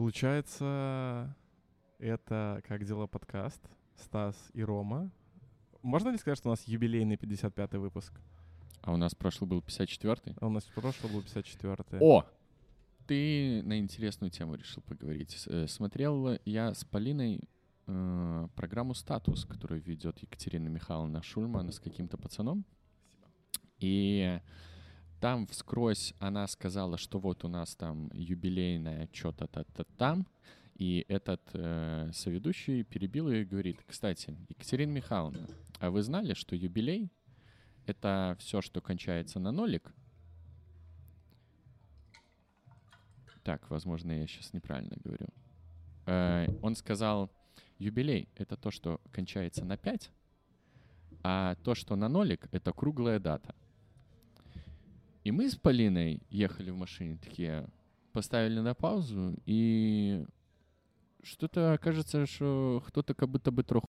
Получается, это «Как дела?» подкаст. Стас и Рома. Можно ли сказать, что у нас юбилейный 55-й выпуск? А у нас прошлый был 54-й? А у нас прошлый был 54-й. О! Ты на интересную тему решил поговорить. Э, смотрел я с Полиной э, программу «Статус», которую ведет Екатерина Михайловна Шульман с каким-то пацаном. И там вскрозь она сказала, что вот у нас там юбилейное что-то то там, и этот э, соведущий перебил ее и говорит, кстати, Екатерина Михайловна, а вы знали, что юбилей — это все, что кончается на нолик? Так, возможно, я сейчас неправильно говорю. Э, он сказал, юбилей — это то, что кончается на 5, а то, что на нолик — это круглая дата. И мы с Полиной ехали в машине, такие поставили на паузу, и что-то кажется, что кто-то как будто бы троху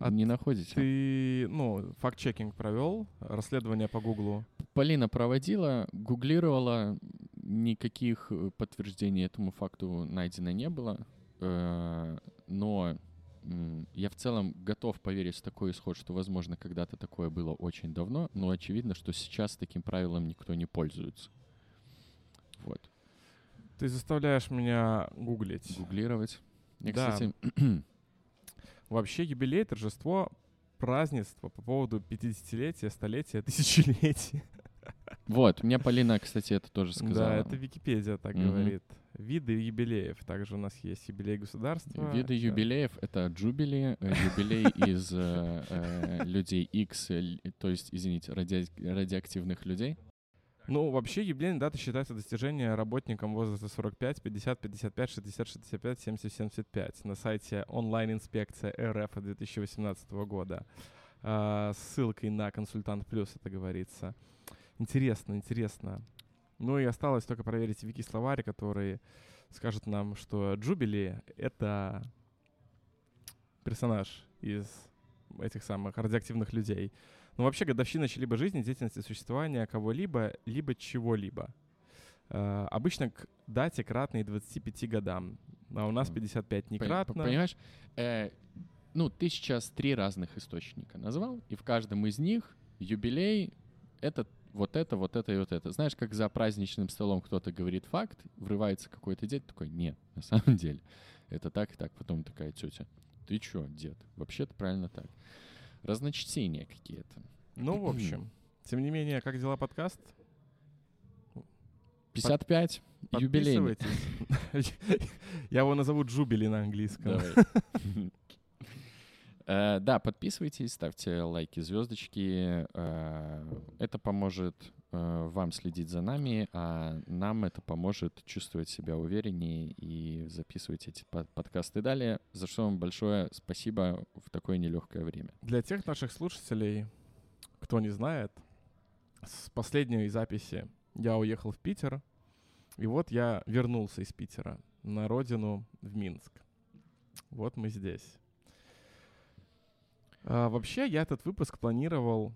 а не находите. Ты, ну, факт-чекинг провел, расследование по Гуглу? Полина проводила, гуглировала, никаких э, подтверждений этому факту найдено не было, э, но я в целом готов поверить в такой исход, что, возможно, когда-то такое было очень давно, но очевидно, что сейчас таким правилом никто не пользуется. Вот. Ты заставляешь меня гуглить. Гуглировать. Я, да. кстати... Вообще юбилей, торжество, празднество по поводу 50-летия, столетия, тысячелетия. Вот, мне Полина, кстати, это тоже сказала. Да, это Википедия так mm-hmm. говорит. Виды юбилеев. Также у нас есть юбилей государства. Виды юбилеев — это джубили, э, юбилей из э, э, людей X, то есть, извините, радиоактивных людей. Ну, вообще юбилейная дата считается достижением работникам возраста 45, 50, 55, 60, 65, 70, 75 на сайте онлайн-инспекция РФ 2018 года. А, ссылкой на консультант плюс это говорится. Интересно, интересно. Ну и осталось только проверить вики-словарь, который скажет нам, что Джубили — это персонаж из этих самых радиоактивных людей. Но вообще годовщина чьей-либо жизни, деятельности, существования кого-либо, либо чего-либо. Uh, обычно к дате кратной 25 годам, а у нас 55 не кратно. Понимаешь, э, ну, ты сейчас три разных источника назвал, и в каждом из них юбилей — это вот это, вот это и вот это. Знаешь, как за праздничным столом кто-то говорит факт, врывается какой-то дед, такой, нет, на самом деле, это так и так. Потом такая тетя, ты чё, дед? Вообще-то правильно так. Разночтения какие-то. Ну, в общем, тем не менее, как дела подкаст? 55, Под... юбилейный. Я его назову Джубили на английском. Э, да, подписывайтесь, ставьте лайки, звездочки. Э, это поможет э, вам следить за нами, а нам это поможет чувствовать себя увереннее и записывать эти подкасты далее, за что вам большое спасибо в такое нелегкое время. Для тех наших слушателей, кто не знает, с последней записи я уехал в Питер, и вот я вернулся из Питера на родину в Минск. Вот мы здесь. А, вообще, я этот выпуск планировал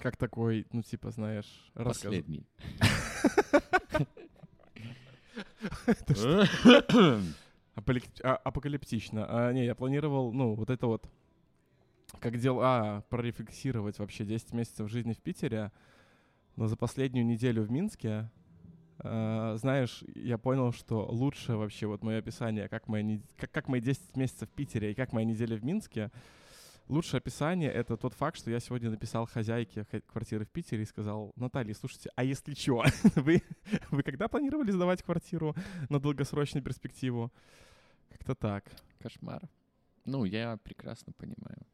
как такой, ну, типа, знаешь, рассказ. Последний. А, апокалиптично. А, не, я планировал, ну, вот это вот, как дела, прорефлексировать вообще 10 месяцев жизни в Питере, но за последнюю неделю в Минске, знаешь, я понял, что лучше вообще вот мое описание, как мои, как, как мои 10 месяцев в Питере и как моя неделя в Минске — Лучшее описание — это тот факт, что я сегодня написал хозяйке квартиры в Питере и сказал, Наталья, слушайте, а если что, вы, вы когда планировали сдавать квартиру на долгосрочную перспективу? Как-то так. Кошмар. Ну, я прекрасно понимаю.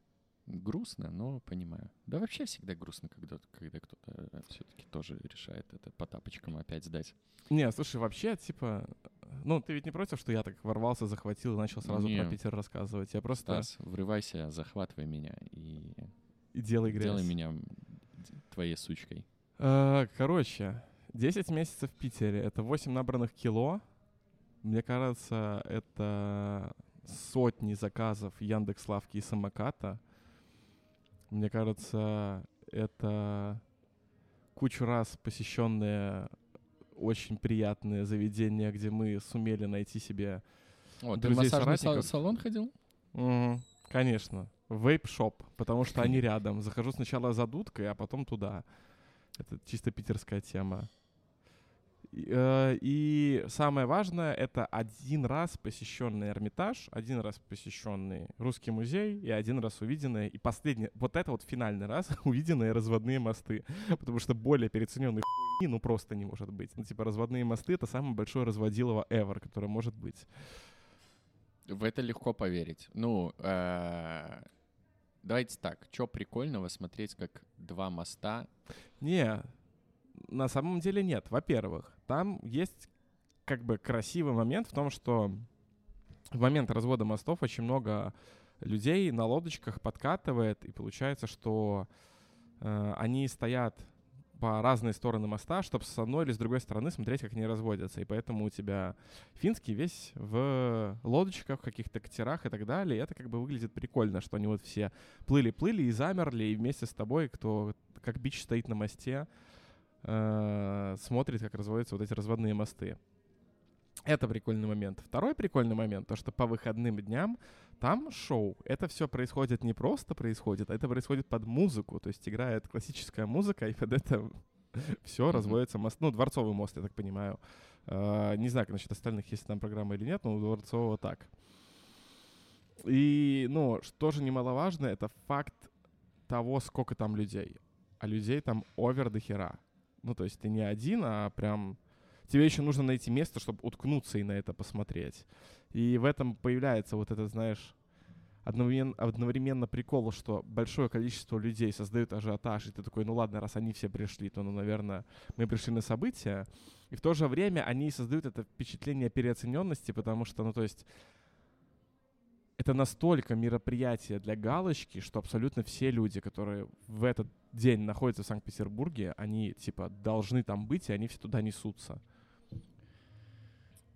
Грустно, но понимаю. Да вообще всегда грустно, когда, когда кто-то э, все-таки тоже решает это по тапочкам опять сдать. Не, слушай, вообще, типа, ну, ты ведь не против, что я так ворвался, захватил и начал сразу не. про Питер рассказывать? Я просто... Стас, врывайся, захватывай меня и... И делай грязь. Делай меня твоей сучкой. А, короче, 10 месяцев в Питере — это 8 набранных кило. Мне кажется, это сотни заказов Яндекс Лавки и самоката — мне кажется, это кучу раз посещенные очень приятное заведение, где мы сумели найти себе О, ты в массажный салон ходил? Мгм, конечно. Вейп-шоп, потому что они рядом. Захожу сначала за дудкой, а потом туда. Это чисто питерская тема. И, э, И самое важное, это один раз посещенный Эрмитаж, один раз посещенный Русский музей и один раз увиденные, и последний, вот это вот финальный раз увиденные разводные мосты. Потому что более переоцененной хуйни, ну просто не может быть. Ну типа разводные мосты — это самое большое разводилово ever, которое может быть. В это легко поверить. Ну, э, давайте так. Что прикольного смотреть, как два моста Не, на самом деле нет. Во-первых, там есть как бы красивый момент в том, что в момент развода мостов очень много людей на лодочках подкатывает, и получается, что э, они стоят по разные стороны моста, чтобы с одной или с другой стороны смотреть, как они разводятся. И поэтому у тебя финский весь в лодочках, в каких-то катерах и так далее. И это как бы выглядит прикольно, что они вот все плыли-плыли и замерли, и вместе с тобой, кто как бич стоит на мосте, э, смотрит, как разводятся вот эти разводные мосты. Это прикольный момент. Второй прикольный момент, то что по выходным дням там шоу. Это все происходит не просто происходит, а это происходит под музыку. То есть играет классическая музыка, и под это все Мгм. разводится мост. Ну, дворцовый мост, я так понимаю. Э, не знаю, насчет остальных, есть там программа или нет, но у дворцового так. И, ну, что же немаловажно, это факт того, сколько там людей. А людей там овер до хера. Ну, то есть ты не один, а прям... Тебе еще нужно найти место, чтобы уткнуться и на это посмотреть. И в этом появляется вот это, знаешь, одновременно, одновременно прикол, что большое количество людей создают ажиотаж, и ты такой, ну ладно, раз они все пришли, то, ну, наверное, мы пришли на событие. И в то же время они создают это впечатление переоцененности, потому что, ну, то есть, это настолько мероприятие для галочки, что абсолютно все люди, которые в этот день находятся в Санкт-Петербурге, они, типа, должны там быть, и они все туда несутся.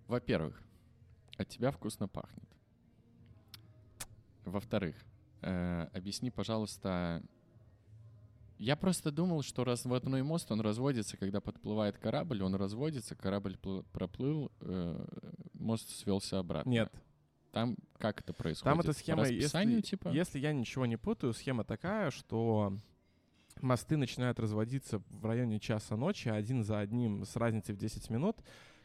Во-первых, от тебя вкусно пахнет. Во-вторых, э, объясни, пожалуйста, я просто думал, что разводной мост, он разводится, когда подплывает корабль, он разводится, корабль пл- проплыл, э, мост свелся обратно. Нет. Там как это происходит? Там эта схема, если, типа? если я ничего не путаю, схема такая, что мосты начинают разводиться в районе часа ночи, один за одним с разницей в 10 минут,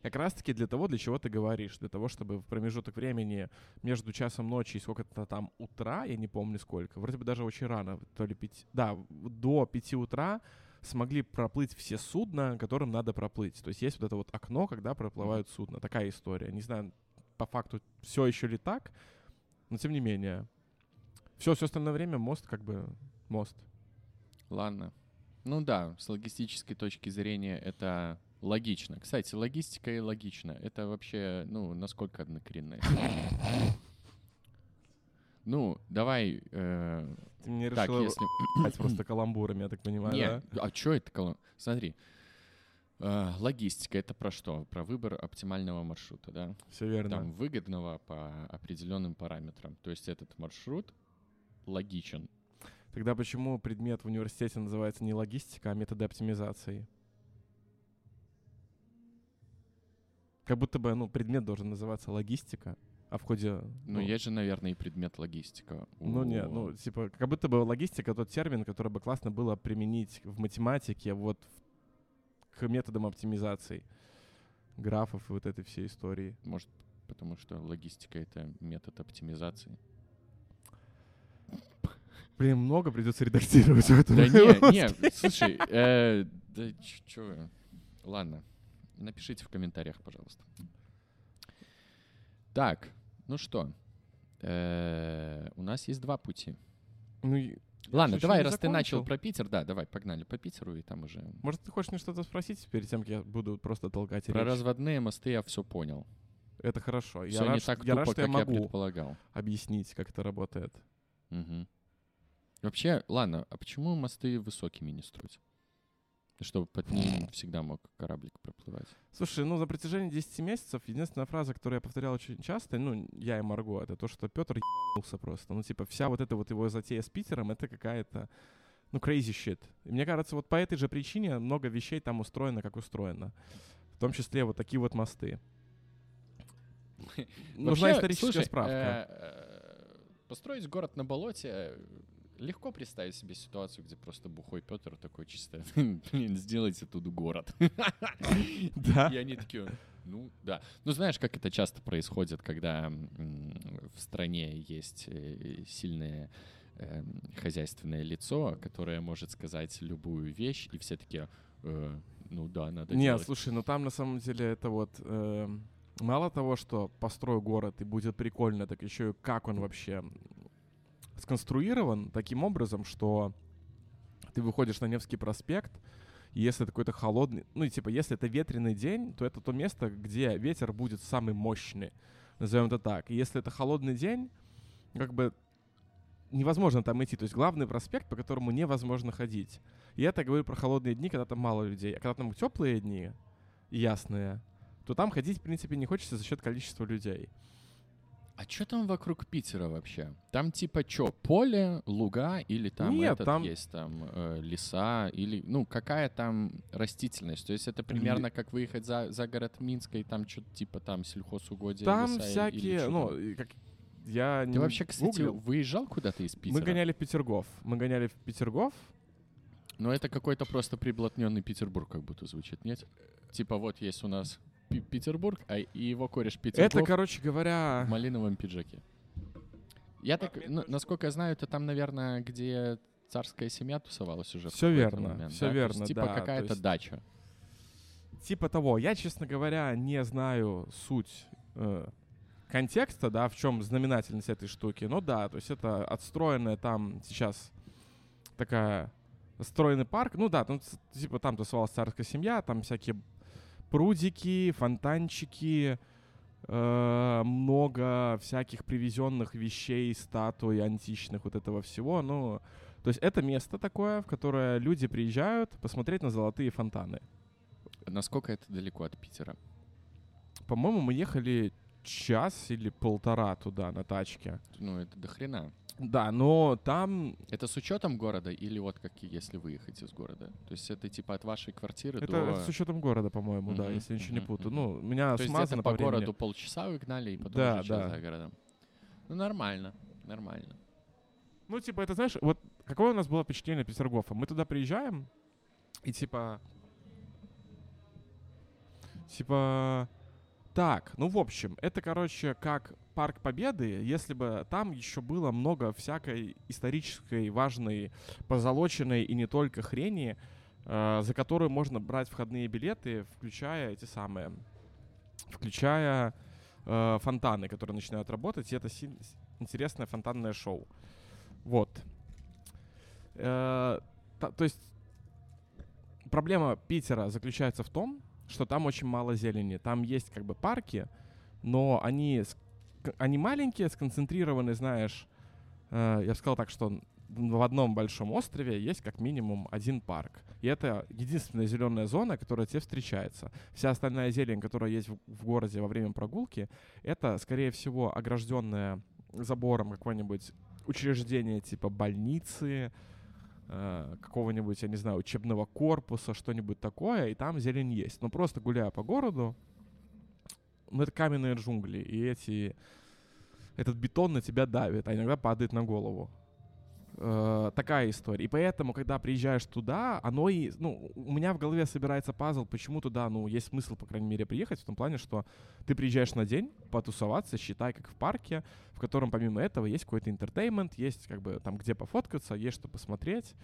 как раз-таки для того, для чего ты говоришь, для того, чтобы в промежуток времени между часом ночи и сколько-то там утра, я не помню сколько, вроде бы даже очень рано, то ли 5, да, до 5 утра смогли проплыть все судна, которым надо проплыть. То есть есть вот это вот окно, когда проплывают судна. Такая история. Не знаю, по факту все еще ли так, но тем не менее. Все, все остальное время мост как бы мост. Ладно. Ну да, с логистической точки зрения это логично. Кстати, логистика и логично. Это вообще, ну, насколько однокоренные. Ну, давай... э, Ты мне Так, решил если... просто каламбурами, я так понимаю, Нет, да? а что это? коло- Смотри. э, Логистика — это про что? Про выбор оптимального маршрута, да? Все верно. Там выгодного по определенным параметрам. То есть этот маршрут логичен. Тогда почему предмет в университете называется не логистика, а методы оптимизации? Как будто бы, ну, предмет должен называться логистика, а в ходе... Ну, есть же, наверное, и предмет логистика. Ну, не, у- ну, типа, как будто бы логистика тот термин, который бы классно было применить в математике вот к методам оптимизации графов и вот этой всей истории. Может, потому что логистика — это метод оптимизации. Блин, много придется редактировать в этом. Да не, не, слушай, э, да чё вы. Ладно, напишите в комментариях, пожалуйста. Так, ну что, э, у нас есть два пути. Ну, Ладно, давай, раз ты начал закончил. про Питер, да, давай, погнали по Питеру, и там уже... Может, ты хочешь мне что-то спросить перед тем, как я буду просто толкать Про речь? разводные мосты я все понял. Это хорошо. Все я рад, не что- так я рад, тупо, что я как я могу предполагал. объяснить, как это работает. Мгм. Вообще, ладно, а почему мосты высокими не строить? Чтобы под ним всегда мог кораблик проплывать. Слушай, ну, на протяжении 10 месяцев единственная фраза, которую я повторял очень часто, ну, я и Марго, это то, что Петр ебанулся просто. Ну, типа, вся вот эта вот его затея с Питером, это какая-то, ну, crazy shit. И мне кажется, вот по этой же причине много вещей там устроено, как устроено. том числе вот такие вот мосты. Нужна историческая справка. э, э, Построить город на болоте легко представить себе ситуацию, где просто бухой Петр такой чисто, блин, сделайте тут город. Да. И они такие, ну да. Ну знаешь, как это часто происходит, когда в стране есть э, сильное эм, хозяйственное лицо, которое может сказать любую вещь, и все такие, «Э, ну да, надо Не, делать. слушай, ну там на самом деле это вот эм, мало того, что построю город и будет прикольно, так еще и как он вообще сконструирован таким образом, что ты выходишь на Невский проспект, и если это какой-то холодный, ну и типа, если это ветреный день, то это то место, где ветер будет самый мощный, назовем это так. И если это холодный день, как бы невозможно там идти. То есть главный проспект, по которому невозможно ходить. И это говорю про холодные дни, когда там мало людей. А когда там теплые дни, ясные, то там ходить, в принципе, не хочется за счет количества людей. А что там вокруг Питера вообще? Там типа что, поле, луга или там Нет, этот там- есть там э, леса или ну какая там растительность? То есть это примерно как выехать за, за город Минска и там что-то типа там сельхозугодия, Там леса или всякие, чё ну, как я Ты не вообще, кстати, гуглил. выезжал куда-то из Питера? Мы гоняли в Петергоф. Мы гоняли в Петергоф. Но это какой-то просто приблотненный Петербург как будто звучит, нет? Типа вот есть у нас Петербург, а и его кореш Петербург. Это, короче говоря, в малиновом пиджаке. Я так, ну, насколько я знаю, это там, наверное, где царская семья тусовалась уже. в Всё какой-то верно, момент, всё да? То есть, верно, типа да, то какая-то есть- дача. типа того. Я, честно говоря, не знаю суть э, контекста, да, в чем знаменательность этой штуки. Но да, то есть это отстроенная там сейчас такая отстроенный парк. Ну да, там типа там тусовалась царская семья, там всякие прудики, фонтанчики, э, много всяких привезенных вещей, статуй античных, вот этого всего. Ну, то есть это место такое, в которое люди приезжают посмотреть на золотые фонтаны. Насколько это далеко от Питера? По-моему, мы ехали час или полтора туда на тачке. Ну, это до хрена. Да, но там Это с учетом города или вот как если выехать из города? То есть это типа от вашей квартиры это, до... это с учетом города, по-моему, да, Мгм, если я ничего не путаю. мгм. Ну, меня То есть смазано где-то по, времени. городу полчаса вы гнали и потом Да, уже да. за городом. Ну, нормально, нормально. Ну, типа, это знаешь, вот какое у нас было впечатление Петергофа? Мы туда приезжаем, и типа... Типа... Так, ну, в общем, это, короче, как Парк Победы, если бы там еще было много всякой исторической, важной, позолоченной и не только хрени, э, за которую можно брать входные билеты, включая эти самые, включая э, фонтаны, которые начинают работать, и это си- интересное фонтанное шоу. Вот. Э, та- то есть проблема Питера заключается в том, что там очень мало зелени. Там есть как бы парки, но они, они маленькие, сконцентрированы, знаешь, э, я бы сказал так, что в одном большом острове есть как минимум один парк. И это единственная зеленая зона, которая тебе встречается. Вся остальная зелень, которая есть в, в городе во время прогулки, это, скорее всего, огражденная забором какое-нибудь учреждение типа больницы, э, какого-нибудь, я не знаю, учебного корпуса, что-нибудь такое, и там зелень есть. Но просто гуляя по городу, ну, это каменные джунгли, и эти... Этот бетон на тебя давит, а иногда падает на голову. Э, такая история. И поэтому, когда приезжаешь туда, оно и... Ну, у меня в голове собирается пазл, почему туда, ну, есть смысл, по крайней мере, приехать, в том плане, что ты приезжаешь на день потусоваться, считай, как в парке, в котором помимо этого есть какой-то интертеймент, есть как бы там где пофоткаться, есть что посмотреть.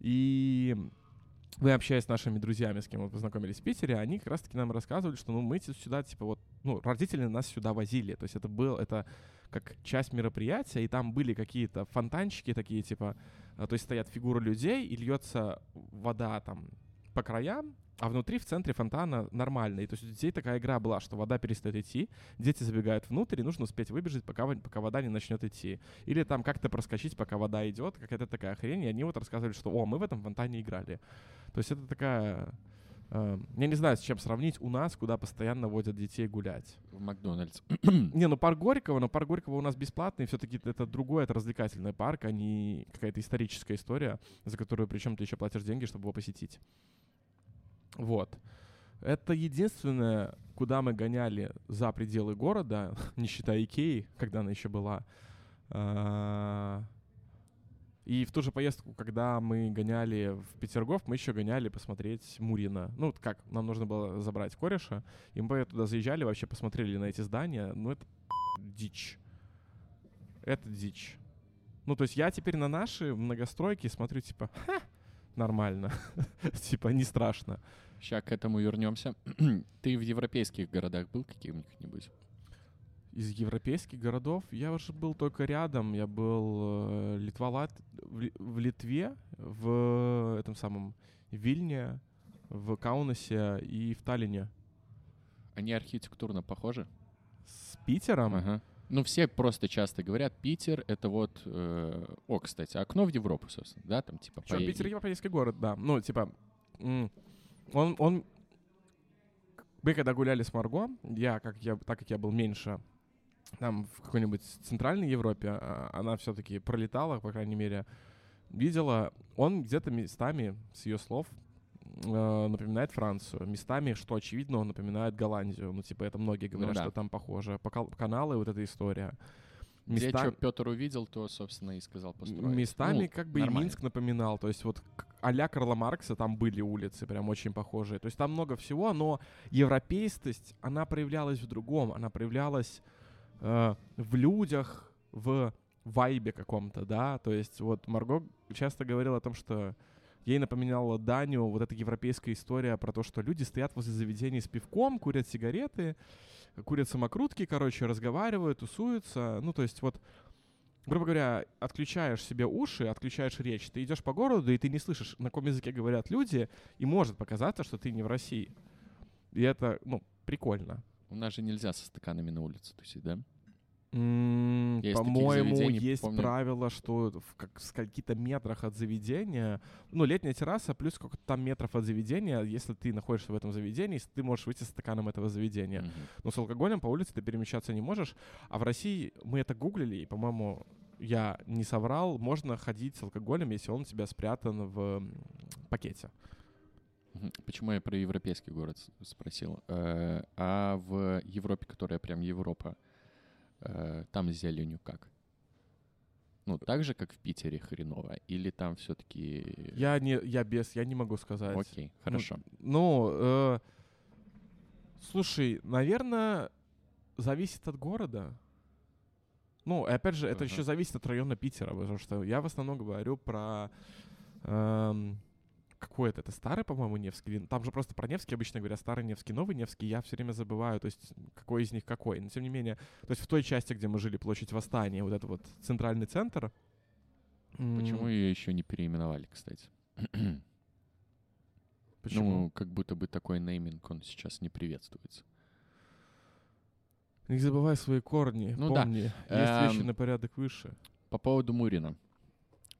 И вы общаясь с нашими друзьями, с кем мы познакомились в Питере, они как раз-таки нам рассказывали, что ну мы сюда, типа вот, ну, родители нас сюда возили. То есть это был, это как часть мероприятия, и там были какие-то фонтанчики такие, типа, а, то есть стоят фигуры людей, и льется вода там по краям, а внутри в центре фонтана нормально. И то есть у детей такая игра была, что вода перестает идти, дети забегают внутрь, и нужно успеть выбежать, пока, пока вода не начнет идти. Или там как-то проскочить, пока вода идет, какая-то такая хрень. И они вот рассказывали, что «О, мы в этом фонтане играли». То есть это такая... э, я не знаю, с чем сравнить у нас, куда постоянно водят детей гулять. В Макдональдс. Не, ну парк Горького, но парк Горького у нас бесплатный, все-таки это другой, это развлекательный парк, а не какая-то историческая история, за которую причем ты еще платишь деньги, чтобы его посетить. Вот. Это единственное, куда мы гоняли за пределы города, не считая Икеи, когда она еще была. И в ту же поездку, когда мы гоняли в Петергоф, мы еще гоняли посмотреть Мурина. Ну, вот как, нам нужно было забрать кореша, и мы туда заезжали, вообще посмотрели на эти здания. Ну, это дичь. Это дичь. Ну, то есть я теперь на наши многостройки смотрю, типа, ха, нормально. типа, не страшно. Сейчас к этому вернемся. Ты в европейских городах был каких-нибудь? Из европейских городов я уже был только рядом. Я был э, Литва, Лат... в, Ли- в Литве, в этом самом Вильне, в Каунасе и в Таллине. Они архитектурно похожи? С Питером? Ага. Ну, все просто часто говорят, Питер — это вот... э, О, кстати, окно в Европу, собственно, да? Там типа... Чё, по- Питер европейский город, да. Ну, типа, он, он... Мы когда гуляли с Марго, я, как я, так как я был меньше там в какой-нибудь центральной Европе, а, она все-таки пролетала, по крайней мере, видела, он где-то местами, с ее слов, э, напоминает Францию. Местами, что очевидно, он напоминает Голландию. Ну, типа, это многие говорят, да. что там похоже. По каналы, вот эта история. Где Места- что Петр увидел, то, собственно, и сказал построить. Местами Ну, как бы и нормально. Минск напоминал. То есть вот а-ля Карла Маркса там были улицы прям очень похожие. То есть там много всего, но европейстость, она проявлялась в другом. Она проявлялась э, в людях, в вайбе каком-то, да. То есть вот Марго часто говорила о том, что ей напоминала Данию вот эта европейская история про то, что люди стоят возле заведений с пивком, курят сигареты, курят самокрутки, короче, разговаривают, тусуются. Ну, то есть вот грубо говоря, отключаешь себе уши, отключаешь речь, ты идешь по городу, и ты не слышишь, на каком языке говорят люди, и может показаться, что ты не в России. И это, ну, прикольно. У нас же нельзя со стаканами на улице тусить, да? Есть По-моему, есть помню. правило, что в как, скольки-то метрах от заведения, ну, летняя терраса плюс сколько-то там метров от заведения, если ты находишься в этом заведении, ты можешь выйти с стаканом этого заведения. Мгм. Но с алкоголем по улице ты перемещаться не можешь. А в России мы это гуглили, и, по-моему, я не соврал, можно ходить с алкоголем, если он у тебя спрятан в пакете. Почему я про европейский город спросил? Э, А в Европе, которая прям Европа, э, там с зеленью как? Ну, так же, как в Питере хреново? Или там все-таки... Я не, я без, я не могу сказать. Окей, хорошо. Ну, э, слушай, наверное, зависит от города. Ну, и опять же, это Ага. еще зависит от района Питера, потому что я в основном говорю про... эм, какой это? Это старый, по-моему, Невский? Там же просто про Невский обычно говорят, старый Невский, новый Невский, я все время забываю, то есть какой из них какой. Но тем не менее, то есть в той части, где мы жили, площадь Восстания, вот это вот центральный центр. Почему ее еще не переименовали, кстати? Почему? Ну, как будто бы такой нейминг, он сейчас не приветствуется. Не забывай свои корни, Ну да. помни, есть Эм, вещи на порядок выше. По поводу Мурина.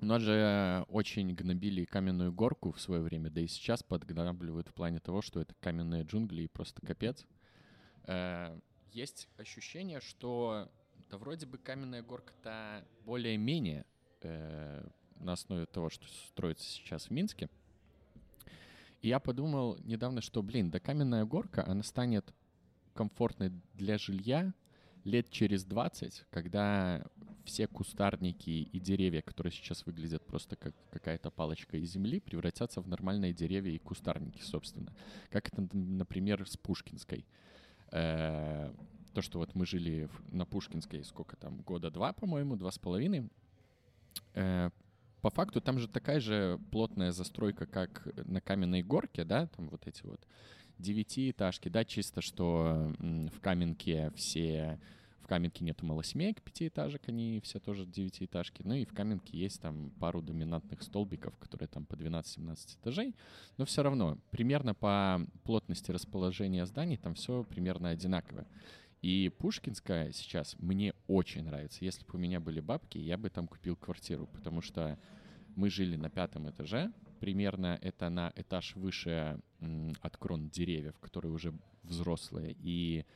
У нас же очень гнобили каменную горку в свое время, да и сейчас подгнабливают в плане того, что это каменные джунгли и просто капец. Э, Есть ощущение, что да вроде бы каменная горка-то более-менее э, на основе того, что строится сейчас в Минске. И я подумал недавно, что, блин, да каменная горка, она станет комфортной для жилья лет через 20, когда все кустарники и деревья, которые сейчас выглядят просто как какая-то палочка из земли, превратятся в нормальные деревья и кустарники, собственно. Как это, например, с Пушкинской. Э, То, что вот мы жили на Пушкинской сколько там, года два, по-моему, два с половиной. Э, По факту там же такая же плотная застройка, как на Каменной горке, да, там вот эти вот девятиэтажки, да, чисто что в Каменке все... В Каменке нету малосемейок пятиэтажек, они все тоже девятиэтажки. Ну и в Каменке есть там пару доминантных столбиков, которые там по 12-17 этажей. Но все равно, примерно по плотности расположения зданий там все примерно одинаково. И Пушкинская сейчас мне очень нравится. Если бы у меня были бабки, я бы там купил квартиру, потому что мы жили на пятом этаже. Примерно это на этаж выше от крон деревьев, которые уже взрослые. И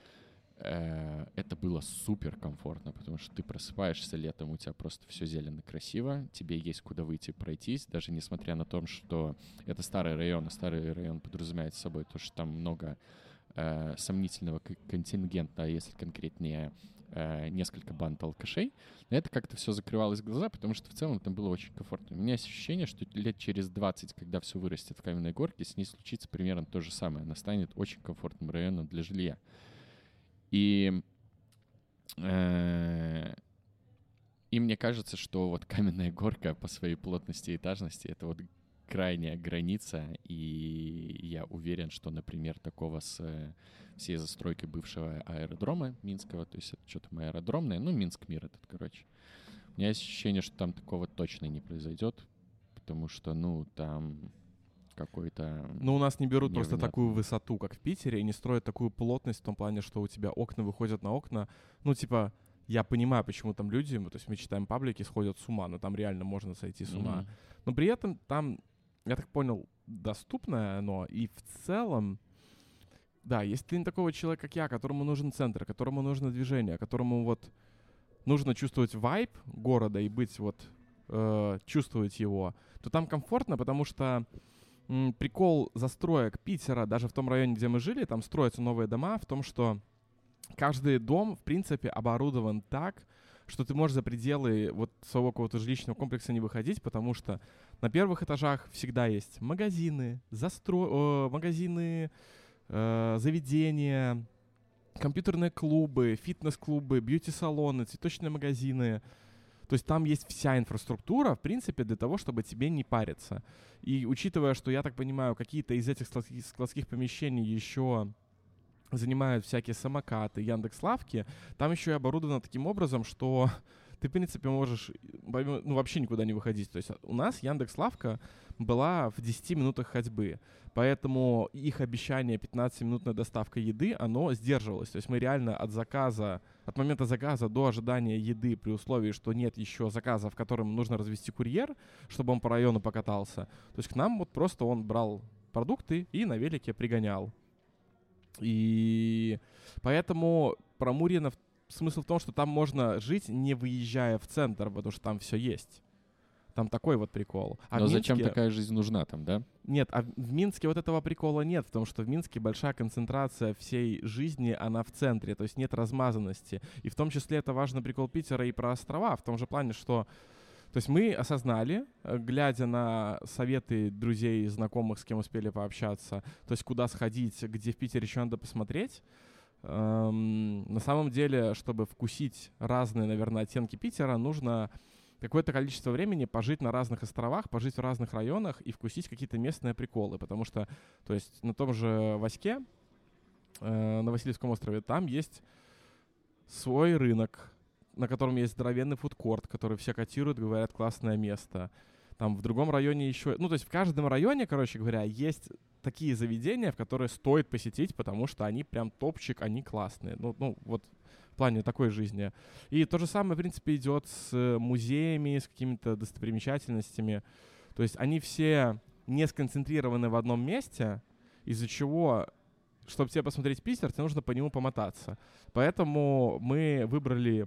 это было супер комфортно, потому что ты просыпаешься летом, у тебя просто все зелено красиво, тебе есть куда выйти пройтись, даже несмотря на то, что это старый район, а старый район подразумевает собой то, что там много э, сомнительного контингента, а если конкретнее э, несколько банд алкашей, это как-то все закрывалось глаза, потому что в целом там было очень комфортно. У меня есть ощущение, что лет через 20, когда все вырастет в каменной горке, с ней случится примерно то же самое. Она станет очень комфортным районом для жилья. И, э, и мне кажется, что вот каменная горка по своей плотности и этажности — это вот крайняя граница, и я уверен, что, например, такого с э, всей застройкой бывшего аэродрома Минского, то есть это что-то аэродромное, ну, Минск мир этот, короче. У меня есть ощущение, что там такого точно не произойдет, потому что, ну, там какой-то... Ну, у нас не берут просто такую высоту, как в Питере, и не строят такую плотность в том плане, что у тебя окна выходят на окна. Ну, типа, я понимаю, почему там люди, то есть мы читаем паблики, сходят с ума, но там реально можно сойти с ума. Mm-hmm. Но при этом там я так понял, доступное оно, и в целом, да, если ты не такого человека, как я, которому нужен центр, которому нужно движение, которому вот нужно чувствовать вайб города и быть вот, э, чувствовать его, то там комфортно, потому что прикол застроек Питера, даже в том районе, где мы жили, там строятся новые дома, в том, что каждый дом, в принципе, оборудован так, что ты можешь за пределы вот своего какого-то жилищного комплекса не выходить, потому что на первых этажах всегда есть магазины, застро... э, магазины, э, заведения, компьютерные клубы, фитнес-клубы, бьюти-салоны, цветочные магазины. То есть там есть вся инфраструктура, в принципе, для того, чтобы тебе не париться. И учитывая, что, я так понимаю, какие-то из этих складских помещений еще занимают всякие самокаты, Яндекс Лавки, там еще и оборудовано таким образом, что ты, в принципе, можешь ну, вообще никуда не выходить. То есть у нас Яндекс Лавка была в 10 минутах ходьбы. Поэтому их обещание 15-минутная доставка еды, оно сдерживалось. То есть мы реально от заказа, от момента заказа до ожидания еды при условии, что нет еще заказа, в котором нужно развести курьер, чтобы он по району покатался. То есть к нам вот просто он брал продукты и на велике пригонял. И поэтому про Муринов смысл в том, что там можно жить, не выезжая в центр, потому что там все есть. Там такой вот прикол. А Но Минске... зачем такая жизнь нужна там, да? Нет, а в Минске вот этого прикола нет, потому что в Минске большая концентрация всей жизни, она в центре, то есть нет размазанности. И в том числе это важный прикол Питера и про острова, в том же плане, что то есть мы осознали, э, глядя на советы друзей и знакомых, с кем успели пообщаться, то есть куда сходить, где в Питере еще надо посмотреть, эм, на самом деле, чтобы вкусить разные, наверное, оттенки Питера, нужно какое-то количество времени пожить на разных островах, пожить в разных районах и вкусить какие-то местные приколы. Потому что, то есть на том же Ваське, э, на Васильевском острове, там есть свой рынок, на котором есть здоровенный фудкорт, который все котируют, говорят, классное место. Там в другом районе еще... Ну, то есть в каждом районе, короче говоря, есть такие заведения, в которые стоит посетить, потому что они прям топчик, они классные. Ну, ну вот в плане такой жизни. И то же самое, в принципе, идет с музеями, с какими-то достопримечательностями. То есть они все не сконцентрированы в одном месте, из-за чего чтобы тебе посмотреть Питер, тебе нужно по нему помотаться. Поэтому мы выбрали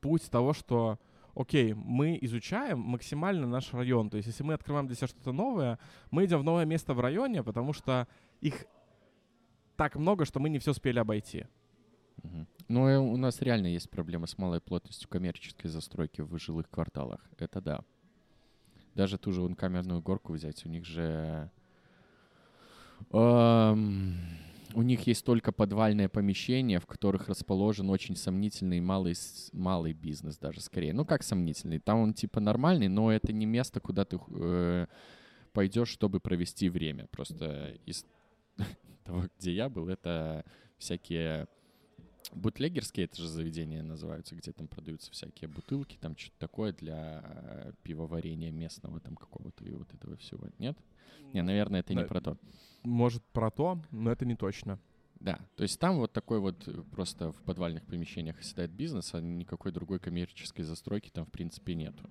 путь того, что окей, мы изучаем максимально наш район. То есть, если мы открываем для себя что-то новое, мы идем в новое место в районе, потому что их так много, что мы не все успели обойти. Угу. Ну, и у нас реально есть проблема с малой плотностью коммерческой застройки в жилых кварталах. Это да. Даже ту же вон камерную горку взять, у них же... Эм у них есть только подвальное помещение, в которых расположен очень сомнительный малый, малый бизнес даже скорее. Ну, как сомнительный? Там он типа нормальный, но это не место, куда ты э, пойдешь, чтобы провести время. Просто из того, где я был, это всякие бутлегерские, это же заведения называются, где там продаются всякие бутылки, там что-то такое для э, пивоварения местного там какого-то и вот этого всего. Нет? Не, наверное, это не про то. Может, про то, но это не точно. Да, то есть там вот такой вот э, просто в подвальных помещениях оседает бизнес, а никакой другой коммерческой застройки там в принципе нету.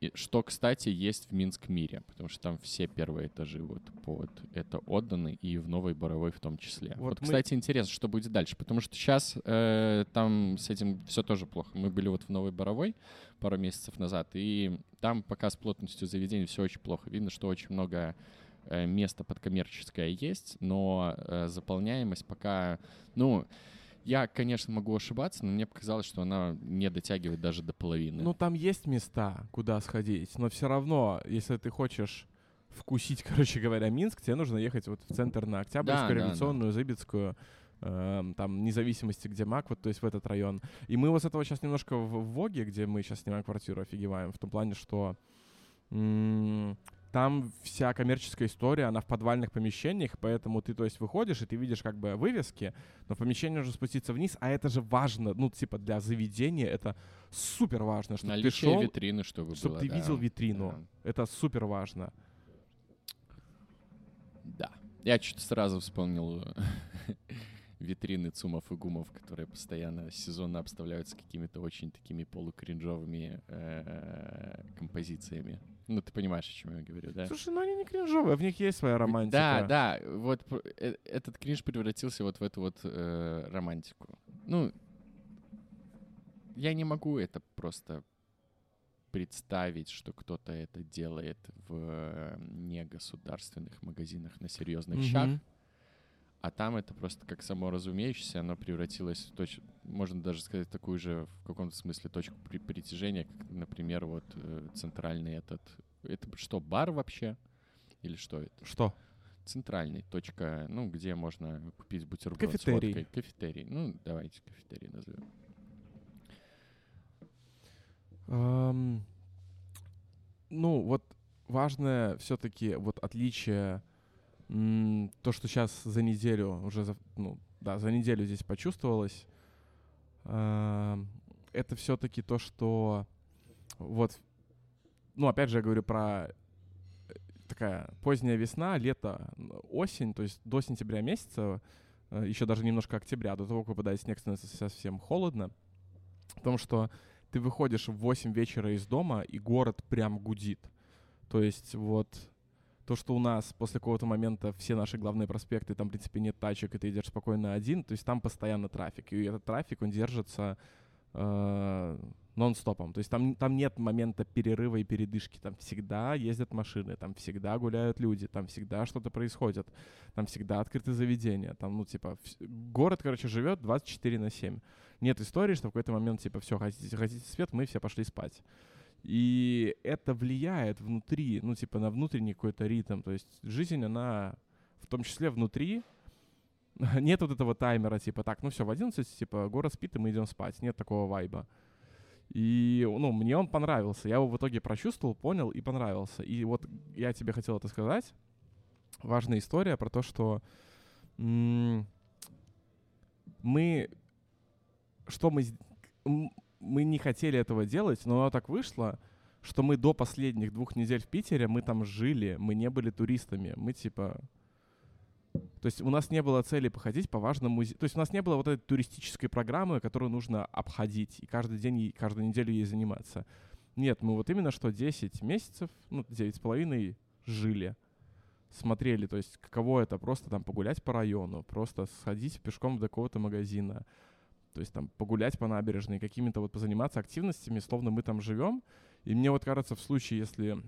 И что, кстати, есть в Минск мире, потому что там все первые этажи вот под это отданы, и в Новой Боровой в том числе. Вот, вот мы... кстати, интересно, что будет дальше, потому что сейчас э, там с этим все тоже плохо. Мы были вот в Новой Боровой пару месяцев назад, и там пока с плотностью заведений все очень плохо. Видно, что очень много э, места под коммерческое есть, но э, заполняемость пока, ну, я, конечно, могу ошибаться, но мне показалось, что она не дотягивает даже до половины. Ну, там есть места, куда сходить, но все равно, если ты хочешь вкусить, короче говоря, Минск, тебе нужно ехать вот в центр на Октябрьскую, да, Революционную, да, да. Зыбецкую, э, там, независимости, где Мак, вот, то есть в этот район. И мы вот с этого сейчас немножко в, Воге, где мы сейчас снимаем квартиру, офигеваем, в том плане, что там вся коммерческая история, она в подвальных помещениях, поэтому ты, то есть, выходишь, и ты видишь как бы вывески, но в помещении нужно спуститься вниз, а это же важно, ну, типа, для заведения это супер важно, чтобы Наличие ты шел, витрины, чтобы Чтобы было, ты да. видел витрину. Да. Это супер важно. Да. Я что-то сразу вспомнил витрины ЦУМов и ГУМов, которые постоянно сезонно обставляются какими-то очень такими полукринжовыми э, композициями. Ну, ты понимаешь, о чем я говорю, да? Слушай, ну они не кринжовые, в них есть своя романтика. Да, да, вот э, этот кринж превратился вот в эту вот э, романтику. Ну, я не могу это просто представить, что кто-то это делает в э, негосударственных магазинах на серьезных mm-hmm. щах. А там это просто как само разумеющееся, оно превратилось в точку, можно даже сказать, такую же в каком-то смысле точку при притяжения, как, например, вот э, центральный этот... Это что, бар вообще? Или что это? Что? Центральный, точка, ну, где можно купить бутерброд Кафетерий. с водкой. Кафетерий. Ну, давайте кафетерий назовем. Um, ну, вот важное все-таки вот отличие то, что сейчас за неделю, уже за, ну, да, за неделю здесь почувствовалось, э, это все-таки то, что вот, ну, опять же, я говорю про э, такая поздняя весна, лето, осень, то есть до сентября месяца, э, еще даже немножко октября, до того, как выпадает снег, становится совсем холодно, в том, что ты выходишь в 8 вечера из дома, и город прям гудит. То есть вот то, что у нас после какого-то момента все наши главные проспекты, там, в принципе, нет тачек, и ты идешь спокойно один, то есть там постоянно трафик. И этот трафик, он держится э, нон-стопом. То есть там, там нет момента перерыва и передышки. Там всегда ездят машины, там всегда гуляют люди, там всегда что-то происходит, там всегда открыты заведения. Там, ну, типа, город, короче, живет 24 на 7. Нет истории, что в какой-то момент, типа, все, хотите, хотите свет, мы все пошли спать. И это влияет внутри, ну, типа, на внутренний какой-то ритм. То есть жизнь, она в том числе внутри, нет вот этого таймера, типа, так, ну все, в 11, типа, город спит, и мы идем спать. Нет такого вайба. И, ну, мне он понравился. Я его в итоге прочувствовал, понял и понравился. И вот я тебе хотел это сказать. Важная история про то, что мы... Что мы мы не хотели этого делать, но оно так вышло, что мы до последних двух недель в Питере, мы там жили, мы не были туристами, мы типа... То есть у нас не было цели походить по важным музеям. То есть у нас не было вот этой туристической программы, которую нужно обходить и каждый день, и каждую неделю ей заниматься. Нет, мы вот именно что 10 месяцев, ну, 9 с половиной жили, смотрели, то есть каково это просто там погулять по району, просто сходить пешком до какого-то магазина, то есть там погулять по набережной, какими-то вот позаниматься активностями, словно мы там живем. И мне вот кажется, в случае, если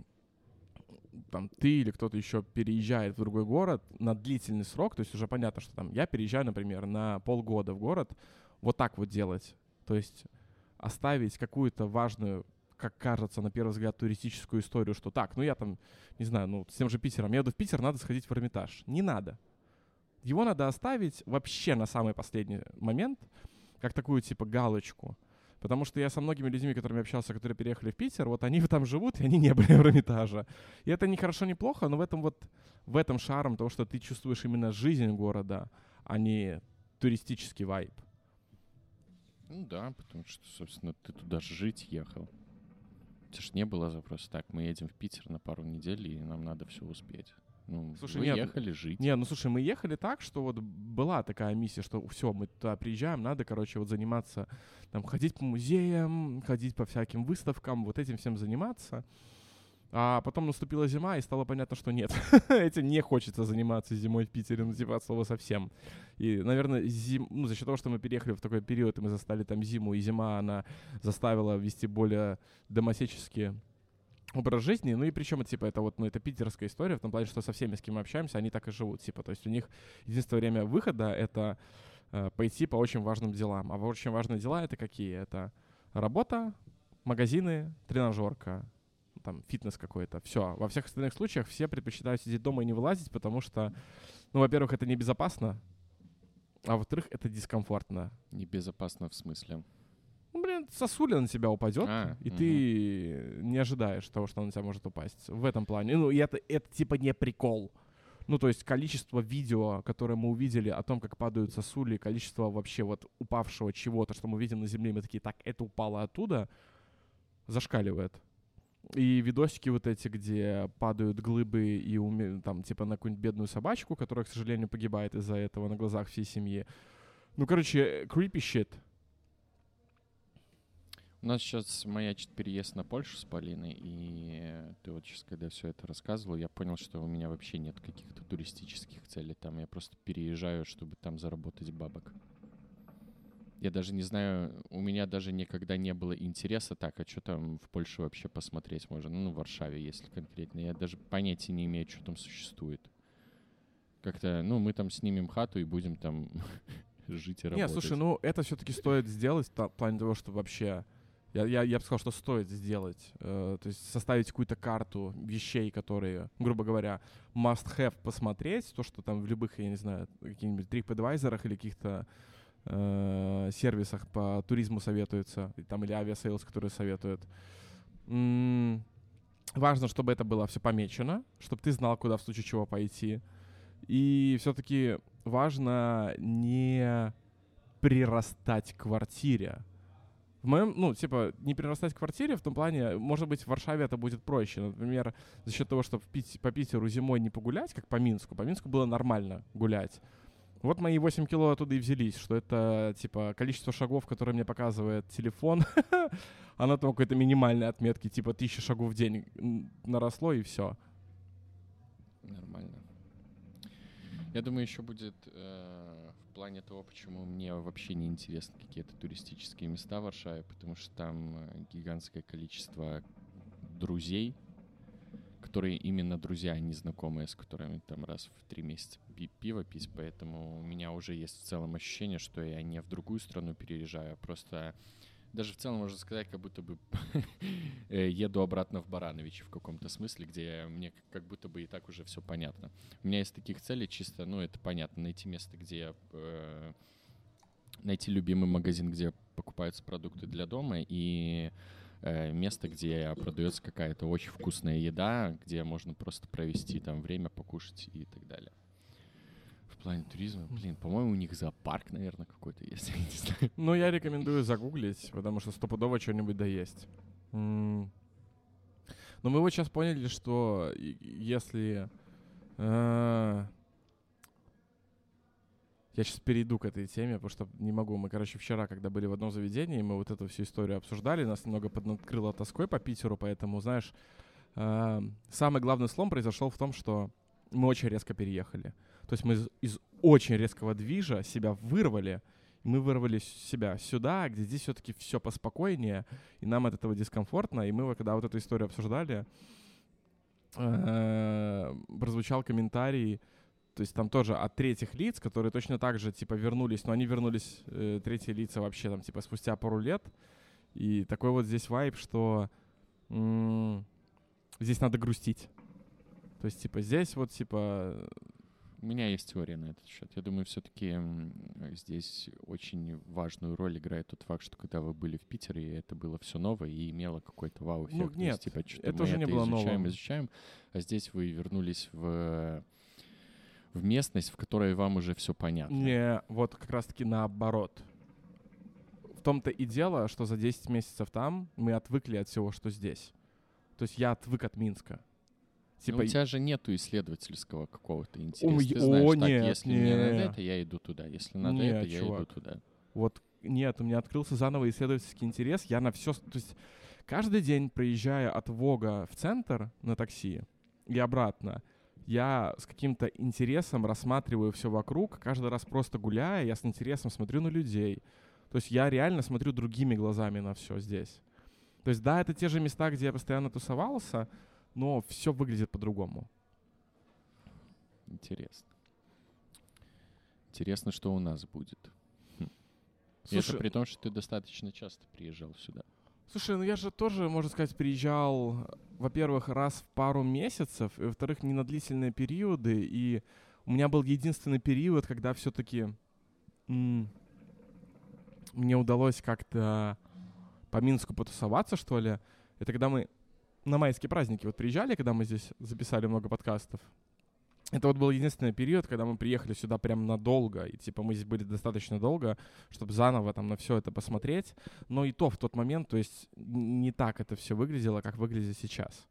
там ты или кто-то еще переезжает в другой город на длительный срок, то есть уже понятно, что там я переезжаю, например, на полгода в город, вот так вот делать. То есть оставить какую-то важную, как кажется, на первый взгляд, туристическую историю, что так, ну я там, не знаю, ну с тем же Питером, я еду в Питер, надо сходить в Эрмитаж. Не надо. Его надо оставить вообще на самый последний момент, как такую, типа, галочку. Потому что я со многими людьми, которыми общался, которые переехали в Питер, вот они там живут, и они не были в Эрмитаже. И это не хорошо, не плохо, но в этом вот, в этом шарм того, что ты чувствуешь именно жизнь города, а не туристический вайб. Ну да, потому что, собственно, ты туда жить ехал. Это ж не было запроса так, мы едем в Питер на пару недель, и нам надо все успеть. Ну, Слушай, вы нет, ехали жить. Не, ну слушай, мы ехали так, что вот была такая миссия, что все, мы туда приезжаем, надо, короче, вот заниматься, там, ходить по музеям, ходить по всяким выставкам, вот этим всем заниматься. А потом наступила зима, и стало понятно, что нет. Этим не хочется заниматься зимой в Питере, ну, типа, от слова совсем. И, наверное, зим... ну, за счет того, что мы переехали в такой период, и мы застали там зиму, и зима, она заставила вести более домосеческие образ жизни, ну и причем, типа, это вот, ну, это питерская история, в том плане, что со всеми, с кем мы общаемся, они так и живут, типа, то есть у них единственное время выхода — это э, пойти по очень важным делам. А очень важные дела — это какие? Это работа, магазины, тренажерка, там, фитнес какой-то. Все. Во всех остальных случаях все предпочитают сидеть дома и не вылазить, потому что, ну, во-первых, это небезопасно, а во-вторых, это дискомфортно. Небезопасно в смысле? Ну, сосуля на тебя упадет, А, и мгм. ты не ожидаешь того, что она на тебя может упасть. В этом плане. Ну, и это, это типа не прикол. Ну, то есть количество видео, которое мы увидели о том, как падают сосули, количество вообще вот упавшего чего-то, что мы видим на земле, мы такие, так, это упало оттуда, зашкаливает. И видосики вот эти, где падают глыбы и уме- там, типа, на какую-нибудь бедную собачку, которая, к сожалению, погибает из-за этого на глазах всей семьи. Ну, короче, creepy shit. У нас сейчас маячит переезд на Польшу с Полиной, и ты вот сейчас, когда все это рассказывал, я понял, что у меня вообще нет каких-то туристических целей там. Я просто переезжаю, чтобы там заработать бабок. Я даже не знаю, у меня даже никогда не было интереса, так, а что там в Польше вообще посмотреть можно? Ну, в Варшаве, если конкретно. Я даже понятия не имею, что там существует. Как-то, ну, мы там снимем хату и будем там жить и работать. слушай, ну это все-таки стоит сделать в плане того, что вообще... Я, я, я бы сказал, что стоит сделать. Э, то есть составить какую-то карту вещей, которые, грубо говоря, must-have посмотреть. То, что там в любых, я не знаю, каких-нибудь TripAdvisor или каких-то э, сервисах по туризму советуются. и Там или Aviasales, которые советуют. М, Важно, чтобы это было все помечено, чтобы ты знал, куда в случае чего пойти. И все-таки важно не прирастать к квартире. В моем, ну, типа, не прирастать к квартире в том плане, может быть, в Варшаве это будет проще. Например, за счет того, что в Пит- по Питеру зимой не погулять, как по Минску. По Минску было нормально гулять. Вот мои 8 кило оттуда и взялись, что это, типа, количество шагов, которые мне показывает телефон, оно там какой-то минимальной отметки, типа, 1000 шагов в день наросло, и все. Нормально. Я думаю, еще будет э, в плане того, почему мне вообще не интересны какие-то туристические места в Варшаве, потому что там э, гигантское количество друзей, которые именно друзья, а не знакомые, с которыми там раз в три месяца пи- пиво пить, поэтому у меня уже есть в целом ощущение, что я не в другую страну переезжаю, а просто даже в целом можно сказать, как будто бы э, еду обратно в Барановичи в каком-то смысле, где мне как- будто бы и так уже все понятно. У меня из таких целей чисто, ну, это понятно, найти место, где я, э, найти любимый магазин, где покупаются продукты для дома, и э, место, где продается какая-то очень вкусная еда, где можно просто провести там время, покушать и так далее. Плане туризма, блин, по-моему, у них зоопарк, наверное, какой-то есть, я не знаю. Ну, я рекомендую загуглить, потому что стопудово что-нибудь да есть. Но мы вот сейчас поняли, что если... э, Я сейчас перейду к этой теме, потому что не могу. Мы, короче, вчера, когда были в одном заведении, мы вот эту всю историю обсуждали, нас немного поднакрыло тоской по Питеру, поэтому, знаешь, э, самый главный слом произошел в том, что мы очень резко переехали. То есть мы из, из очень резкого движа себя вырвали, мы вырвали себя сюда, где здесь все-таки все поспокойнее, и нам от этого дискомфортно. И мы, когда вот эту историю обсуждали, э, прозвучал комментарий, то есть там тоже от третьих лиц, которые точно так же, типа, вернулись, но они вернулись, э, третьи лица вообще там, типа, спустя пару лет. И такой вот здесь вайб, что здесь надо грустить. То есть, типа, здесь вот, типа, У меня есть теория на этот счет. Я думаю, все-таки здесь очень важную роль играет тот факт, что когда вы были в Питере, это было все новое и имело какой-то вау-эффект. Ну, нет, есть, типа, что-то это мы уже не это было изучаем, новым. изучаем, а здесь вы вернулись в в местность, в которой вам уже все понятно. Не, вот как раз-таки наоборот. В том-то и дело, что за 10 месяцев там мы отвыкли от всего, что здесь. То есть я отвык от Минска. Типа, Ну, у тебя же нету исследовательского какого-то интереса. Ой, Ты знаешь, о, так, нет, если мне надо это, я иду туда. Если надо Не, это, я иду туда. Вот нет, у меня открылся заново исследовательский интерес. Я на все, то есть каждый день проезжая от Вога в центр на такси и обратно, я с каким-то интересом рассматриваю все вокруг. Каждый раз просто гуляя, я с интересом смотрю на людей. То есть я реально смотрю другими глазами на все здесь. То есть да, это те же места, где я постоянно тусовался, но все выглядит по-другому. Интересно. Интересно, что у нас будет. И Слушай, это при том, что ты достаточно часто приезжал сюда. Слушай, ну я же тоже, можно сказать, приезжал, во-первых, раз в пару месяцев, и, во-вторых, не на длительные периоды. И у меня был единственный период, когда все-таки мне удалось как-то по Минску потусоваться, что ли. Это когда мы на майские праздники вот приезжали, когда мы здесь записали много подкастов. Это вот был единственный период, когда мы приехали сюда прям надолго, и типа мы здесь были достаточно долго, чтобы заново там на все это посмотреть. Но и то в тот момент, то есть не так это все выглядело, как выглядит сейчас.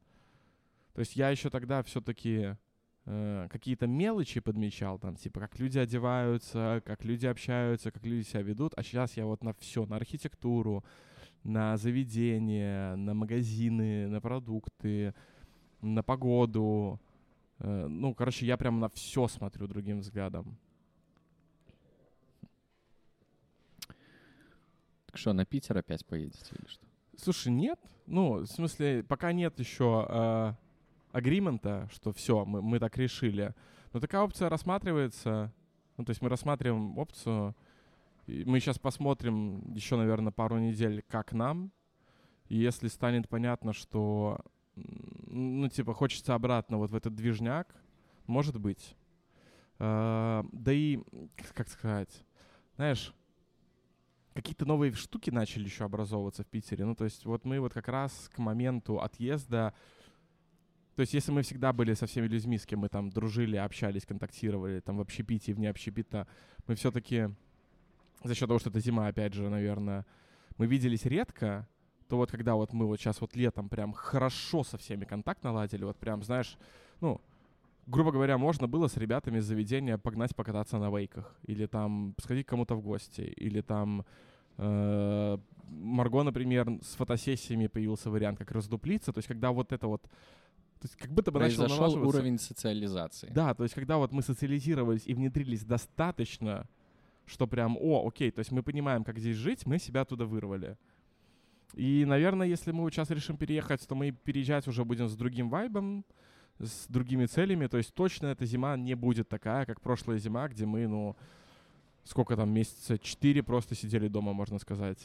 То есть я еще тогда все-таки какие-то мелочи подмечал, там, типа, как люди одеваются, как люди общаются, как люди себя ведут, а сейчас я вот на все, на архитектуру, на заведения, на магазины, на продукты, на погоду. Э, Ну, короче, я прям на все смотрю другим взглядом. Так что, на Питер опять поедете или что? Слушай, нет. Ну, в смысле, пока нет еще э, агримента, что все, мы, мы так решили. Но такая опция рассматривается. Ну, то есть мы рассматриваем опцию. Мы сейчас посмотрим еще, наверное, пару недель, как нам. И если станет понятно, что, ну, типа, хочется обратно вот в этот движняк, может быть. Э, да и, как сказать, знаешь, какие-то новые штуки начали еще образовываться в Питере. Ну, то есть вот мы вот как раз к моменту отъезда... То есть если мы всегда были со всеми людьми, с кем мы там дружили, общались, контактировали, там в общепите, вне общепита, мы все-таки за счет того, что это зима, опять же, наверное, мы виделись редко, то вот когда вот мы вот сейчас вот летом прям хорошо со всеми контакт наладили, вот прям, знаешь, ну, грубо говоря, можно было с ребятами из заведения погнать покататься на вейках, или там сходить к кому-то в гости, или там э, Марго, например, с фотосессиями появился вариант, как раздуплиться, то есть когда вот это вот, то есть как будто бы начал Произошел налаживаться... уровень социализации. Да, то есть когда вот мы социализировались и внедрились достаточно, что прям, о, окей, то есть мы понимаем, как здесь жить, мы себя оттуда вырвали. И, наверное, если мы сейчас решим переехать, то мы переезжать уже будем с другим вайбом, с другими целями. То есть точно эта зима не будет такая, как прошлая зима, где мы, ну, сколько там, месяца четыре просто сидели дома, можно сказать.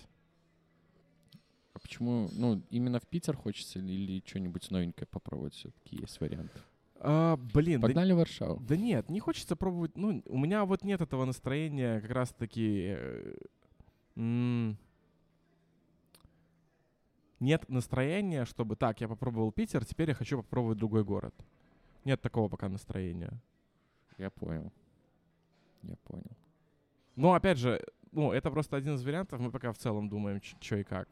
А почему, ну, именно в Питер хочется или, или что-нибудь новенькое попробовать все-таки есть вариант? А, блин, да Погнали в Варшаву. Да нет, не хочется пробовать. Ну, у меня вот нет этого настроения как раз-таки... э, Нет настроения, чтобы так, я попробовал Питер, теперь я хочу попробовать другой город. Нет такого пока настроения. Я понял. Я понял. Но опять же, ну, это просто один из вариантов, мы пока в целом думаем, что и как.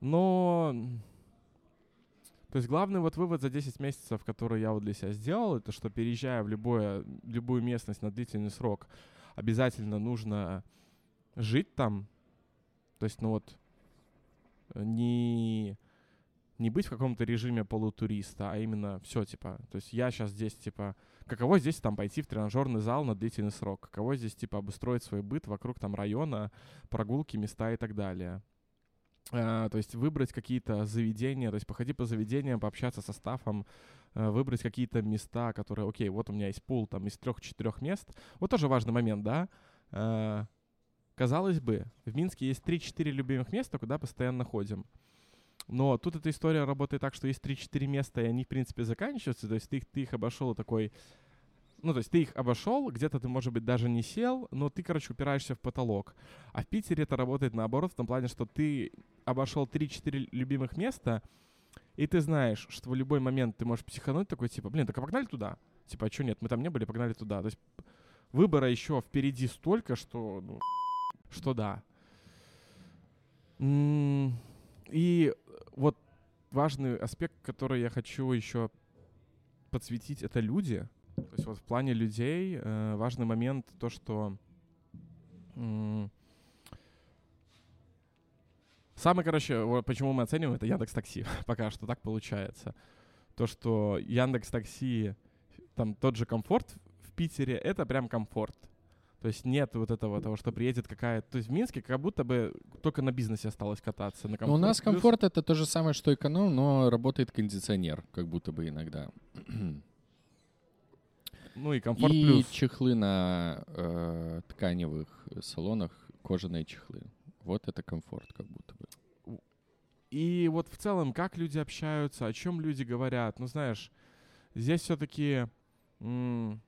Но... То есть главный вот вывод за 10 месяцев, который я вот для себя сделал, это что переезжая в любое, любую местность на длительный срок, обязательно нужно жить там. То есть, ну вот, э, не, не быть в каком-то режиме полутуриста, а именно все, типа, то есть я сейчас здесь, типа, каково здесь там пойти в тренажерный зал на длительный срок, каково здесь, типа, обустроить свой быт вокруг там района, прогулки, места и так далее. А, то есть выбрать какие-то заведения, то есть походи по заведениям, пообщаться со стафом, э, выбрать какие-то места, которые, окей, вот у меня есть пул там из трех-четырех мест. Вот тоже важный момент, да? Э, казалось бы, в Минске есть 3-4 любимых места, куда постоянно ходим. Но тут эта история работает так, что есть 3-4 места, и они, в принципе, заканчиваются. То есть ты, ты их обошел такой... Ну, то есть ты их обошел, где-то ты, может быть, даже не сел, но ты, короче, упираешься в потолок. А в Питере это работает наоборот, в том плане, что ты обошел 3-4 любимых места, и ты знаешь, что в любой момент ты можешь психануть такой, типа, блин, так а погнали туда? Типа, а что нет, мы там не были, погнали туда. То есть выбора еще впереди столько, что, ну, что да. И вот важный аспект, который я хочу еще подсветить, это люди. То есть вот в плане людей э, важный момент то, что м, самый, короче, вот почему мы оцениваем, это Яндекс Такси. Пока что так получается. То, что Яндекс Такси, там тот же комфорт в Питере, это прям комфорт. То есть нет вот этого того, что приедет какая-то... То есть в Минске как будто бы только на бизнесе осталось кататься. На Ну, у нас комфорт это то же самое, что эконом, но работает кондиционер, как будто бы иногда. Ну и комфорт И плюс. чехлы на э, тканевых салонах, кожаные чехлы. Вот это комфорт, как будто бы. И вот в целом, как люди общаются, о чем люди говорят. Ну, знаешь, здесь все-таки... Мне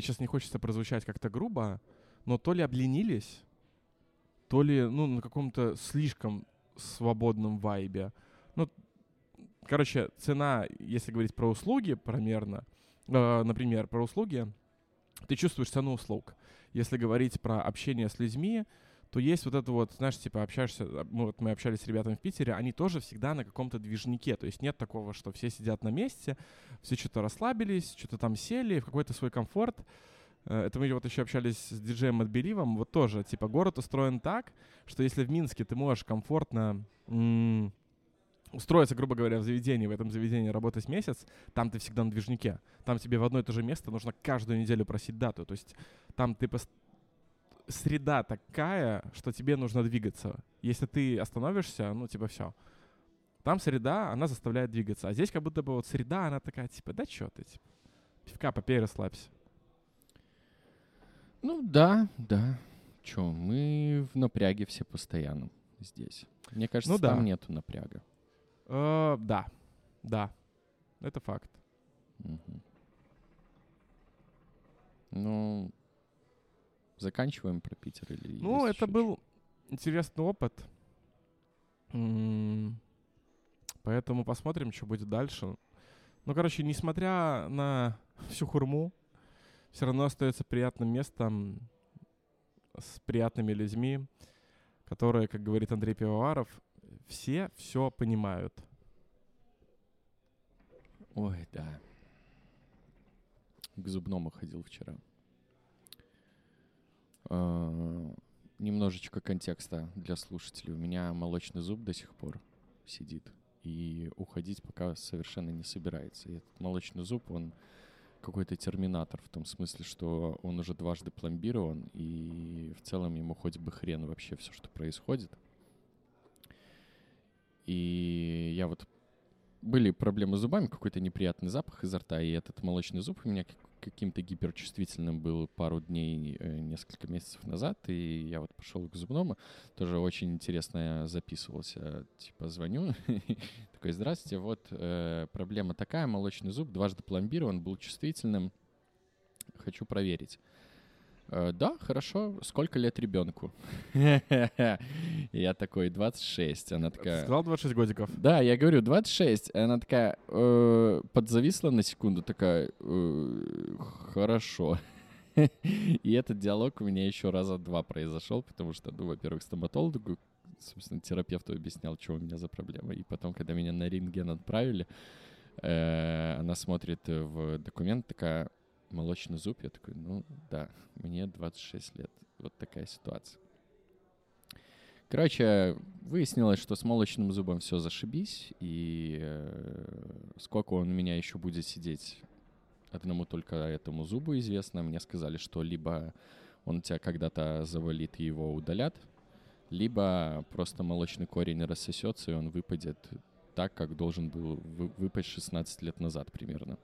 сейчас не хочется прозвучать как-то грубо, но то ли обленились, то ли, ну, на каком-то слишком свободном вайбе. Ну, короче, цена, если говорить про услуги примерно, э, например, про услуги, ты чувствуешь цену услуг. Если говорить про общение с людьми, то есть вот это вот, знаешь, типа общаешься, а, ну, вот мы общались с ребятами в Питере, они тоже всегда на каком-то движнике, то есть нет такого, что все сидят на месте, все что-то расслабились, что-то там сели, в какой-то свой комфорт. Э, Это мы вот еще общались с диджеем Матбеливом, вот тоже, типа, город устроен так, что если в Минске ты можешь комфортно м, устроиться, грубо говоря, в заведении, в этом заведении работать месяц, там ты всегда на движнике. Там тебе в одно и то же место нужно каждую неделю просить дату. То есть там ты пос- среда такая, что тебе нужно двигаться. Если ты остановишься, ну, типа, все. Там среда, она заставляет двигаться. А здесь как будто бы вот среда, она такая, типа, да чё ты, типа, пивка попей, расслабься. Ну да, да. Чё, мы в напряге все постоянно здесь. Мне кажется, Ну да. там нету напряга. Э, да, да, это факт. Мгм. Ну, заканчиваем про Питер или Ну, это ещё был интересный опыт. М, Поэтому посмотрим, что будет дальше. Ну, короче, несмотря на всю хурму, все равно остается приятным местом с приятными людьми, которые, как говорит Андрей Пивоваров, все все понимают. Ой, да. К зубному ходил вчера. А, Немножечко контекста для слушателей. У меня молочный зуб до сих пор сидит. И уходить пока совершенно не собирается. И этот молочный зуб, он какой-то терминатор в том смысле, что он уже дважды пломбирован, и в целом ему хоть бы хрен вообще все, что происходит. И я вот были проблемы с зубами, какой-то неприятный запах изо рта, и этот молочный зуб у меня как- каким-то гиперчувствительным был пару дней, э, несколько месяцев назад, и я вот пошел к зубному, тоже очень интересно записывался, типа звоню, такой, здравствуйте, вот э, проблема такая, молочный зуб дважды пломбирован, был чувствительным, хочу проверить. «Э, Да, хорошо. Сколько лет ребенку? Я такой, 26. Она Ты такая, сказал 26 годиков? да, я говорю, 26. Она такая, э, подзависла на секунду, такая, «Э, хорошо. И этот диалог у меня еще раза два произошел, потому что, ну, во-первых, стоматологу, собственно, терапевту объяснял, что у меня за проблема. И потом, когда меня на рентген отправили, она смотрит в документ, такая, молочный зуб. Я такой, ну, да, мне 26 лет. Вот такая ситуация. Короче, выяснилось, что с молочным зубом все зашибись, и э, сколько он у меня еще будет сидеть, одному только этому зубу известно. Мне сказали, что либо он тебя когда-то завалит и его удалят, либо просто молочный корень рассосется, и он выпадет так, как должен был вы- выпасть 16 лет назад примерно.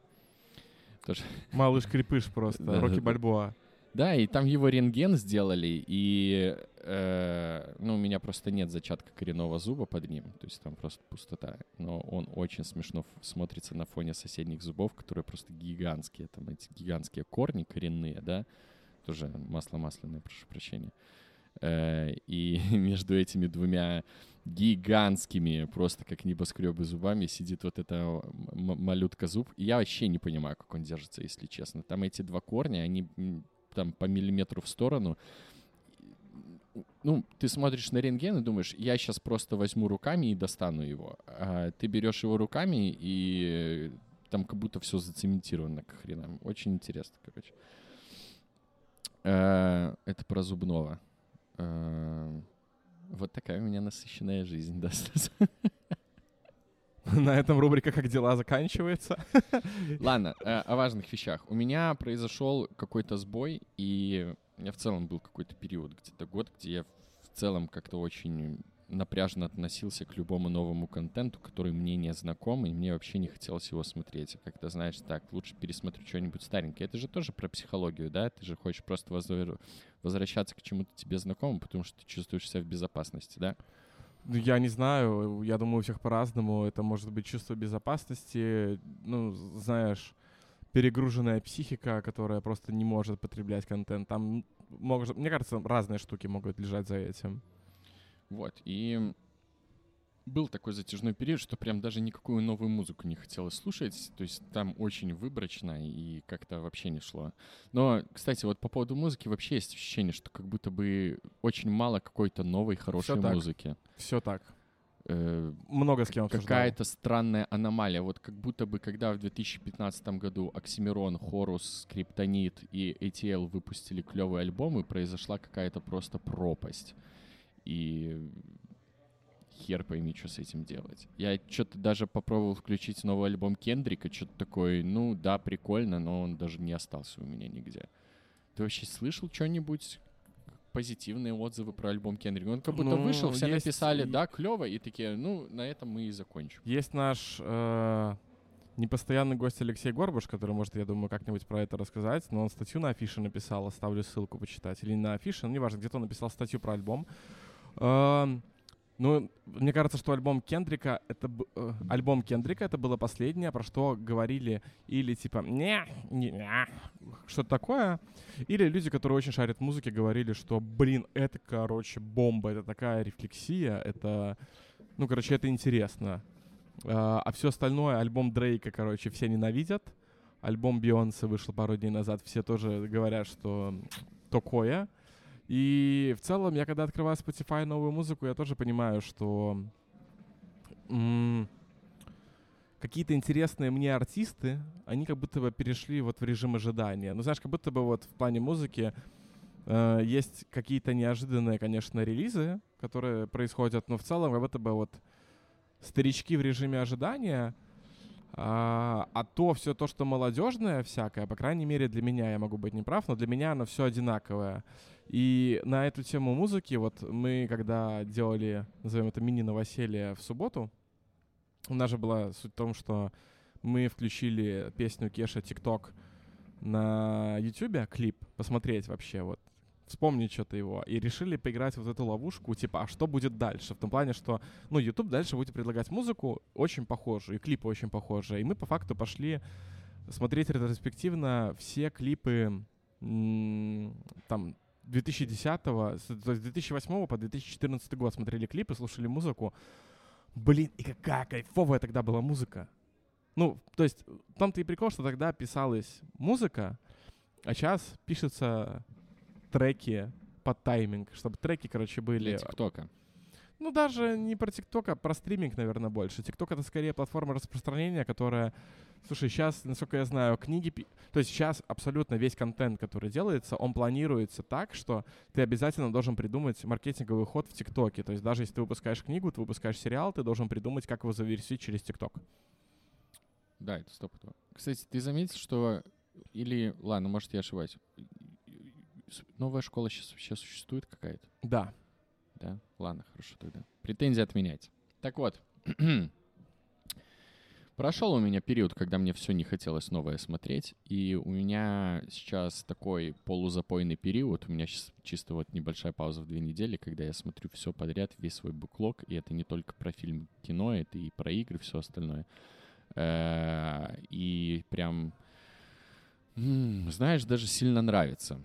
Тоже Малыш крепыш просто, Да, Рокки да. Бальбоа. Да, и там его рентген сделали, и э, ну, у меня просто нет зачатка коренного зуба под ним, то есть там просто пустота. Но он очень смешно смотрится на фоне соседних зубов, которые просто гигантские, там эти гигантские корни коренные, да, тоже масло масляное, прошу прощения. Э, и между этими двумя гигантскими, просто как небоскребы зубами, сидит вот эта малютка зуб. И я вообще не понимаю, как он держится, если честно. Там эти два корня, они там по миллиметру в сторону. Ну, ты смотришь на рентген и думаешь, я сейчас просто возьму руками и достану его. А ты берешь его руками и там как будто все зацементировано к хренам. Очень интересно, короче. Э, это про зубного. Э, вот такая у меня насыщенная жизнь, да? На этом рубрика «Как дела» заканчивается. Ладно, э, о важных вещах. У меня произошел какой-то сбой, и у меня в целом был какой-то период, где-то год, где я в целом как-то очень напряжно относился к любому новому контенту, который мне не знаком, и мне вообще не хотелось его смотреть. Как-то, знаешь, так, лучше пересмотрю что-нибудь старенькое. Это же тоже про психологию, да? Ты же хочешь просто возвращаться к чему-то тебе знакомому, потому что ты чувствуешь себя в безопасности, да? Ну, я не знаю, я думаю, у всех по-разному. Это может быть чувство безопасности, ну, знаешь, перегруженная психика, которая просто не может потреблять контент. Там, может, мне кажется, разные штуки могут лежать за этим. Вот, и был такой затяжной период, что прям даже никакую новую музыку не хотелось слушать. То есть там очень выборочно и как-то вообще не шло. Но, кстати, вот по поводу музыки вообще есть ощущение, что как будто бы очень мало какой-то новой хорошей Всё так. музыки. Все так. Э, Много с кем. Какая-то странная аномалия. Вот как будто бы, когда в 2015 году Оксимирон, Хорус, Скриптонит и ATL выпустили клевые альбомы, произошла какая-то просто пропасть. И хер пойми, что с этим делать. Я что-то даже попробовал включить новый альбом Кендрика, что-то такое, ну да, прикольно, но он даже не остался у меня нигде. Ты вообще слышал что-нибудь позитивные отзывы про альбом Кендрика? Он как будто Ну, вышел, все есть написали, да, клево, и такие, ну, на этом мы и закончим. Есть наш э, непостоянный гость Алексей Горбуш, который может, я думаю, как-нибудь про это рассказать, но он статью на афише написал, оставлю ссылку почитать, или на афише, ну, неважно, где-то он написал статью про альбом. Ну, мне кажется, что альбом Кендрика, это э, альбом Кендрика это было последнее, про что говорили или типа не, не, не», что-то такое, или люди, которые очень шарят в музыке, говорили, что, блин, это, короче, бомба, это такая рефлексия, это, ну, короче, это интересно. А, а все остальное, альбом Дрейка, короче, все ненавидят. Альбом Бейонсе вышел пару дней назад, все тоже говорят, что такое. И в целом, я когда открываю Spotify новую музыку, я тоже понимаю, что м, какие-то интересные мне артисты, они как будто бы перешли вот в режим ожидания. Ну, знаешь, как будто бы вот в плане музыки э, есть какие-то неожиданные, конечно, релизы, которые происходят, но в целом как будто бы вот старички в режиме ожидания, а, а то все то, что молодежное всякое, по крайней мере для меня, я могу быть неправ, но для меня оно все одинаковое. И на эту тему музыки, вот мы когда делали, назовем это мини-новоселье в субботу, у нас же была суть в том, что мы включили песню Кеша ТикТок на Ютубе, клип, посмотреть вообще, вот, вспомнить что-то его, и решили поиграть вот эту ловушку, типа, а что будет дальше? В том плане, что, ну, YouTube дальше будет предлагать музыку очень похожую, и клипы очень похожие. И мы по факту пошли смотреть ретроспективно все клипы там 2010 с- то есть 2008 по 2014 год смотрели клипы, слушали музыку. Блин, и какая кайфовая тогда была музыка. Ну, то есть, в том-то и прикол, что тогда писалась музыка, а сейчас пишутся треки под тайминг, чтобы треки, короче, были... Для ТикТока. Ну, даже не про ТикТок, а про стриминг, наверное, больше. ТикТок — это скорее платформа распространения, которая... Слушай, сейчас, насколько я знаю, книги... То есть сейчас абсолютно весь контент, который делается, он планируется так, что ты обязательно должен придумать маркетинговый ход в ТикТоке. То есть даже если ты выпускаешь книгу, ты выпускаешь сериал, ты должен придумать, как его заверсить через ТикТок. Да, это стопудово. Кстати, ты заметил, что... Или, ладно, может, я ошибаюсь. Новая школа сейчас вообще существует какая-то? Да. Да? Ладно, хорошо тогда. Претензии отменять. Так вот. Прошел у меня период, когда мне все не хотелось новое смотреть, и у меня сейчас такой полузапойный период, у меня сейчас чисто вот небольшая пауза в две недели, когда я смотрю все подряд, весь свой буклог, и это не только про фильм, кино, это и про игры, все остальное. Э, И прям, знаешь, даже сильно нравится.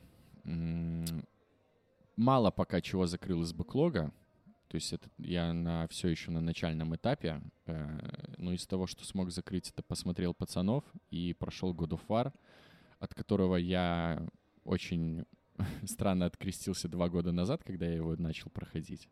Мало пока чего закрыл из бэклога, то есть это я на все еще на начальном этапе. э, но из того, что смог закрыть, это посмотрел пацанов и прошел God of War, от которого я очень странно открестился два года назад, когда я его начал проходить.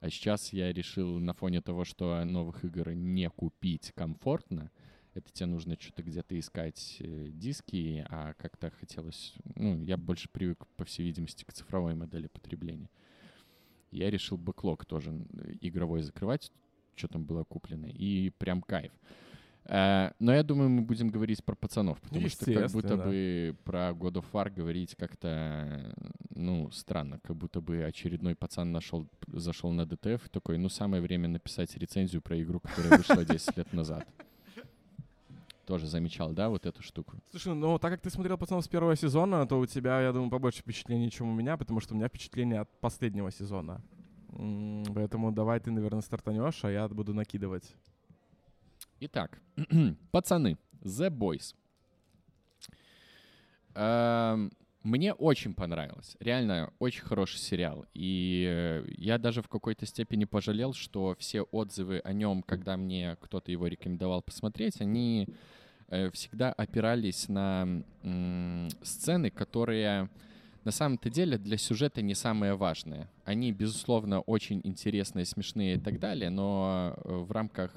А сейчас я решил на фоне того, что новых игр не купить комфортно, это тебе нужно что-то где-то искать э, диски, а как-то хотелось... Ну, я больше привык, по всей видимости, к цифровой модели потребления. Я решил бэклог тоже игровой закрывать, что там было куплено, и прям кайф. Э, но я думаю, мы будем говорить про пацанов, потому что как будто бы про God of War говорить как-то, ну, странно, как будто бы очередной пацан нашел, зашел на ДТФ такой, ну, самое время написать рецензию про игру, которая вышла 10 лет назад. Тоже замечал, да, вот эту штуку? Слушай, ну так как ты смотрел пацанов с первого сезона, то у тебя, я думаю, побольше впечатлений, чем у меня, потому что у меня впечатление от последнего сезона. Поэтому давай ты, наверное, стартанешь, а я буду накидывать. Итак, пацаны, The Boys. Эм, мне очень понравилось. Реально, очень хороший сериал. И э, я даже в какой-то степени пожалел, что все отзывы о нем, когда мне кто-то его рекомендовал посмотреть, они всегда опирались на сцены, которые на самом-то деле для сюжета не самое важное. Они, безусловно, очень интересные, смешные и так далее, но э, в рамках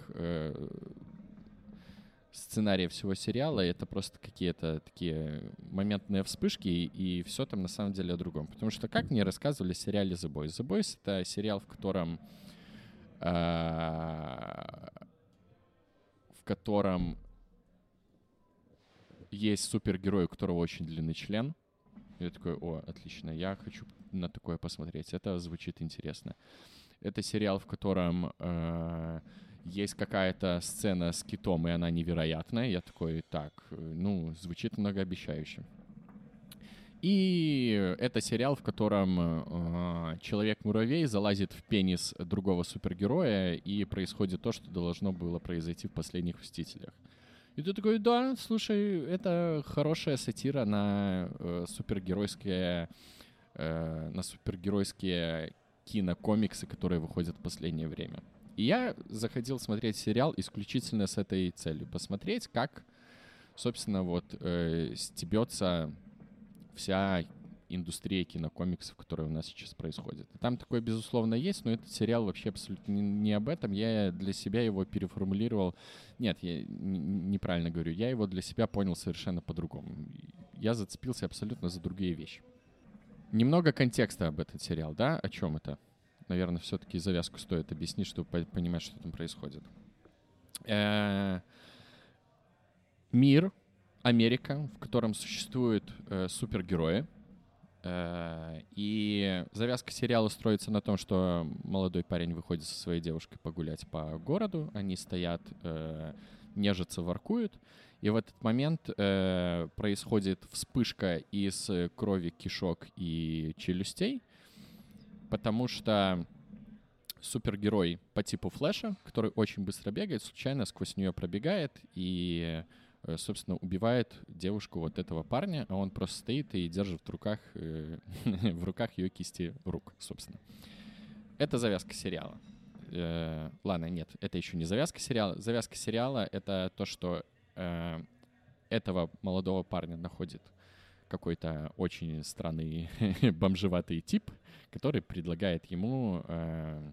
сценария всего сериала, это просто какие-то такие моментные вспышки, и, все там на самом деле о другом. Потому что, как мне рассказывали в сериале The Boys, The Boys — это сериал, в котором а, в котором есть супергерой, у которого очень длинный член. Я такой, о, отлично, я хочу на такое посмотреть. Это звучит интересно. Это сериал, в котором э, есть какая-то сцена с китом, и она невероятная. Я такой, так, ну, звучит многообещающе. И это сериал, в котором э, человек-муравей залазит в пенис другого супергероя, и происходит то, что должно было произойти в последних «Мстителях». И ты такой, да, слушай, это хорошая сатира на э, супергеройские, э, на супергеройские кинокомиксы, которые выходят в последнее время. И я заходил смотреть сериал исключительно с этой целью. Посмотреть, как, собственно, вот э, стебется вся индустрия кинокомиксов, которая у нас сейчас происходит. Там такое, безусловно, есть, но этот сериал вообще абсолютно не, об этом. Я для себя его переформулировал. Нет, я неправильно говорю. Я его для себя понял совершенно по-другому. Я зацепился абсолютно за другие вещи. Немного контекста об этот сериал, да? О чем это? наверное, все-таки завязку стоит объяснить, чтобы понимать, что там происходит. Э, мир, Америка, в котором существуют э, супергерои. Э, и завязка сериала строится на том, что молодой парень выходит со своей девушкой погулять по городу. Они стоят, нежатся, воркуют. И в этот момент э, происходит вспышка из крови, кишок и челюстей — потому что супергерой по типу Флэша, который очень быстро бегает, случайно сквозь нее пробегает и, э, собственно, убивает девушку вот этого парня, а он просто стоит и держит в руках, э, в руках ее кисти рук, собственно. Это завязка сериала. Э, ладно, нет, это еще не завязка сериала. Завязка сериала — это то, что этого молодого парня находит какой-то очень странный бомжеватый тип, который предлагает ему э,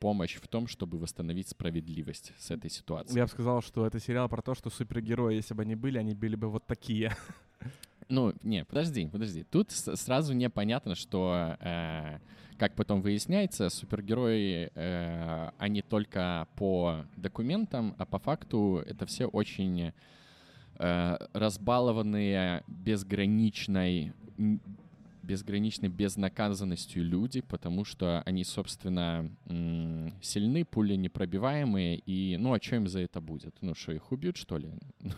помощь в том, чтобы восстановить справедливость с этой ситуацией. Я бы сказал, что это сериал про то, что супергерои, если бы они были, они были бы вот такие. Ну, не, подожди, подожди. Тут сразу непонятно, что, э, как потом выясняется, супергерои, э, они только по документам, а по факту это все очень э, разбалованные безграничной безграничной безнаказанностью люди, потому что они, собственно, сильны, пули непробиваемые, и, ну, а что им за это будет? Ну, что, их убьют, что ли?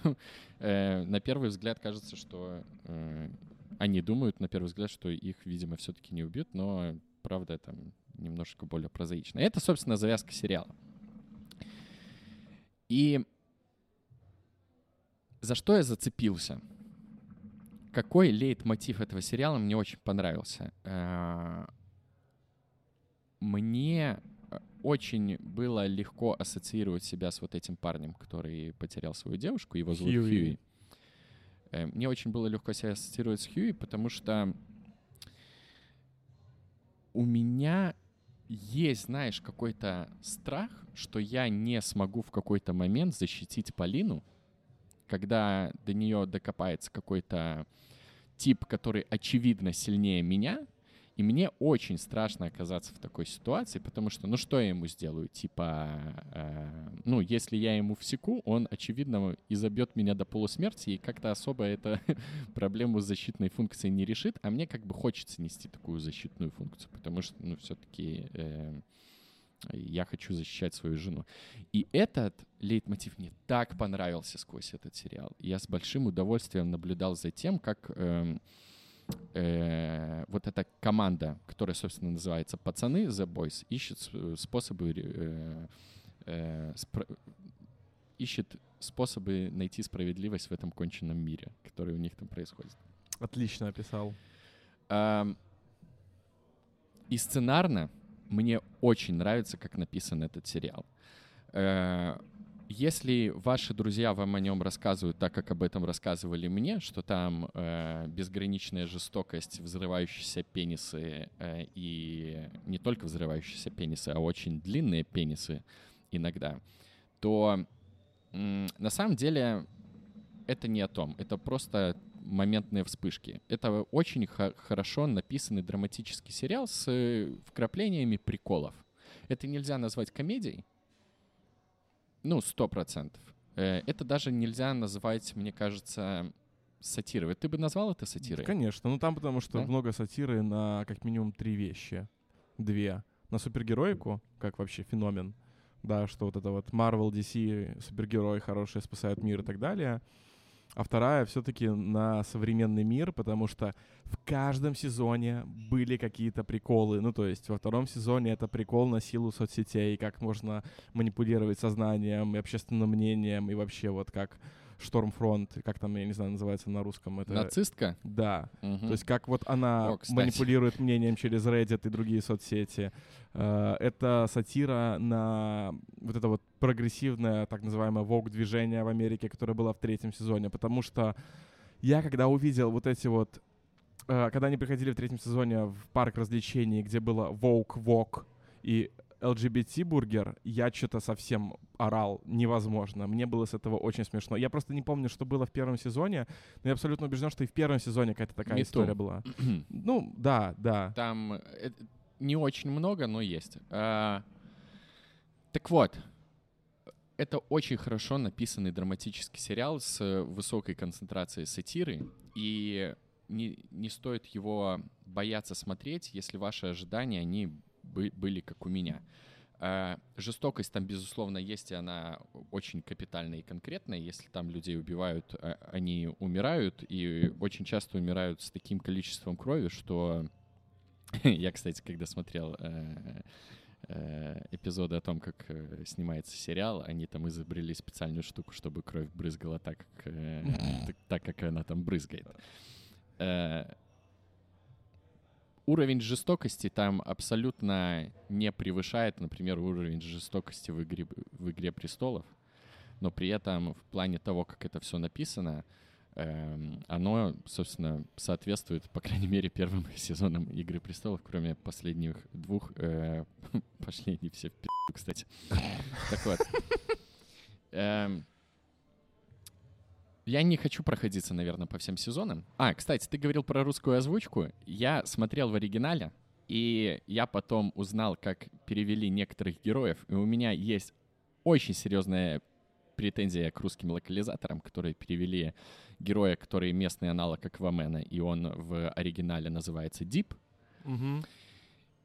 Ну, э, на первый взгляд кажется, что э, они думают, на первый взгляд, что их, видимо, все-таки не убьют, но, правда, это немножко более прозаично. Это, собственно, завязка сериала. И за что я зацепился? Какой лейтмотив этого сериала мне очень понравился? Э, мне э, очень было легко ассоциировать себя с вот этим парнем, который потерял свою девушку. Его зовут Хьюи. Хьюи. Э, мне очень было легко себя ассоциировать с Хьюи, потому что у меня есть, знаешь, какой-то страх, что я не смогу в какой-то момент защитить Полину, когда до нее докопается какой-то тип, который очевидно сильнее меня, и мне очень страшно оказаться в такой ситуации, потому что, ну что я ему сделаю? Типа, э, ну, если я ему всеку, он, очевидно, изобьет меня до полусмерти, и как-то особо это проблему с защитной функцией не решит, а мне как бы хочется нести такую защитную функцию, потому что, ну, все-таки э, я хочу защищать свою жену. И этот лейтмотив мне так понравился сквозь этот сериал. Я с большим удовольствием наблюдал за тем, как... Э, э, вот эта команда, которая, собственно, называется «Пацаны», «The Boys», ищет способы, э, э, спро- ищет способы найти справедливость в этом конченном мире, который у них там происходит. Отлично описал. Эм, и сценарно мне очень нравится, как написан этот сериал. Э, если ваши друзья вам о нем рассказывают так, как об этом рассказывали мне, что там э, безграничная жестокость, взрывающиеся пенисы э, и не только взрывающиеся пенисы, а очень длинные пенисы иногда, то э, на самом деле это не о том. Это просто моментные вспышки. Это очень хорошо написанный драматический сериал с э, вкраплениями приколов. Это нельзя назвать комедией, ну, сто процентов. Э, это даже нельзя называть, мне кажется, сатирой. Ты бы назвал это сатирой? Конечно. Ну, там потому что да? много сатиры на как минимум три вещи. Две. На супергероику, как вообще феномен. Да, что вот это вот Marvel, DC, супергерой хороший, спасает мир и так далее а вторая все-таки на современный мир, потому что в каждом сезоне были какие-то приколы. Ну, то есть во втором сезоне это прикол на силу соцсетей, как можно манипулировать сознанием и общественным мнением, и вообще вот как Штормфронт, как там, я не знаю, называется на русском. Это... Нацистка? Да. Угу. То есть как вот она О, манипулирует мнением через Reddit и другие соцсети. Э, это сатира на вот это вот прогрессивное, так называемое вок-движение в Америке, которое было в третьем сезоне, потому что я когда увидел вот эти вот э, когда они приходили в третьем сезоне в парк развлечений, где было Vogue, Вок и LGBT-бургер, я что-то совсем орал невозможно. Мне было с этого очень смешно. Я просто не помню, что было в первом сезоне, но я абсолютно убежден, что и в первом сезоне какая-то такая Me история too. была. ну, да, да. Там э, не очень много, но есть. А, так вот, это очень хорошо написанный драматический сериал с высокой концентрацией сатиры, и не, не стоит его бояться смотреть, если ваши ожидания, они были как у меня. А, жестокость там, безусловно, есть, и она очень капитальная и конкретная. Если там людей убивают, а, они умирают, и очень часто умирают с таким количеством крови, что... Я, кстати, когда смотрел э, э, эпизоды о том, как э, снимается сериал, они там изобрели специальную штуку, чтобы кровь брызгала так, как, так, как она там брызгает уровень жестокости там абсолютно не превышает, например, уровень жестокости в игре, в игре престолов. Но при этом в плане того, как это все написано, э, оно, собственно, соответствует, по крайней мере, первым сезонам Игры престолов, кроме последних двух. Э, пошли они все в пи***, кстати. Так вот. Я не хочу проходиться, наверное, по всем сезонам. А, кстати, ты говорил про русскую озвучку. Я смотрел в оригинале, и я потом узнал, как перевели некоторых героев. И у меня есть очень серьезная претензия к русским локализаторам, которые перевели героя, который местный аналог Аквамена, и он в оригинале называется Дип. Угу.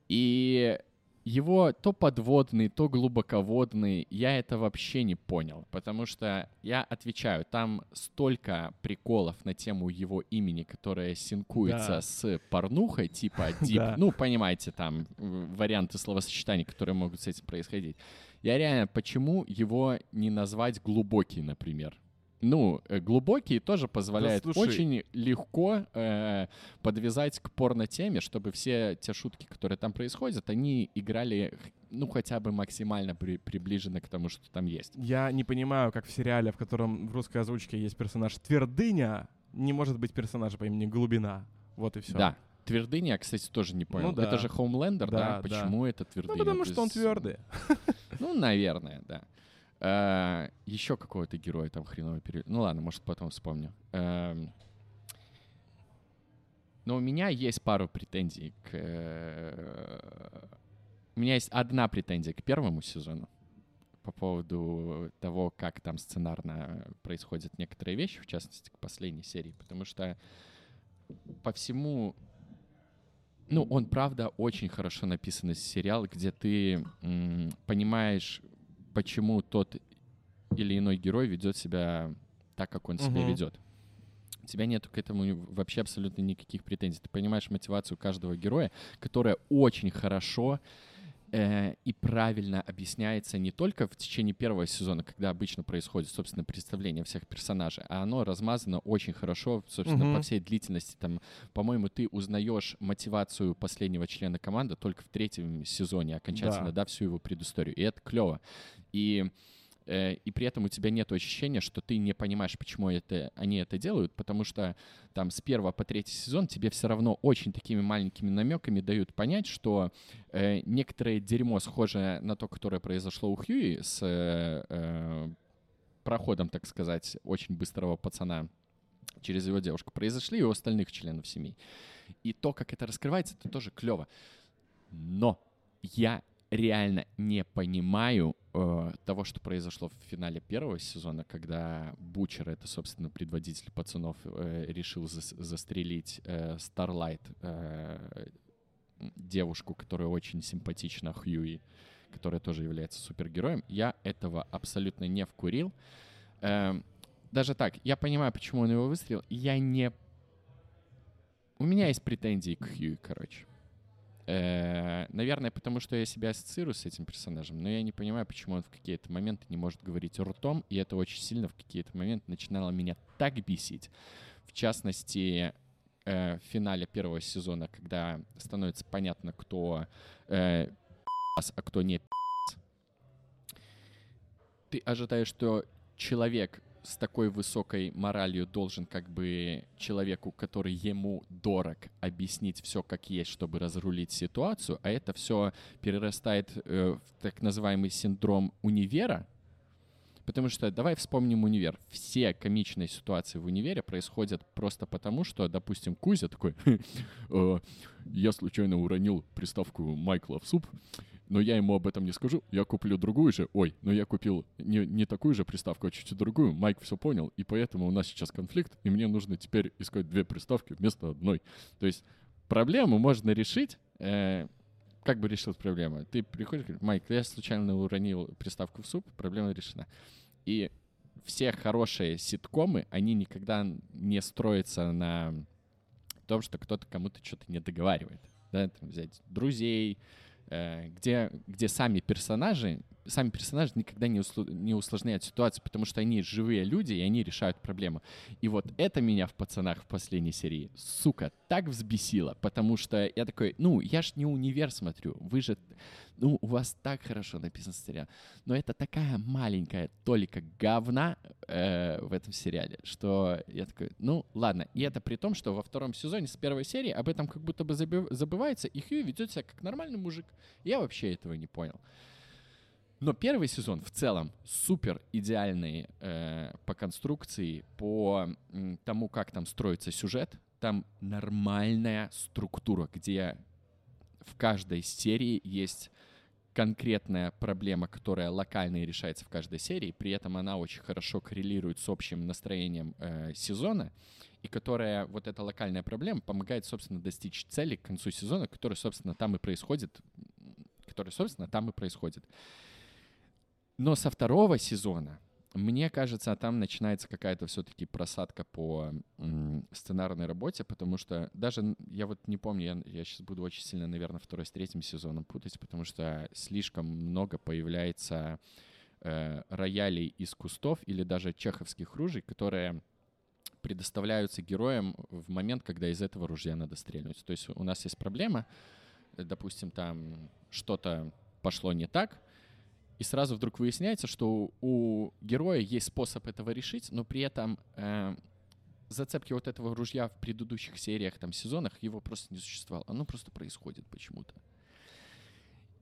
И его то подводный, то глубоководный, я это вообще не понял, потому что я отвечаю, там столько приколов на тему его имени, которое синкуется да. с порнухой, типа дип, да. ну, понимаете, там варианты словосочетаний, которые могут с этим происходить. Я реально, почему его не назвать глубокий, например? Ну, э, глубокие тоже позволяют да, очень легко э, подвязать к порно-теме, чтобы все те шутки, которые там происходят, они играли, ну, хотя бы максимально при, приближены к тому, что там есть. Я не понимаю, как в сериале, в котором в русской озвучке есть персонаж Твердыня, не может быть персонажа по имени Глубина. Вот и все. Да. Твердыня, кстати, тоже не понял. Ну, да. Это же Хоумлендер, да? да? Почему да. это Твердыня? Ну, потому что он твердый. Ну, наверное, да. Э, еще какого-то героя там хреново пере... Ну ладно, может, потом вспомню. Эм, но у меня есть пару претензий к... э, У меня есть одна претензия к первому сезону по поводу того, как там сценарно происходят некоторые вещи, в частности, к последней серии, потому что по всему ну, он, правда, очень хорошо написанный сериал, где ты м, понимаешь, почему тот или иной герой ведет себя так, как он себя Мгм. ведет. У тебя нет к этому вообще абсолютно никаких претензий. Ты понимаешь мотивацию каждого героя, которая очень хорошо э, и правильно объясняется не только в течение первого сезона, когда обычно происходит, собственно, представление всех персонажей, а оно размазано очень хорошо, собственно, Мгм. по всей длительности. Там, по-моему, ты узнаешь мотивацию последнего члена команды только в третьем сезоне, окончательно, Да. да, всю его предысторию. И это клево. И э, и при этом у тебя нет ощущения, что ты не понимаешь, почему это, они это делают, потому что там с первого по третий сезон тебе все равно очень такими маленькими намеками дают понять, что э, некоторое дерьмо, схожее на то, которое произошло у Хьюи с э, э, проходом, так сказать, очень быстрого пацана через его девушку, произошли и у остальных членов семьи. И то, как это раскрывается, это тоже клево. Но я реально не понимаю э, того, что произошло в финале первого сезона, когда Бучер, это, собственно, предводитель пацанов, э, решил зас- застрелить э, э, девушку, которая очень симпатична Хьюи, которая тоже является супергероем. Я этого абсолютно не вкурил. Эм, даже так, я понимаю, почему он его выстрелил. Я не... У меня есть претензии к Хьюи, короче. Э, наверное, потому что я себя ассоциирую с этим персонажем, но я не понимаю, почему он в какие-то моменты не может говорить ртом, и это очень сильно в какие-то моменты начинало меня так бесить. В частности, э, в финале первого сезона, когда становится понятно, кто э, а кто не ты ожидаешь, что человек с такой высокой моралью должен как бы человеку, который ему дорог, объяснить все как есть, чтобы разрулить ситуацию, а это все перерастает э, в так называемый синдром универа, Потому что давай вспомним универ. Все комичные ситуации в универе происходят просто потому, что, допустим, Кузя такой, «Э, я случайно уронил приставку Майкла в суп, но я ему об этом не скажу, я куплю другую же. Ой, но я купил не, не такую же приставку, а чуть-чуть другую. Майк все понял, и поэтому у нас сейчас конфликт, и мне нужно теперь искать две приставки вместо одной. То есть проблему можно решить, э, как бы решилась проблема? Ты приходишь, говоришь, Майк, я случайно уронил приставку в суп, проблема решена. И все хорошие ситкомы, они никогда не строятся на том, что кто-то кому-то что-то не договаривает. Да, там взять друзей, где, где сами персонажи, сами персонажи никогда не, услу- не усложняют ситуацию, потому что они живые люди, и они решают проблему. И вот это меня в «Пацанах» в последней серии, сука, так взбесило, потому что я такой, ну, я ж не универ смотрю, вы же, ну, у вас так хорошо написан сериал, но это такая маленькая толика говна э, в этом сериале, что я такой, ну, ладно. И это при том, что во втором сезоне с первой серии об этом как будто бы забыв- забывается, и Хью ведет себя как нормальный мужик. Я вообще этого не понял. Но первый сезон в целом супер идеальный э, по конструкции, по тому, как там строится сюжет. Там нормальная структура, где в каждой серии есть конкретная проблема, которая локально решается в каждой серии, при этом она очень хорошо коррелирует с общим настроением э, сезона, и которая, вот эта локальная проблема, помогает, собственно, достичь цели к концу сезона, которая, собственно, там и происходит, которая, собственно, там и происходит. Но со второго сезона, мне кажется, там начинается какая-то все-таки просадка по сценарной работе, потому что даже я вот не помню, я, сейчас буду очень сильно, наверное, второй с третьим сезоном путать, потому что слишком много появляется э, роялей из кустов или даже чеховских ружей, которые предоставляются героям в момент, когда из этого ружья надо стрельнуть. То есть у нас есть проблема, допустим, там что-то пошло не так, и сразу вдруг выясняется, что у героя есть способ этого решить, но при этом э, зацепки вот этого ружья в предыдущих сериях, там, сезонах, его просто не существовало. Оно просто происходит почему-то.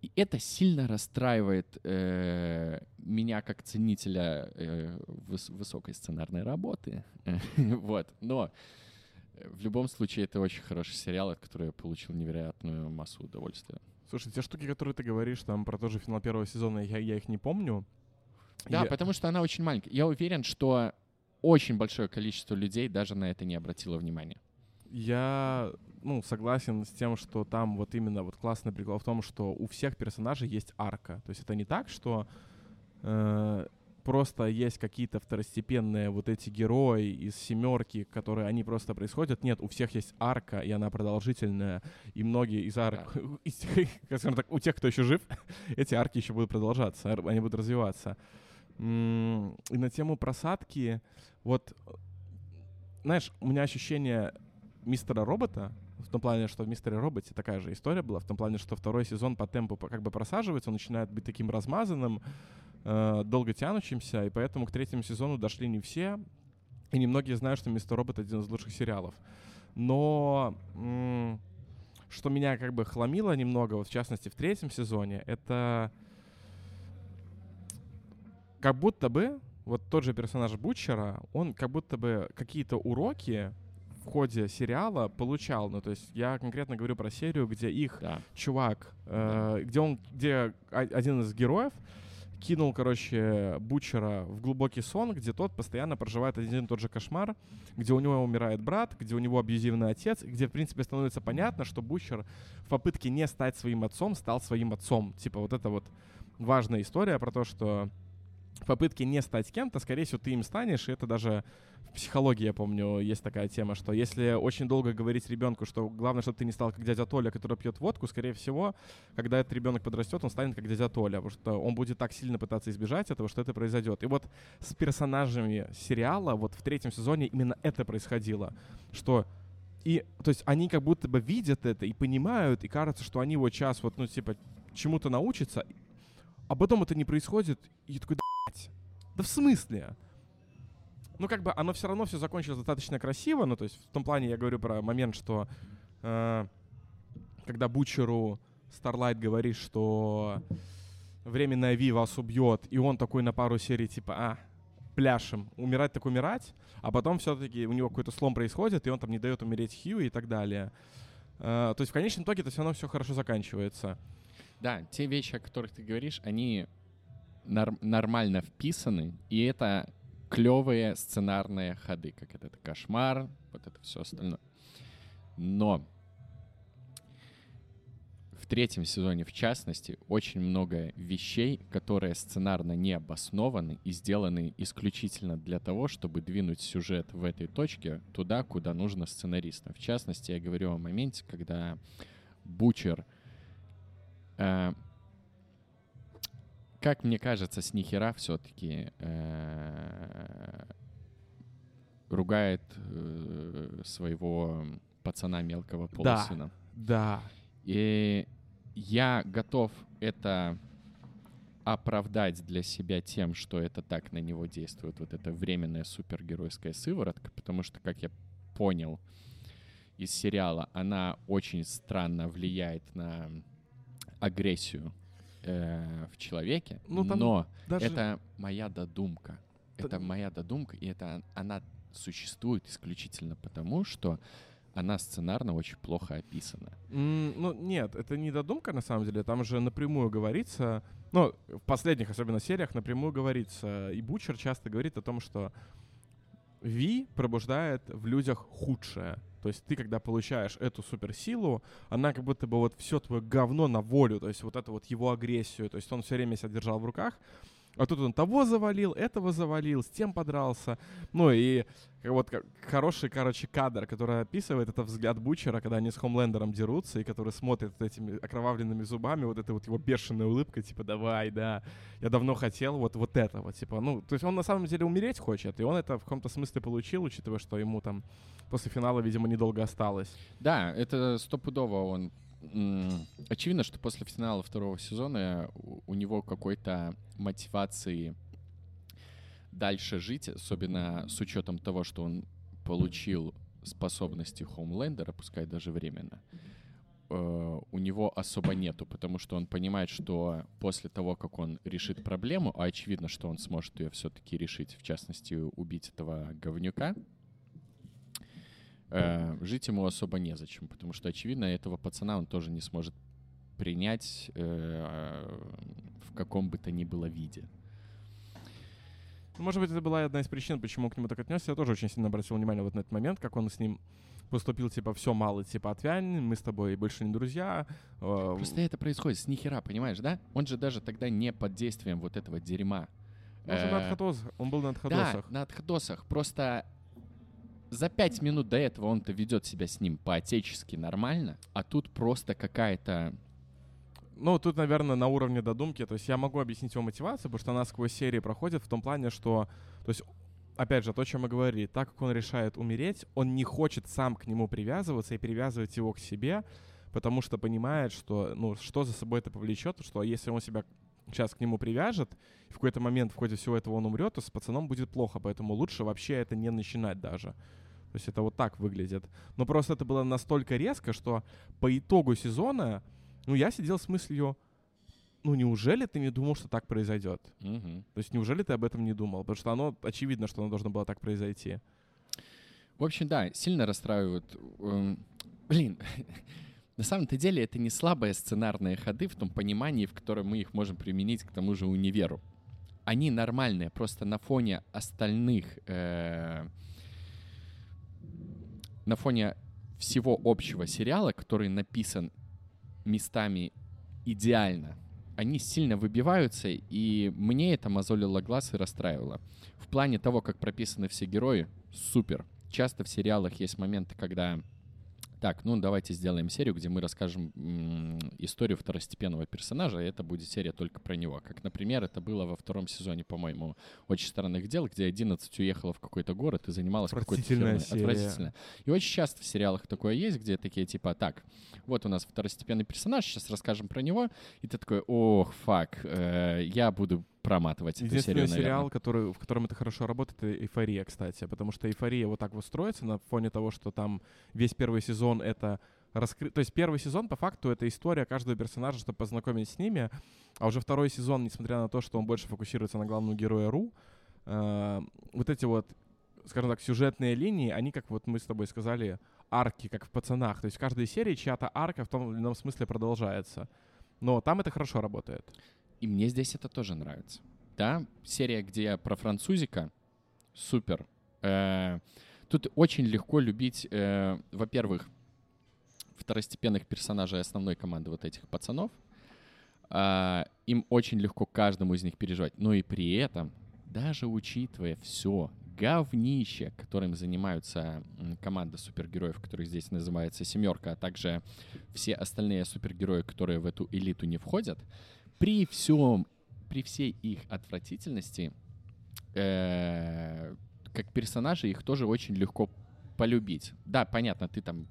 И это сильно расстраивает э, меня как ценителя э, выс- высокой сценарной работы. вот. Но в любом случае это очень хороший сериал, от которого я получил невероятную массу удовольствия. Слушай, те штуки, которые ты говоришь там про тоже финал первого сезона, я, я их не помню. Да, Я- потому что она очень маленькая. Я уверен, что очень большое количество людей даже на это не обратило внимания. Я, ну, согласен с тем, что там вот именно вот классный прикол в том, что у всех персонажей есть арка. То есть это не так, что э, просто есть какие-то второстепенные вот эти герои из семерки, которые они просто происходят. Нет, у всех есть арка, и она продолжительная. И многие из арок, из тех, скажем так, у тех, кто еще жив, эти арки еще будут продолжаться, они будут развиваться. И на тему просадки, вот, э, знаешь, у меня ощущение мистера робота, в том плане, что в мистере роботе такая же история была, в том плане, что второй сезон по темпу как бы просаживается, он начинает быть таким размазанным, э, долго тянущимся, и поэтому к третьему сезону дошли не все, и немногие знают, что мистер робот один из лучших сериалов. Но м, что меня как бы хламило немного, вот в частности в третьем сезоне, это как будто бы вот тот же персонаж Бутчера, он как будто бы какие-то уроки в ходе сериала получал. Ну, то есть я конкретно говорю про серию, где их Да. чувак, э, где он, где один из героев кинул, короче, Бутчера в глубокий сон, где тот постоянно проживает один и тот же кошмар, где у него умирает брат, где у него абьюзивный отец, где, в принципе, становится понятно, что Бутчер в попытке не стать своим отцом стал своим отцом. Типа вот это вот важная история про то, что в попытке не стать кем-то, скорее всего, ты им станешь, и это даже в психологии, я помню, есть такая тема, что если очень долго говорить ребенку, что главное, чтобы ты не стал как дядя Толя, который пьет водку, скорее всего, когда этот ребенок подрастет, он станет как дядя Толя, потому что он будет так сильно пытаться избежать этого, что это произойдет. И вот с персонажами сериала, вот в третьем сезоне именно это происходило, что и, то есть они как будто бы видят это и понимают, и кажется, что они вот сейчас вот, ну, типа, чему-то научатся, а потом это не происходит, и я такой, да, да в смысле? Ну, как бы оно все равно все закончилось достаточно красиво, ну, то есть в том плане я говорю про момент, что э, когда Бучеру Старлайт говорит, что временная Ви вас убьет, и он такой на пару серий типа, а, пляшем, умирать так умирать, а потом все-таки у него какой-то слом происходит, и он там не дает умереть Хью и так далее. Э, то есть в конечном итоге это все равно все хорошо заканчивается. Да, те вещи, о которых ты говоришь, они нор- нормально вписаны, и это клевые сценарные ходы, как это, это кошмар, вот это все остальное. Но в третьем сезоне, в частности, очень много вещей, которые сценарно не обоснованы и сделаны исключительно для того, чтобы двинуть сюжет в этой точке туда, куда нужно сценаристам. В частности, я говорю о моменте, когда Бучер э, как мне кажется, с нихера все-таки ругает э, своего пацана мелкого Да. полусына. Да. И я готов это оправдать для себя тем, что это так на него действует, вот эта временная супергеройская сыворотка, потому что, как я понял из сериала, она очень странно влияет на агрессию э, в человеке, Ну, там но Даже... это моя додумка. Т- Это моя додумка, и это она существует исключительно потому, что она сценарно очень плохо описана. М, Ну, нет, это не додумка, на самом деле. Там же напрямую говорится, ну, в последних, особенно сериях, напрямую говорится. И Бучер часто говорит о том, что Ви пробуждает в людях худшее. То есть ты, когда получаешь эту суперсилу, она как будто бы вот все твое говно на волю, то есть вот это вот его агрессию, то есть он все время себя держал в руках, а тут он того завалил, этого завалил, с тем подрался. Ну и вот хороший, короче, кадр, который описывает это взгляд Бучера, когда они с Хомлендером дерутся, и который смотрит этими окровавленными зубами, вот этой вот его бешеной улыбкой, типа, давай, да, я давно хотел вот, вот это вот, типа, ну, то есть он на самом деле умереть хочет, и он это в каком-то смысле получил, учитывая, что ему там после финала, видимо, недолго осталось. Да, это стопудово он... Очевидно, что после финала второго сезона у- у него какой-то мотивации дальше жить, особенно с учетом того, что он получил способности Хоумлендера, пускай даже временно, э, у него особо нету, потому что он понимает, что после того, как он решит проблему, а очевидно, что он сможет ее все-таки решить, в частности, убить этого говнюка, э, жить ему особо незачем, потому что, очевидно, этого пацана он тоже не сможет принять э, в каком бы то ни было виде. Ну, может быть, это была одна из причин, почему к нему так отнесся. Я тоже очень сильно обратил внимание вот на этот момент, как он с ним поступил, типа, все, мало, типа, отвянь, мы с тобой больше не друзья. Э, Просто это происходит с нихера, понимаешь, да? Он же даже тогда не под действием вот этого дерьма. Он же на отходосах. Он был на отходосах. Да, на отходосах. Просто за пять минут до этого он-то ведет себя с ним по-отечески нормально, а тут просто какая-то ну, тут, наверное, на уровне додумки. То есть я могу объяснить его мотивацию, потому что она сквозь серии проходит в том плане, что... То есть, опять же, то, о чем мы говорили, так как он решает умереть, он не хочет сам к нему привязываться и привязывать его к себе, потому что понимает, что, ну, что за собой это повлечет, что если он себя сейчас к нему привяжет, и в какой-то момент в ходе всего этого он умрет, то с пацаном будет плохо, поэтому лучше вообще это не начинать даже. То есть это вот так выглядит. Но просто это было настолько резко, что по итогу сезона ну, я сидел с мыслью, ну, неужели ты не думал, что так произойдет? Угу. То есть неужели ты об этом не думал? Потому что оно, очевидно, что оно должно было так произойти. В общем, да, сильно расстраивают. Эм, блин, на самом-то деле это не слабые сценарные ходы в том понимании, в котором мы их можем применить к тому же универу. Они нормальные, просто на фоне остальных, э, на фоне всего общего сериала, который написан местами идеально, они сильно выбиваются, и мне это мозолило глаз и расстраивало. В плане того, как прописаны все герои, супер. Часто в сериалах есть моменты, когда так, ну давайте сделаем серию, где мы расскажем историю второстепенного персонажа, и это будет серия только про него. Как, например, это было во втором сезоне, по-моему, «Очень странных дел», где 11 уехала в какой-то город и занималась какой-то фирмой. Отвратительно. И очень часто в сериалах такое есть, где такие типа, так, вот у нас второстепенный персонаж, сейчас расскажем про него, и ты такой, ох, фак, э, я буду проматывать эту серию, сериал, который, в котором это хорошо работает, это «Эйфория», кстати, потому что «Эйфория» вот так вот строится на фоне того, что там весь первый сезон — это раскры... То есть первый сезон, по факту, это история каждого персонажа, чтобы познакомить с ними, а уже второй сезон, несмотря на то, что он больше фокусируется на главном герое Ру, э, вот эти вот, скажем так, сюжетные линии, они, как вот мы с тобой сказали, арки, как в «Пацанах». То есть в каждой серии чья-то арка в том или ином смысле продолжается. Но там это хорошо работает. И мне здесь это тоже нравится. Да, серия, где про французика, супер. Э, тут очень легко любить, э, во-первых, второстепенных персонажей основной команды вот этих пацанов. Э, им очень легко каждому из них переживать. Но и при этом, даже учитывая все говнище, которым занимаются команда супергероев, которые здесь называется «семерка», а также все остальные супергерои, которые в эту элиту не входят, при всем, при всей их отвратительности, э, как персонажи их тоже очень легко полюбить. Да, понятно, ты там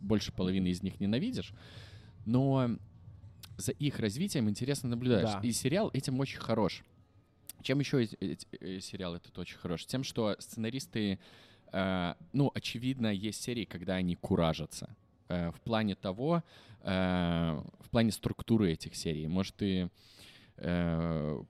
больше половины из них ненавидишь, но за их развитием интересно наблюдаешь. Да. И сериал этим очень хорош. Чем еще э, сериал этот очень хорош? Тем, что сценаристы, э, ну, очевидно, есть серии, когда они куражатся. Э, в плане того, э, в плане структуры этих серий. Может, ты э,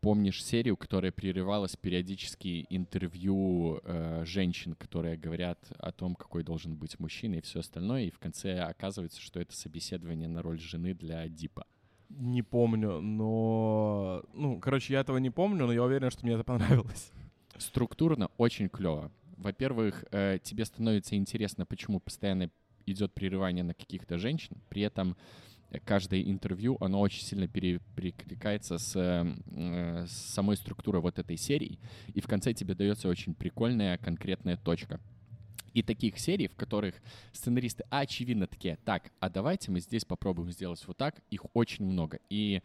помнишь серию, которая прерывалась периодически интервью э, женщин, которые говорят о том, какой должен быть мужчина и все остальное, и в конце оказывается, что это собеседование на роль жены для Дипа. Не помню, но... Ну, короче, я этого не помню, но я уверен, что мне это понравилось. Структурно очень клево. Во-первых, э, тебе становится интересно, почему постоянно идет прерывание на каких-то женщин, при этом каждое интервью, оно очень сильно перекликается с, э, с самой структурой вот этой серии, и в конце тебе дается очень прикольная конкретная точка. И таких серий, в которых сценаристы очевидно такие, так, а давайте мы здесь попробуем сделать вот так, их очень много. И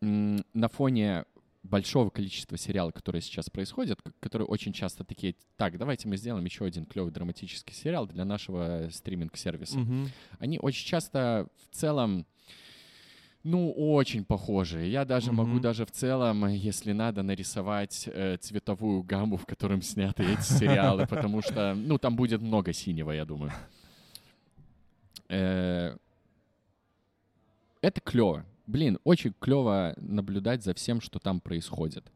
на фоне большого количества сериалов, которые сейчас происходят, которые очень часто такие, так, давайте мы сделаем еще один клевый драматический сериал для нашего стриминг-сервиса. Mm-hmm. Они очень часто в целом, ну, очень похожие. Я даже mm-hmm. могу даже в целом, если надо, нарисовать э, цветовую гамму, в котором сняты эти сериалы, потому что, ну, там будет много синего, я думаю. Э, это клево. Блин, очень клево наблюдать за всем, что там происходит.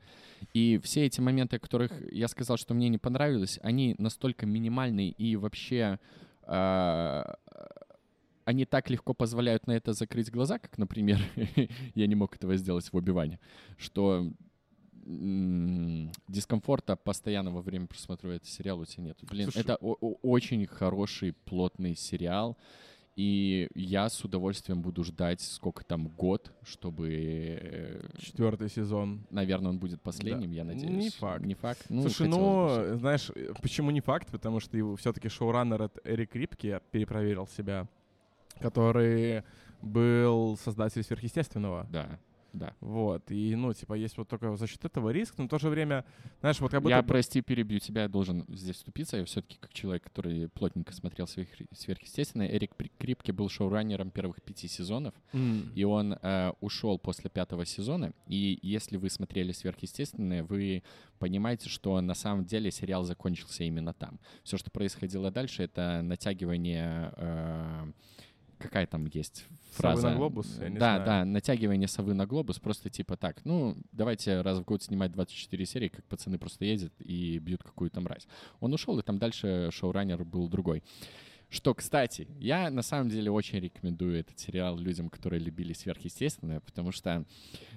И все эти моменты, о которых я сказал, что мне не понравилось, они настолько минимальные и вообще э, они так легко позволяют на это закрыть глаза, как, например, я не мог этого сделать в Оби-Ване, что дискомфорта постоянно во время просмотра этого сериала у тебя нет. Блин, Слушай, это очень хороший, плотный сериал. И я с удовольствием буду ждать, сколько там, год, чтобы... Э, Четвертый сезон. Наверное, он будет последним, да. я надеюсь. Не факт. Не факт. Ну, Слушай, ну, знаешь, почему не факт? Потому что его все-таки шоураннер от Эрик Рипки, перепроверил себя, который был создатель сверхъестественного. Да. Да. Вот. И, ну, типа, есть вот только за счет этого риск, но в то же время, знаешь, вот как будто... Я, прости, перебью тебя, я должен здесь вступиться. Я все-таки, как человек, который плотненько смотрел сверх... сверхъестественное, Эрик Крипке был шоураннером первых пяти сезонов, mm. и он э, ушел после пятого сезона. И если вы смотрели сверхъестественное, вы понимаете, что на самом деле сериал закончился именно там. Все, что происходило дальше, это натягивание... Э, какая там есть фраза? Совы на глобус? Я не да, знаю. да, натягивание совы на глобус, просто типа так, ну, давайте раз в год снимать 24 серии, как пацаны просто ездят и бьют какую-то мразь. Он ушел, и там дальше шоураннер был другой. Что, кстати, я на самом деле очень рекомендую этот сериал людям, которые любили сверхъестественное, потому что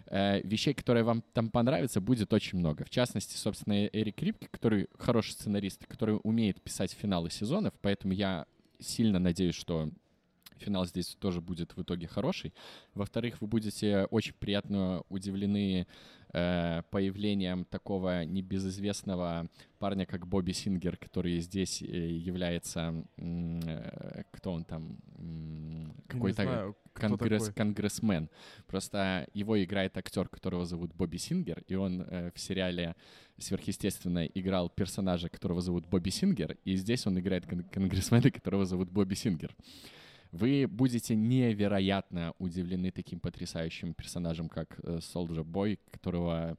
э, вещей, которые вам там понравятся, будет очень много. В частности, собственно, Эрик Рипки, который хороший сценарист, который умеет писать финалы сезонов, поэтому я сильно надеюсь, что финал здесь тоже будет в итоге хороший. Во-вторых, вы будете очень приятно удивлены э, появлением такого небезызвестного парня, как Бобби Сингер, который здесь э, является... Э, кто он там? Какой-то конгресс, конгрессмен. Просто его играет актер, которого зовут Бобби Сингер, и он э, в сериале сверхъестественно играл персонажа, которого зовут Бобби Сингер, и здесь он играет кон- конгрессмена, которого зовут Бобби Сингер вы будете невероятно удивлены таким потрясающим персонажем, как э, Soldier Boy, которого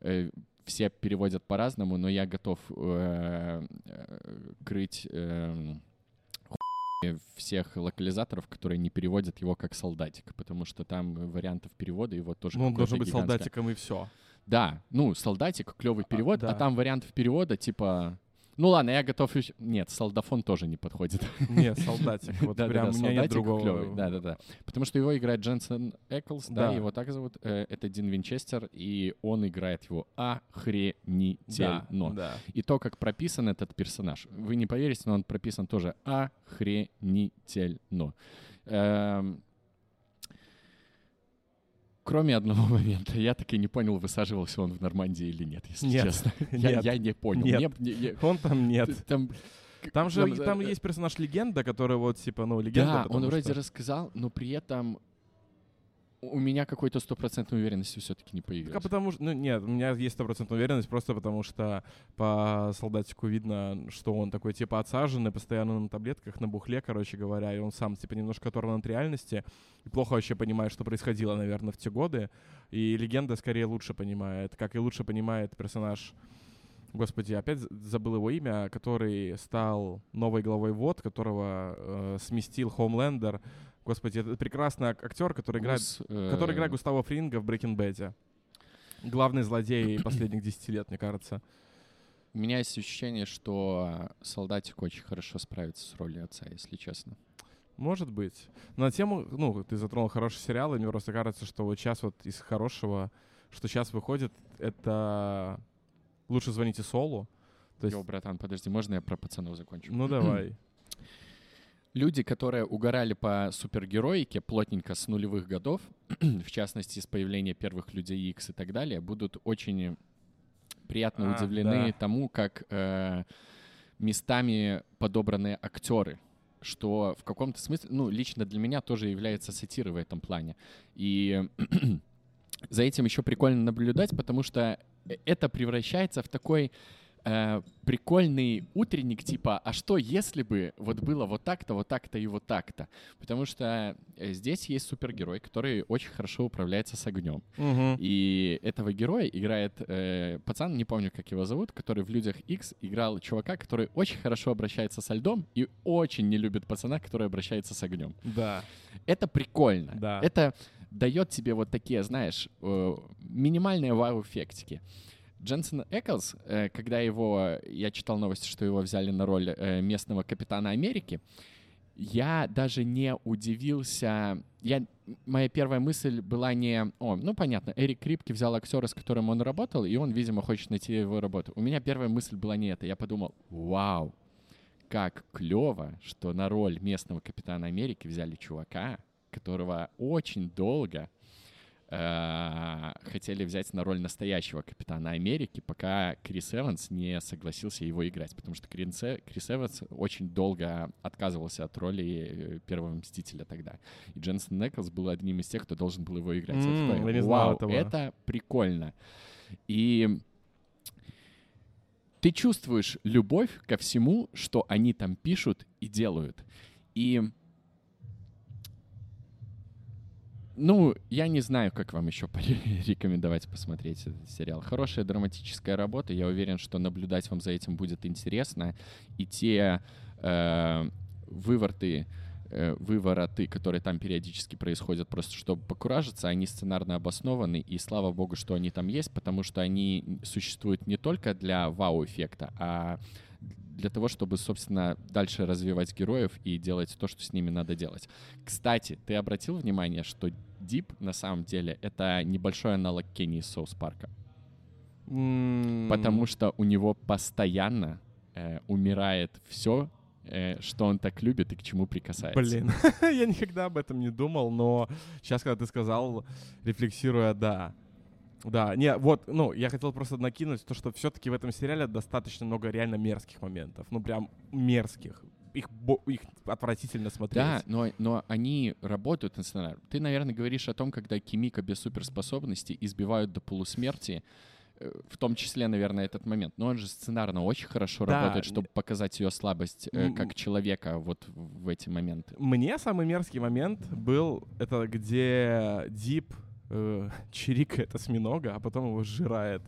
э, все переводят по-разному, но я готов э, крыть э, всех локализаторов, которые не переводят его как солдатик, потому что там вариантов перевода его тоже Ну, он должен быть гигантское. солдатиком и все. Да, ну, солдатик, клевый а, перевод, а, да. а там вариантов перевода типа ну ладно, я готов... Нет, солдафон тоже не подходит. Нет, солдатик. Вот прям да, у меня нет другого. Да-да-да. Потому что его играет Дженсен Эклс, да. его так зовут. Э, это Дин Винчестер, и он играет его охренительно. И то, как прописан этот персонаж, вы не поверите, но он прописан тоже охренительно. Кроме одного момента, я так и не понял, высаживался он в Нормандии или нет, если нет, честно. Нет, я, я не понял. Нет, мне, мне, он там нет. Там, там же там, там есть персонаж легенда, который вот типа, ну, легенда. Да, он вроде что... рассказал, но при этом у меня какой-то стопроцентной уверенности все-таки не появилось. Так, а потому что, ну нет, у меня есть стопроцентная уверенность просто потому что по солдатику видно, что он такой типа отсаженный, постоянно на таблетках, на бухле, короче говоря, и он сам типа немножко оторван от реальности и плохо вообще понимает, что происходило, наверное, в те годы. И легенда скорее лучше понимает, как и лучше понимает персонаж Господи, опять забыл его имя, который стал новой главой ВОД, которого э, сместил Хоумлендер Господи, это прекрасный актер, который играет, Гус, э... который играет Густаво Фринга в Breaking Bad. Главный злодей последних 10 лет, мне кажется. У меня есть ощущение, что солдатик очень хорошо справится с ролью отца, если честно. Может быть. Но на тему, ну, ты затронул хороший сериал, и мне просто кажется, что вот сейчас вот из хорошего, что сейчас выходит, это «Лучше звоните Солу». То есть... Йо, братан, подожди, можно я про пацанов закончу? Ну, давай люди, которые угорали по супергероике плотненько с нулевых годов, в частности, с появления первых людей X и так далее, будут очень приятно а, удивлены да. тому, как э, местами подобраны актеры что в каком-то смысле, ну, лично для меня тоже является сатирой в этом плане. И за этим еще прикольно наблюдать, потому что это превращается в такой э, прикольный утренник типа, а что если бы вот было вот так-то, вот так-то и вот так-то? Потому что э, здесь есть супергерой, который очень хорошо управляется с огнем. Мгм. И этого героя играет э, пацан, не помню, как его зовут, который в «Людях X играл чувака, который очень хорошо обращается со льдом и очень не любит пацана, который обращается с огнем. Да. Это прикольно. Да. Это дает тебе вот такие, знаешь, э, минимальные вау-эффектики. Дженсен Эклс, э, когда его, я читал новости, что его взяли на роль э, местного капитана Америки, я даже не удивился. Я, моя первая мысль была не, о, ну понятно, Эрик Крипки взял актера, с которым он работал, и он, видимо, хочет найти его работу. У меня первая мысль была не это. Я подумал, вау, как клево, что на роль местного капитана Америки взяли чувака, которого очень долго э, хотели взять на роль настоящего капитана Америки, пока Крис Эванс не согласился его играть, потому что Крис, Крис Эванс очень долго отказывался от роли э, первого Мстителя тогда. И Дженсен Неклс был одним из тех, кто должен был его играть. Я М, такой, я не Вау, этого». это прикольно. И ты чувствуешь любовь ко всему, что они там пишут и делают. И ну, я не знаю, как вам еще порекомендовать посмотреть этот сериал. Хорошая драматическая работа. Я уверен, что наблюдать вам за этим будет интересно. И те э, выворты, э, вывороты, которые там периодически происходят, просто чтобы покуражиться, они сценарно обоснованы. И слава богу, что они там есть, потому что они существуют не только для вау-эффекта, а для того, чтобы, собственно, дальше развивать героев и делать то, что с ними надо делать. Кстати, ты обратил внимание, что Дип на самом деле это небольшой аналог Кенни из Соус Парка, М, потому что у него постоянно э, умирает все, что он так любит и к чему прикасается. Блин, я никогда об этом не думал, но сейчас, когда ты сказал, рефлексируя, да. Да, не, вот, ну, я хотел просто накинуть то, что все-таки в этом сериале достаточно много реально мерзких моментов. Ну, прям мерзких. Их, их отвратительно смотреть. Да, но, но они работают на сценарий. Ты, наверное, говоришь о том, когда Кимика без суперспособностей избивают до полусмерти, э, в том числе, наверное, этот момент. Но он же сценарно очень хорошо Да, работает, чтобы показать ее слабость э, как человека вот в эти моменты. Мне самый мерзкий момент был, это где Дип э, чирикает осьминога, а потом его сжирает.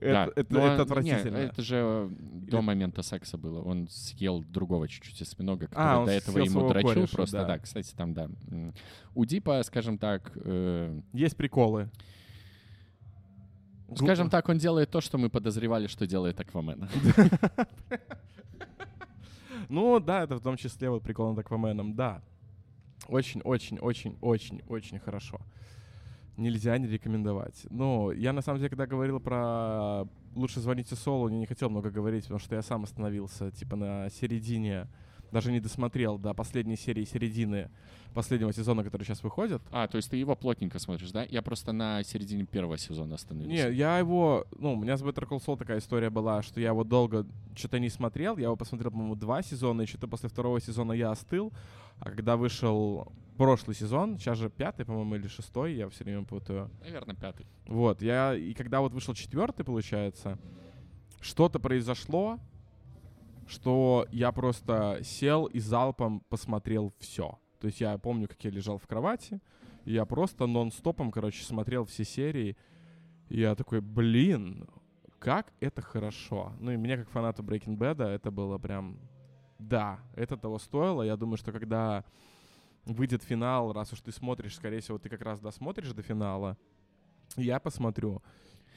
Это, Да, это, но это он- отвратительно. не, это же э, до момента секса было. Он съел другого чуть-чуть осьминога, который А, до этого ему дрочил кореша, просто. да. Да. кстати, там, да. У Дипа, скажем так, э, Есть приколы. скажем так, он делает то, что мы подозревали, что делает Аквамен. Ну да, это в том числе вот прикол над Акваменом, да. Очень-очень-очень-очень-очень хорошо. Нельзя не рекомендовать. Ну, я на самом деле, когда говорил про «Лучше звоните Солу», не хотел много говорить, потому что я сам остановился, типа, на середине, даже не досмотрел до последней серии середины последнего сезона, который сейчас выходит. А, то есть ты его плотненько смотришь, да? Я просто на середине первого сезона остановился. Не, я его... Ну, у меня с Better Call Saul такая история была, что я его долго что-то не смотрел. Я его посмотрел, по-моему, два сезона, и что-то после второго сезона я остыл. А когда вышел прошлый сезон, сейчас же пятый, по-моему, или шестой, я все время путаю. Наверное, пятый. Вот, я... И когда вот вышел четвертый, получается, что-то произошло, что я просто сел и залпом посмотрел все. То есть я помню, как я лежал в кровати, и я просто нон-стопом, короче, смотрел все серии. И я такой, блин, как это хорошо. Ну и мне, как фанату Breaking Bad, это было прям... Да, это того стоило. Я думаю, что когда выйдет финал, раз уж ты смотришь, скорее всего, ты как раз досмотришь до финала, я посмотрю.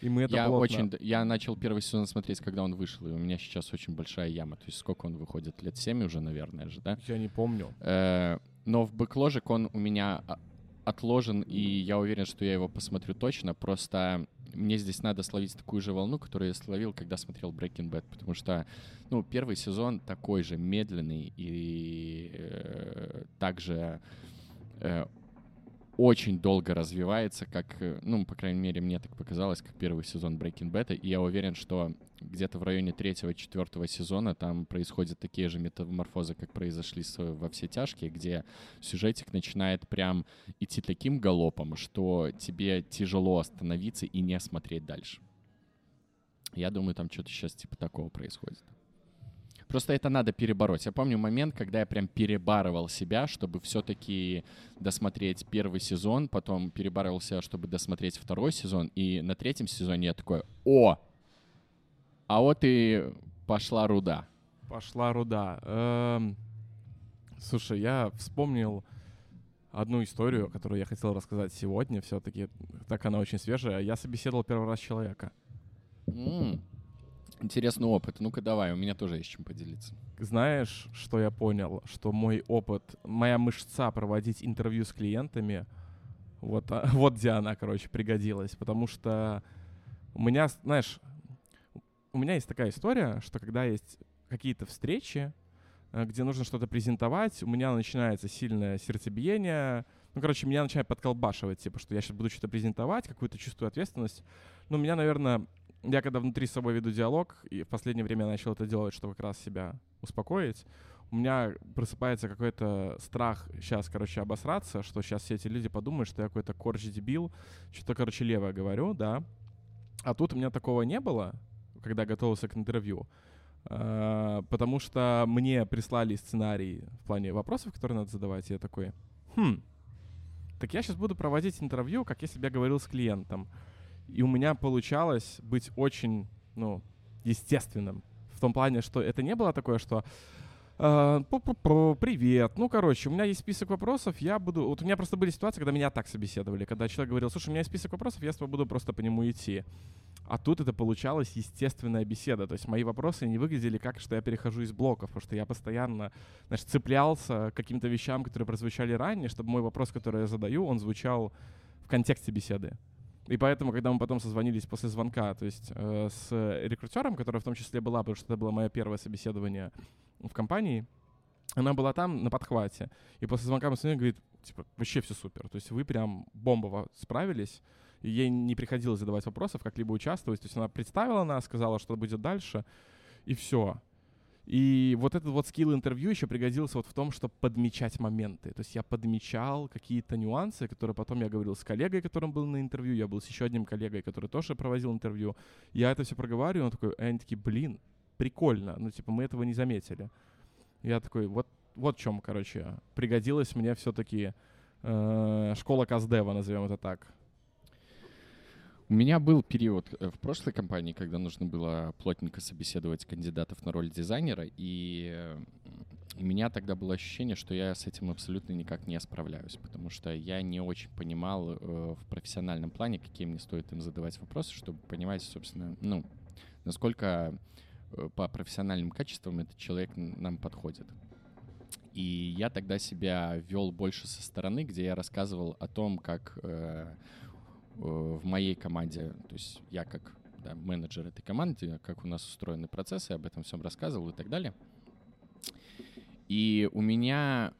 И мы это я плотно- очень, я начал первый сезон смотреть, когда он вышел, и у меня сейчас очень большая яма. То есть сколько он выходит? Лет 7 уже, наверное же, да? Я не помню. Э, но в бэкложик он у меня а, отложен, и я уверен, что я его посмотрю точно. Просто мне здесь надо словить такую же волну, которую я словил, когда смотрел Breaking Bad, потому что, ну, первый сезон такой же медленный и э, также э, очень долго развивается, как, э, ну, по крайней мере, мне так показалось, как первый сезон Breaking Bad, и я уверен, что где-то в районе третьего-четвертого сезона там происходят такие же метаморфозы, как произошли с «Во все тяжкие», где сюжетик начинает прям идти таким галопом, что тебе тяжело остановиться и не смотреть дальше. Я думаю, там что-то сейчас типа такого происходит. Просто это надо перебороть. Я помню момент, когда я прям перебарывал себя, чтобы все-таки досмотреть первый сезон, потом перебарывал себя, чтобы досмотреть второй сезон, и на третьем сезоне я такой, о, а вот и пошла руда. Пошла руда. Эм, слушай, я вспомнил одну историю, которую я хотел рассказать сегодня. Все-таки так она очень свежая. Я собеседовал первый раз человека. М, Интересный опыт. Ну-ка давай, у меня тоже есть чем поделиться. Знаешь, что я понял? Что мой опыт, моя мышца проводить интервью с клиентами, вот, а, вот где она, короче, пригодилась. Потому что у меня, знаешь, у меня есть такая история, что когда есть какие-то встречи, э, где нужно что-то презентовать, у меня начинается сильное сердцебиение. Ну, короче, меня начинает подколбашивать, типа, что я сейчас буду что-то презентовать, какую-то чувствую ответственность. Ну, меня, наверное, я когда внутри с собой веду диалог, и в последнее время я начал это делать, чтобы как раз себя успокоить, у меня просыпается какой-то страх сейчас, короче, обосраться, что сейчас все эти люди подумают, что я какой-то корч-дебил, что-то, короче, левое говорю, да. А тут у меня такого не было, когда готовился к интервью. А, потому что мне прислали сценарий в плане вопросов, которые надо задавать, и я такой, хм, так я сейчас буду проводить интервью, как я себя говорил с клиентом. И у меня получалось быть очень, ну, естественным. В том плане, что это не было такое, что «Э, «Пу-пу-пу, привет. Ну, короче, у меня есть список вопросов, я буду... Вот у меня просто были ситуации, когда меня так собеседовали, когда человек говорил, слушай, у меня есть список вопросов, я с тобой буду просто по нему идти. А тут это получалась естественная беседа. То есть мои вопросы не выглядели как, что я перехожу из блоков, потому что я постоянно, знаешь, цеплялся к каким-то вещам, которые прозвучали ранее, чтобы мой вопрос, который я задаю, он звучал в контексте беседы. И поэтому, когда мы потом созвонились после звонка, то есть э, с рекрутером, которая в том числе была, потому что это было мое первое собеседование в компании, она была там на подхвате. И после звонка мы с ней говорит, типа, вообще все супер. То есть вы прям бомбово справились. Ей не приходилось задавать вопросов, как-либо участвовать. То есть она представила нас, сказала, что будет дальше, и все. И вот этот вот скилл интервью еще пригодился вот в том, чтобы подмечать моменты. То есть я подмечал какие-то нюансы, которые потом я говорил с коллегой, которым был на интервью, я был с еще одним коллегой, который тоже проводил интервью. Я это все проговариваю, он такой, и они такие, блин, прикольно, ну типа мы этого не заметили. Я такой, вот, вот в чем, короче, пригодилась мне все-таки э, школа Каздева, назовем это так. У меня был период э, в прошлой компании, когда нужно было плотненько собеседовать кандидатов на роль дизайнера, и э, у меня тогда было ощущение, что я с этим абсолютно никак не справляюсь, потому что я не очень понимал э, в профессиональном плане, какие мне стоит им задавать вопросы, чтобы понимать, собственно, ну, насколько по профессиональным качествам этот человек нам подходит. И я тогда себя вел больше со стороны, где я рассказывал о том, как в моей команде, то есть я как да, менеджер этой команды, как у нас устроены процессы, об этом всем рассказывал и так далее. И у меня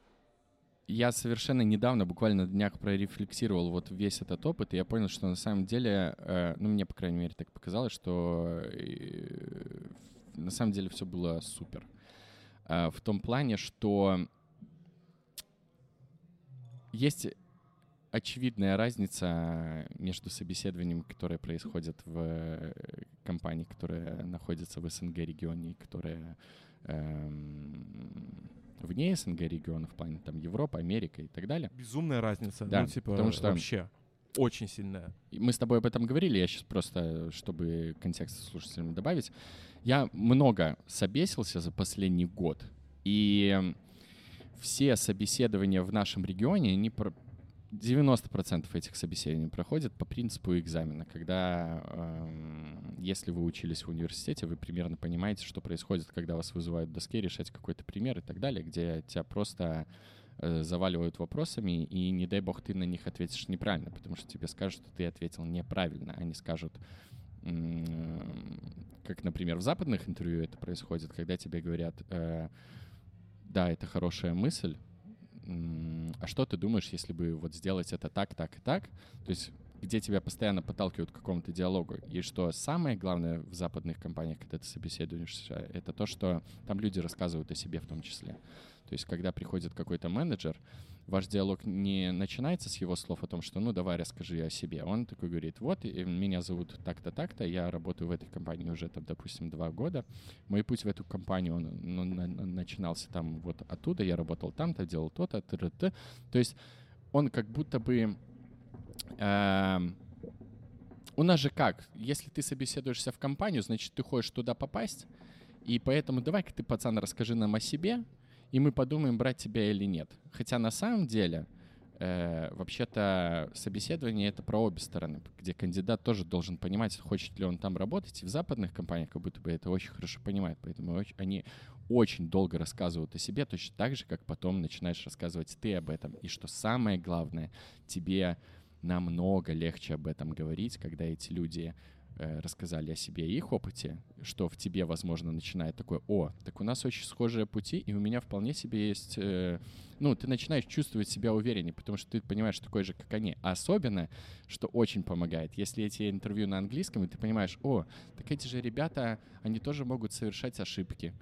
я совершенно недавно, буквально на днях, прорефлексировал вот весь этот опыт, и я понял, что на самом деле, э, ну, мне, по крайней мере, так показалось, что э, на самом деле все было супер. Э, в том плане, что есть очевидная разница между собеседованием, которое происходит в э, компании, которая находится в СНГ-регионе и которая эм, вне СНГ-региона, в плане там Европа, Америка и так далее. Безумная разница. Да, ну, типа, потому что- вообще очень сильная. Мы с тобой об этом говорили, я сейчас просто, чтобы контекст слушателям добавить. Я много собесился за последний год, и все собеседования в нашем регионе, они про 90% этих собеседований проходят по принципу экзамена, когда, эм, если вы учились в университете, вы примерно понимаете, что происходит, когда вас вызывают к доске решать какой-то пример и так далее, где тебя просто э, заваливают вопросами, и не дай бог ты на них ответишь неправильно, потому что тебе скажут, что ты ответил неправильно. Они скажут, м, как, например, в западных интервью это происходит, когда тебе говорят, э, да, это хорошая мысль, а что ты думаешь, если бы вот сделать это так, так и так? То есть где тебя постоянно подталкивают к какому-то диалогу. И что самое главное в западных компаниях, когда ты собеседуешься, это то, что там люди рассказывают о себе в том числе. То есть когда приходит какой-то менеджер, ваш диалог не начинается с его слов о том, что ну давай расскажи о себе. Он такой говорит, вот, меня зовут так-то, так-то, я работаю в этой компании уже, там, допустим, два года. Мой путь в эту компанию, он ну, на, начинался там вот оттуда, я работал там-то, делал то-то, т-т-т. То есть он как будто бы... Э, у нас же как? Если ты собеседуешься в компанию, значит, ты хочешь туда попасть, и поэтому давай-ка ты, пацан, расскажи нам о себе, и мы подумаем, брать тебя или нет. Хотя на самом деле, э, вообще-то, собеседование — это про обе стороны, где кандидат тоже должен понимать, хочет ли он там работать. И в западных компаниях как будто бы это очень хорошо понимают, поэтому они очень долго рассказывают о себе, точно так же, как потом начинаешь рассказывать ты об этом. И что самое главное, тебе намного легче об этом говорить, когда эти люди рассказали о себе и их опыте, что в тебе, возможно, начинает такое, о, так у нас очень схожие пути, и у меня вполне себе есть, э, ну, ты начинаешь чувствовать себя увереннее, потому что ты понимаешь такой же, как они. А особенно, что очень помогает, если эти интервью на английском, и ты понимаешь, о, так эти же ребята, они тоже могут совершать ошибки,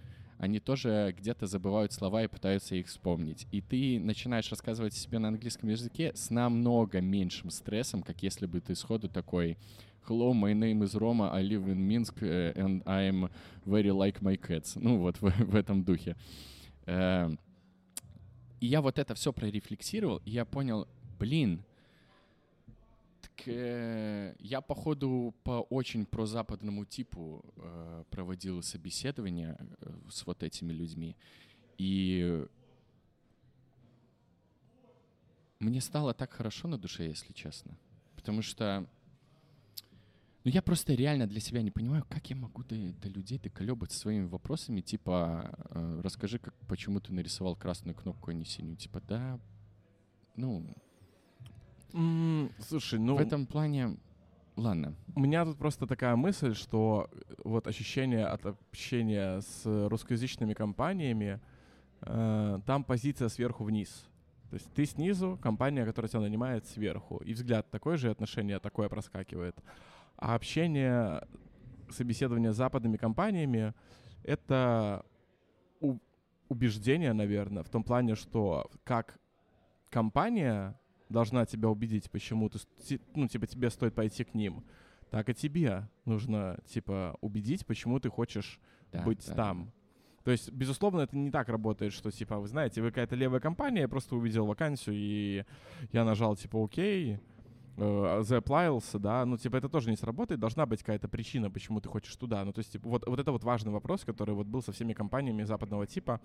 они тоже где-то забывают слова и пытаются их вспомнить. И ты начинаешь рассказывать себе на английском языке с намного меньшим стрессом, как если бы ты сходу такой Hello, my name is Roma, I live in Minsk, uh, and I'm very like my cats. Ну, вот в, в этом духе. Uh, и я вот это все прорефлексировал, и я понял, блин, э, я, походу, по очень прозападному типу э, проводил собеседование э, с вот этими людьми. И мне стало так хорошо на душе, если честно. Потому что ну, я просто реально для себя не понимаю, как я могу до, до людей доколебать своими вопросами, типа, э, расскажи, как, почему ты нарисовал красную кнопку, а не синюю. Типа, да, ну, Mm, слушай, ну... В этом плане... Ладно. У меня тут просто такая мысль, что вот ощущение от общения с русскоязычными компаниями, э, там позиция сверху вниз. То есть ты снизу, компания, которая тебя нанимает, сверху. И взгляд такой же, отношение такое проскакивает. А общение, собеседование с западными компаниями — это убеждение, наверное, в том плане, что как компания должна тебя убедить, почему ты, ну, типа, тебе стоит пойти к ним, так и тебе нужно, типа, убедить, почему ты хочешь да, быть да. там. То есть, безусловно, это не так работает, что, типа, вы знаете, вы какая-то левая компания, я просто увидел вакансию, и я нажал, типа, окей, заплавился, да, ну, типа, это тоже не сработает, должна быть какая-то причина, почему ты хочешь туда. Ну, то есть, типа, вот, вот это вот важный вопрос, который вот был со всеми компаниями западного типа,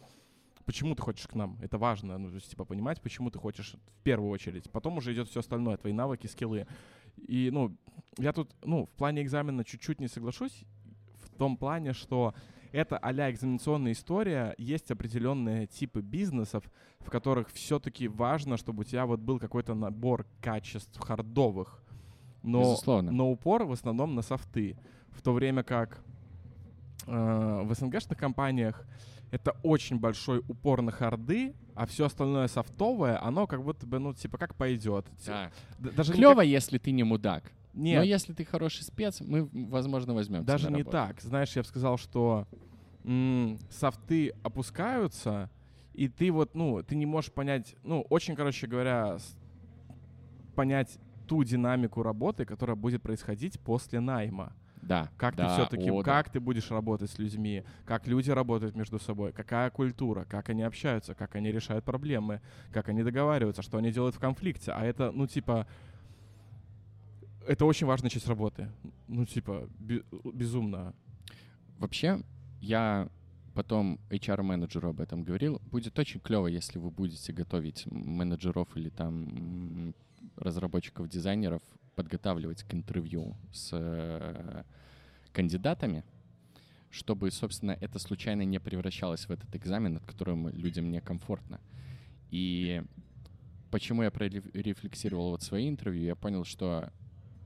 почему ты хочешь к нам. Это важно, ну, то есть, типа, понимать, почему ты хочешь в первую очередь. Потом уже идет все остальное, твои навыки, скиллы. И, ну, я тут, ну, в плане экзамена чуть-чуть не соглашусь, в том плане, что это а экзаменационная история, есть определенные типы бизнесов, в которых все-таки важно, чтобы у тебя вот был какой-то набор качеств хардовых. Но, Безусловно. но упор в основном на софты. В то время как э, в СНГшных компаниях это очень большой упор на харды, а все остальное софтовое, оно как будто бы, ну, типа, как пойдет. Да. Даже Клево, как... если ты не мудак. Нет. Но если ты хороший спец, мы, возможно, возьмем. Даже не так. Знаешь, я бы сказал, что м- софты опускаются, и ты вот, ну, ты не можешь понять, ну, очень, короче говоря, понять ту динамику работы, которая будет происходить после найма. Да. Как да, ты все-таки, о, как да. ты будешь работать с людьми, как люди работают между собой, какая культура, как они общаются, как они решают проблемы, как они договариваются, что они делают в конфликте. А это, ну, типа, это очень важная часть работы. Ну, типа, бе- безумно. Вообще, я потом HR-менеджеру об этом говорил. Будет очень клево, если вы будете готовить менеджеров или там разработчиков, дизайнеров подготавливать к интервью с э, кандидатами, чтобы, собственно, это случайно не превращалось в этот экзамен, от которого людям некомфортно. И почему я прорефлексировал вот свои интервью, я понял, что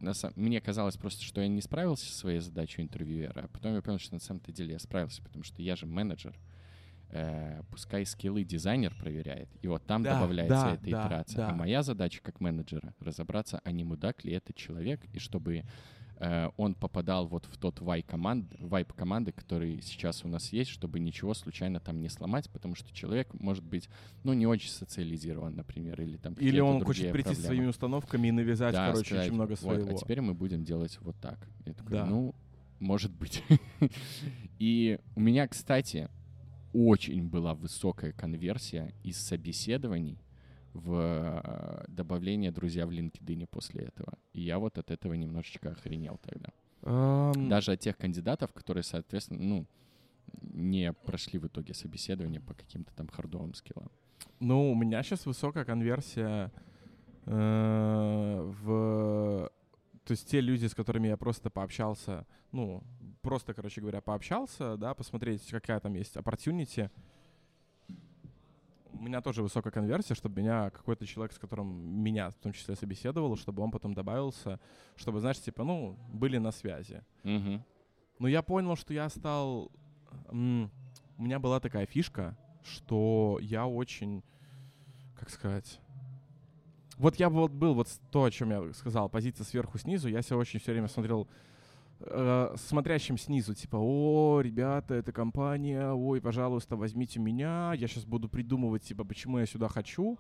на сам... мне казалось просто, что я не справился со своей задачей интервьюера, а потом я понял, что на самом-то деле я справился, потому что я же менеджер, э, пускай скиллы дизайнер проверяет, и вот там да, добавляется да, эта итерация. Да. А моя задача как менеджера разобраться, а не мудак ли этот человек, и чтобы он попадал вот в тот вайп команд, вайп команды, который сейчас у нас есть, чтобы ничего случайно там не сломать, потому что человек может быть, ну, не очень социализирован, например, или там Или он хочет прийти проблемы. со своими установками и навязать, Да, короче, сказать, очень много «Вот, своего. а теперь мы будем делать вот так. Я такой, Да. ну, может быть. И у меня, кстати, очень была высокая конверсия из собеседований в э, добавление друзья в LinkedIn после этого. И я вот от этого немножечко охренел тогда. Ам, Даже от тех кандидатов, которые, соответственно, ну, не прошли в итоге собеседование по каким-то там хардовым скиллам. Ну, у меня сейчас высокая конверсия э, в... То есть те люди, с которыми я просто пообщался, ну, просто, короче говоря, пообщался, да, посмотреть, какая там есть opportunity. У меня тоже высокая конверсия, чтобы меня какой-то человек, с которым меня в том числе собеседовал, чтобы он потом добавился, чтобы, знаешь, типа, ну, были на связи. Мгм. Но я понял, что я стал... У меня была такая фишка, что я очень... Как сказать... Вот я вот был, вот то, о чем я сказал, позиция сверху снизу, я себя очень все время смотрел э, смотрящим снизу, типа, о, ребята, это компания, ой, пожалуйста, возьмите меня, я сейчас буду придумывать, типа, почему я сюда хочу.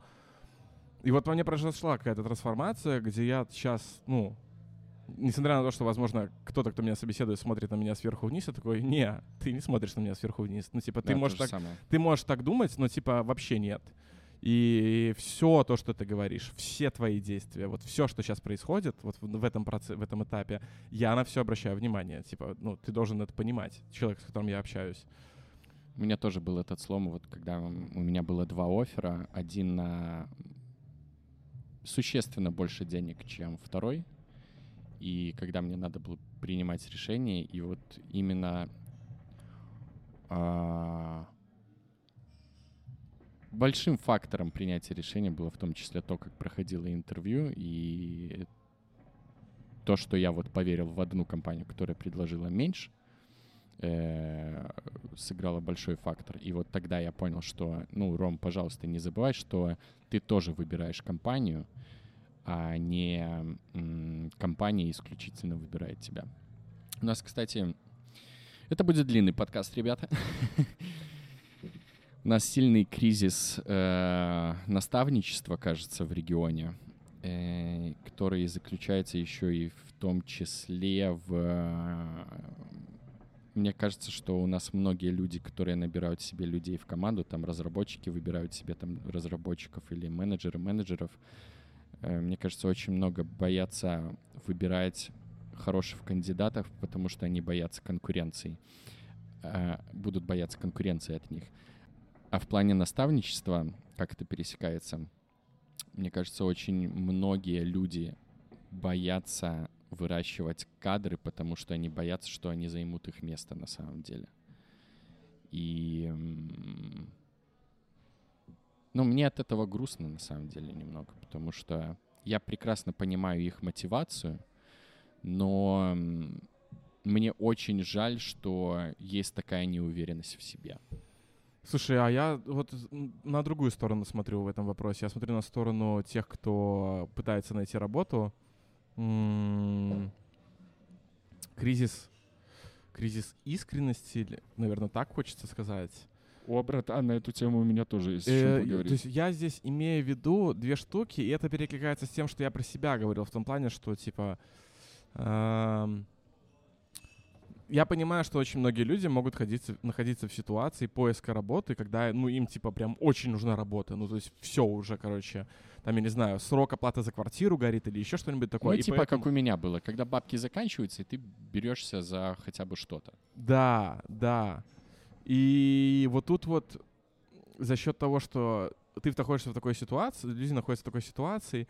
И вот во мне произошла какая-то трансформация, где я сейчас, ну, несмотря на то, что, возможно, кто-то, кто меня собеседует, смотрит на меня сверху вниз, я такой, не, ты не смотришь на меня сверху вниз. Ну, типа, ты Да, то можешь же так, самое. ты можешь так думать, но, типа, вообще нет. И все то, что ты говоришь, все твои действия, вот все, что сейчас происходит, вот в, этом процессе, в этом этапе, я на все обращаю внимание. Типа, ну, ты должен это понимать, человек, с которым я общаюсь. У меня тоже был этот слом, вот когда у меня было два оффера, один на существенно больше денег, чем второй, и когда мне надо было принимать решение, и вот именно а, большим фактором принятия решения было в том числе то, как проходило интервью, и то, что я вот поверил в одну компанию, которая предложила меньше, э, сыграло большой фактор. И вот тогда я понял, что, ну, Ром, пожалуйста, не забывай, что ты тоже выбираешь компанию, а не м, компания исключительно выбирает тебя. У нас, кстати, это будет длинный подкаст, ребята. У нас сильный кризис э, наставничества, кажется, в регионе, э, который заключается еще и в том числе в... э, Мне кажется, что у нас многие люди, которые набирают себе людей в команду, там разработчики выбирают себе там разработчиков или менеджеры менеджеров, э, мне кажется, очень много боятся выбирать хороших кандидатов, потому что они боятся конкуренции, э, будут бояться конкуренции от них. А в плане наставничества, как это пересекается, мне кажется, очень многие люди боятся выращивать кадры, потому что они боятся, что они займут их место на самом деле. И... Ну, мне от этого грустно на самом деле немного, потому что я прекрасно понимаю их мотивацию, но мне очень жаль, что есть такая неуверенность в себе. Слушай, а я вот на другую сторону смотрю в этом вопросе. Я смотрю на сторону тех, кто пытается найти работу. Кризис, кризис искренности, наверное, так хочется сказать. О, братан, на эту тему у меня тоже есть Э, То есть я здесь имею в виду две штуки, и это перекликается с тем, что я про себя говорил, в том плане, что типа эм, я понимаю, что очень многие люди могут ходиться, находиться в ситуации поиска работы, когда ну им типа прям очень нужна работа, ну то есть все уже, короче, там я не знаю, срок оплаты за квартиру горит или еще что-нибудь такое. Ну, и типа, поэтому- как у меня было, когда бабки заканчиваются, и ты берешься за хотя бы что-то. Да, да. И вот тут вот за счет того, что ты находишься в такой ситуации, люди находятся в такой ситуации,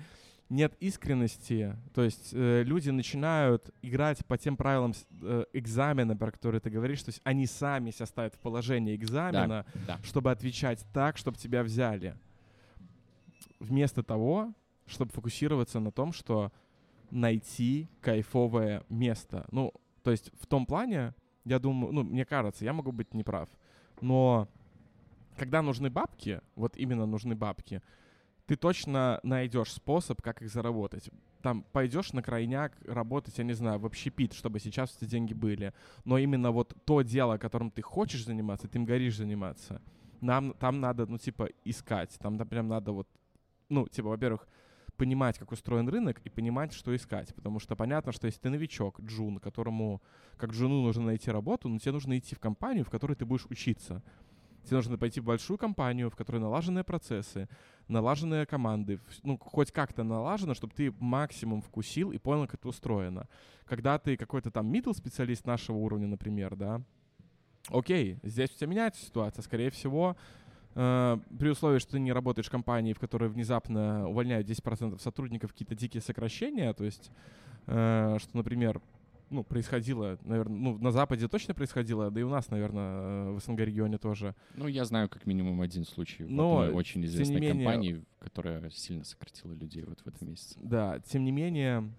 нет искренности, то есть э, люди начинают играть по тем правилам э, экзамена, про которые ты говоришь, то есть они сами себя ставят в положение экзамена, Да. чтобы отвечать так, чтобы тебя взяли. Вместо того, чтобы фокусироваться на том, что найти кайфовое место. Ну, то есть в том плане, я думаю, ну, мне кажется, я могу быть неправ, но когда нужны бабки, вот именно нужны бабки, ты точно найдешь способ, как их заработать. Там пойдешь на крайняк работать, я не знаю, в общепит, чтобы сейчас эти деньги были. Но именно вот то дело, которым ты хочешь заниматься, ты им горишь заниматься. Нам там надо, ну, типа, искать. Там, да, прям надо вот, ну, типа, во-первых, понимать, как устроен рынок и понимать, что искать. Потому что понятно, что если ты новичок, джун, которому как джуну нужно найти работу, но тебе нужно идти в компанию, в которой ты будешь учиться. Тебе нужно пойти в большую компанию, в которой налаженные процессы, налаженные команды, ну, хоть как-то налажено, чтобы ты максимум вкусил и понял, как это устроено. Когда ты какой-то там middle специалист нашего уровня, например, да, окей, здесь у тебя меняется ситуация, скорее всего, Э, при условии, что ты не работаешь в компании, в которой внезапно увольняют 10% сотрудников, какие-то дикие сокращения, то есть, э, что, например, ну, происходило, наверное, ну, на Западе точно происходило, да и у нас, наверное, э, в СНГ-регионе тоже. Ну, я знаю как минимум один случай Но, в одной очень известной менее, компании, которая сильно сократила людей вот в этом месяце. Да, тем не менее,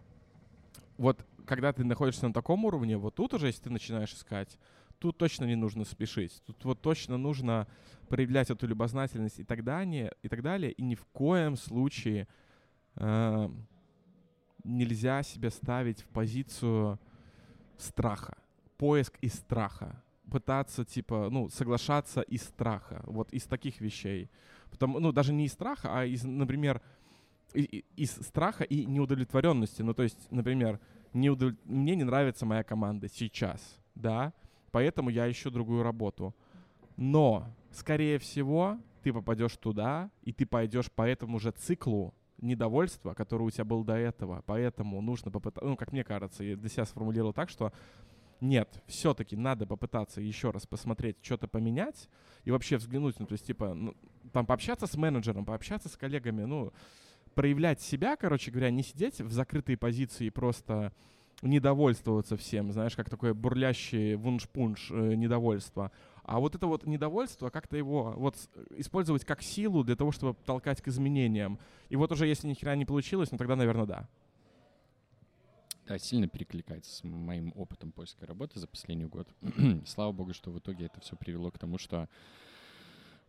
вот когда ты находишься на таком уровне, вот тут уже, если ты начинаешь искать, тут точно не нужно спешить. Тут вот точно нужно проявлять эту любознательность и так далее, и так далее. И ни в коем случае э, нельзя себя ставить в позицию страха. Поиск из страха. Пытаться, типа, ну, соглашаться из страха. Вот из таких вещей. Потому, ну, даже не из страха, а из, например, из страха и неудовлетворенности. Ну, то есть, например, неудов... мне не нравится моя команда сейчас, да, поэтому я ищу другую работу. Но, скорее всего, ты попадешь туда, и ты пойдешь по этому же циклу недовольства, который у тебя был до этого. Поэтому нужно попытаться, ну, как мне кажется, я для себя сформулировал так, что нет, все-таки надо попытаться еще раз посмотреть, что-то поменять и вообще взглянуть, ну, то есть, типа, ну, там, пообщаться с менеджером, пообщаться с коллегами, ну, проявлять себя, короче говоря, не сидеть в закрытой позиции и просто недовольствоваться всем, знаешь, как такое бурлящее вунш-пунш э, недовольство. А вот это вот недовольство, как-то его вот использовать как силу для того, чтобы толкать к изменениям. И вот уже если ни хера не получилось, ну тогда, наверное, да. Да, сильно перекликается с моим опытом поиска работы за последний год. Слава богу, что в итоге это все привело к тому, что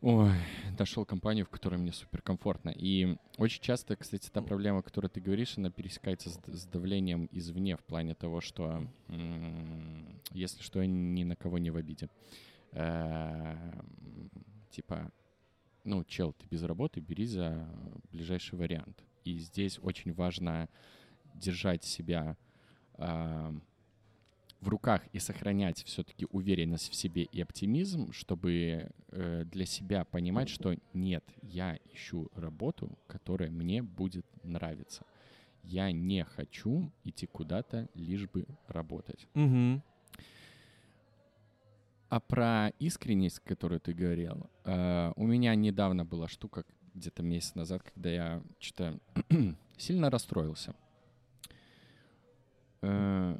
Ой, нашел компанию, в которой мне суперкомфортно. И очень часто, кстати, та проблема, о которой ты говоришь, она пересекается с, с давлением извне в плане того, что, если что, я ни на кого не в обиде. Э, типа, ну, чел, ты без работы, бери за ближайший вариант. И здесь очень важно держать себя в руках и сохранять все-таки уверенность в себе и оптимизм, чтобы э, для себя понимать, что нет, я ищу работу, которая мне будет нравиться. Я не хочу идти куда-то, лишь бы работать. Угу. А про искренность, которую ты говорил, э, у меня недавно была штука, где-то месяц назад, когда я что-то сильно расстроился. Э,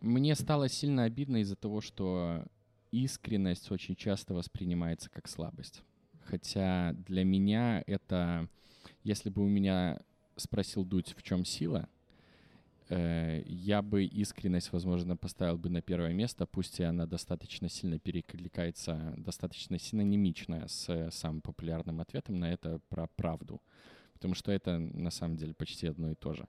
мне стало сильно обидно из-за того, что искренность очень часто воспринимается как слабость. Хотя для меня это, если бы у меня спросил Дудь, в чем сила, э, я бы искренность, возможно, поставил бы на первое место, пусть и она достаточно сильно перекликается, достаточно синонимичная с э, самым популярным ответом на это про правду. Потому что это на самом деле почти одно и то же.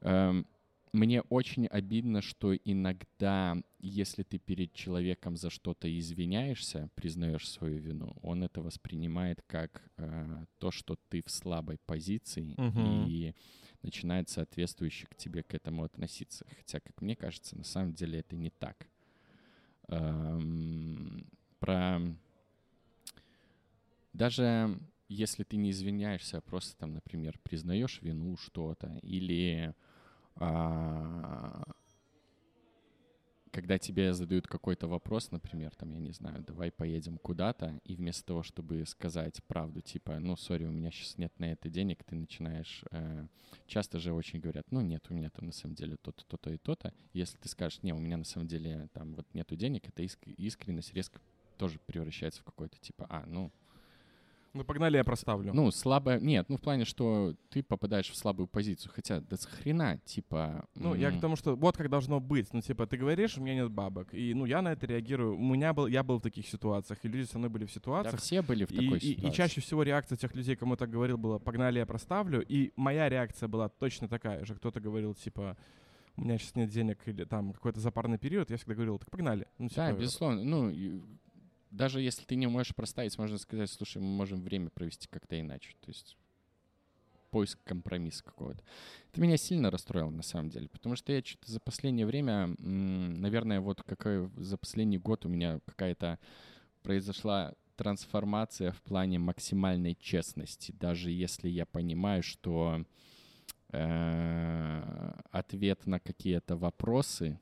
Эм, мне очень обидно, что иногда, если ты перед человеком за что-то извиняешься, признаешь свою вину, он это воспринимает как э, то, что ты в слабой позиции угу. и начинает соответствующе к тебе к этому относиться. Хотя, как мне кажется, на самом деле это не так. Эм, про даже если ты не извиняешься, а просто там, например, признаешь вину что-то или а, когда тебе задают какой-то вопрос, например, там, я не знаю, давай поедем куда-то, и вместо того, чтобы сказать правду, типа, ну, сори, у меня сейчас нет на это денег, ты начинаешь... Э, часто же очень говорят, ну, нет, у меня там на самом деле то-то, то-то и то-то. Если ты скажешь, не, у меня на самом деле там вот нету денег, это иск- искренность резко тоже превращается в какой-то типа, а, ну, Ну, погнали, я проставлю. Ну, слабая... Нет, ну, в плане, что ты попадаешь в слабую позицию. Хотя, да с хрена, типа... Ну, я к тому, что вот как должно быть. Ну, типа, ты говоришь, у меня нет бабок. И, ну, я на это реагирую. У меня был, я был в таких ситуациях, и люди со мной были в Да ситуациях. все были в И, такой и- и ситуации. чаще всего реакция тех людей, кому я так говорил, была «погнали, я проставлю». И моя реакция была точно такая же. Кто-то говорил, типа, у меня сейчас нет денег или там какой-то запарный период. Я всегда говорил, так погнали. Ну, Да, типа, безусловно. Ну, и даже если ты не можешь проставить, можно сказать, слушай, мы можем время провести как-то иначе. То есть поиск компромисса какого-то. Это меня сильно расстроило, на самом деле, потому что я что-то за последнее время, наверное, вот какой за последний год у меня какая-то произошла трансформация в плане максимальной честности, даже если я понимаю, что э, ответ на какие-то вопросы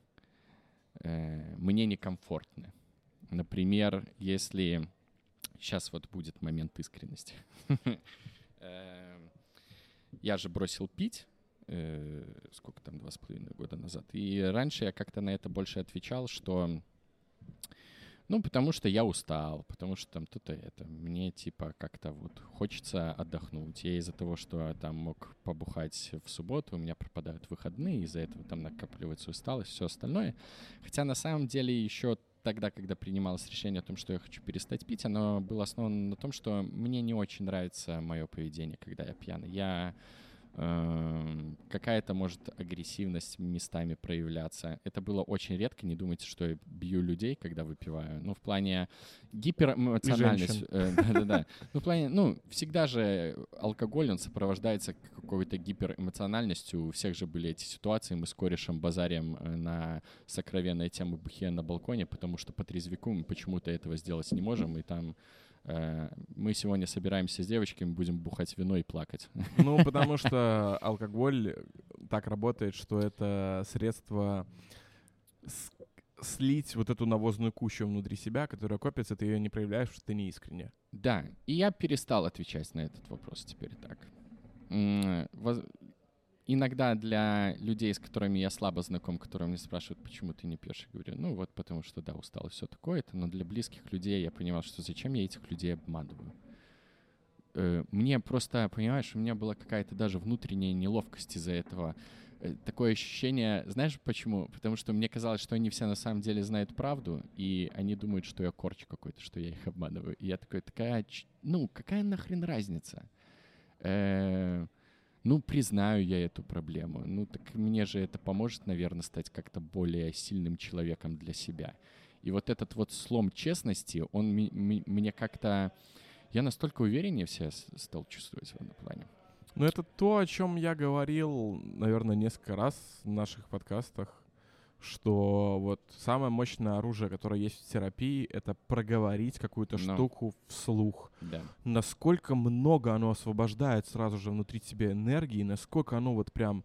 э, мне некомфортны. Например, если сейчас вот будет момент искренности. Э, Я же бросил пить, э, сколько там, два с половиной года назад. И раньше я как-то на это больше отвечал, что ну, потому что я устал, потому что там то-то это. Мне типа как-то вот хочется отдохнуть. Я из-за того, что там мог побухать в субботу, у меня пропадают выходные, из-за этого там накапливается усталость, все остальное. Хотя на самом деле еще тогда, когда принималось решение о том, что я хочу перестать пить, оно было основано на том, что мне не очень нравится мое поведение, когда я пьяный. Я какая-то может агрессивность местами проявляться. Это было очень редко. Не думайте, что я бью людей, когда выпиваю. Ну, в плане гиперэмоциональность. женщин. э, Да-да-да. Ну, в плане, ну, всегда же алкоголь, он сопровождается какой-то гиперэмоциональностью. У всех же были эти ситуации. Мы с корешем базарим э, на сокровенные темы бухе на балконе, потому что по трезвику мы почему-то этого сделать не можем. И там мы сегодня собираемся с девочками, будем бухать вино и плакать. Ну, потому что алкоголь так работает, что это средство слить вот эту навозную кучу внутри себя, которая копится, ты ее не проявляешь, потому что ты не искренне. Да, и я перестал отвечать на этот вопрос теперь так. Иногда для людей, с которыми я слабо знаком, которые меня спрашивают, почему ты не пьешь, я говорю, ну вот потому что, да, устал, все такое-то, но для близких людей я понимал, что зачем я этих людей обманываю. Э, Мне просто, понимаешь, у меня была какая-то даже внутренняя неловкость из-за этого. Э, Такое ощущение, знаешь почему? Потому что мне казалось, что они все на самом деле знают правду, и они думают, что я корч какой-то, что я их обманываю. И я такой, такая, ну, какая нахрен разница? Э, Ну, признаю я эту проблему. Ну, так мне же это поможет, наверное, стать как-то более сильным человеком для себя. И вот этот вот слом честности, он мне как-то... Я настолько увереннее с- стал чувствовать в этом плане. Но это то, о чем я говорил, наверное, несколько раз в наших подкастах, что вот самое мощное оружие, которое есть в терапии, это проговорить какую-то Ну. штуку вслух. Да. Насколько много оно освобождает сразу же внутри тебя энергии, насколько оно вот прям...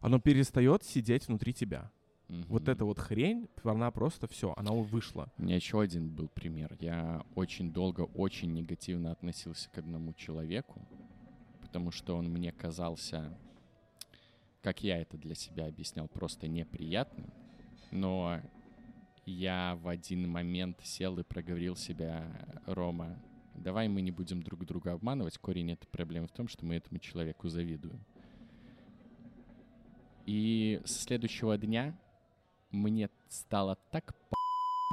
Оно перестает сидеть внутри тебя. Вот Мгм. эта вот хрень, она просто все, она вышла. У меня еще один был пример. Я очень долго, очень негативно относился к одному человеку, потому что он мне казался, как я это для себя объяснял, просто неприятным. Но я в один момент сел и проговорил себя, Рома, давай мы не будем друг друга обманывать. Корень этой проблемы в том, что мы этому человеку завидуем. И с следующего дня мне стало так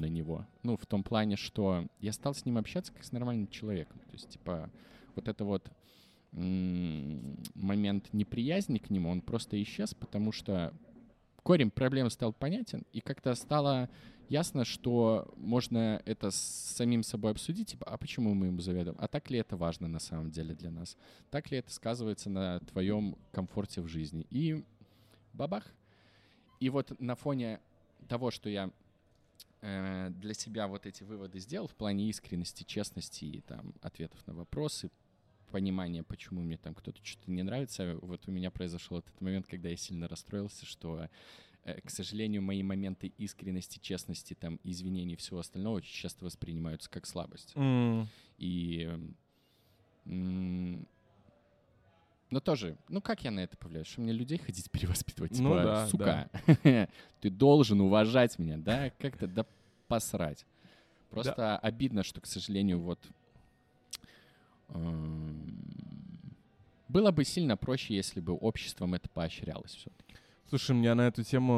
на него. Ну, в том плане, что я стал с ним общаться как с нормальным человеком. То есть, типа, вот это вот момент неприязни к нему, он просто исчез, потому что корень проблемы стал понятен, и как-то стало ясно, что можно это с самим собой обсудить, типа, а почему мы ему заведуем? А так ли это важно на самом деле для нас? Так ли это сказывается на твоем комфорте в жизни? И бабах. И вот на фоне того, что я э, для себя вот эти выводы сделал в плане искренности, честности и там ответов на вопросы, понимания, почему мне там кто-то что-то не нравится. Вот у меня произошел этот момент, когда я сильно расстроился, что, э, к сожалению, мои моменты искренности, честности, там, извинений и всего остального очень часто воспринимаются как слабость. И... м, Но тоже, ну как я на это повлияю? Что мне людей ходить перевоспитывать? Ну Типа, да, сука, ты должен уважать меня, да? Как-то, да посрать. Просто обидно, что, к сожалению, вот было бы сильно проще, если бы обществом это поощрялось все-таки. Слушай, мне на эту тему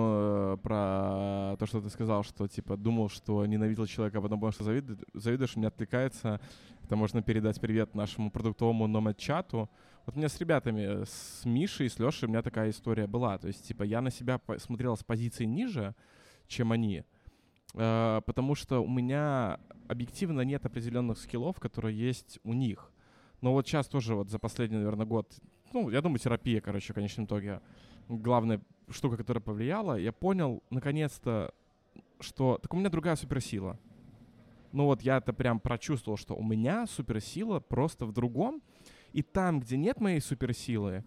э, про то, что ты сказал, что типа думал, что ненавидел человека, а потом понял, что завидуешь, завидуешь, мне отвлекается. Это можно передать привет нашему продуктовому номад-чату. Вот у меня с ребятами, с Мишей с Лешей у меня такая история была. То есть, типа, я на себя смотрел с позиции ниже, чем они. Э, потому что у меня объективно нет определенных скиллов, которые есть у них. Но вот сейчас тоже вот за последний, наверное, год, ну, я думаю, терапия, короче, в конечном итоге главная штука, которая повлияла, я понял, наконец-то, что так у меня другая суперсила. Ну вот я это прям прочувствовал, что у меня суперсила просто в другом. И там, где нет моей суперсилы,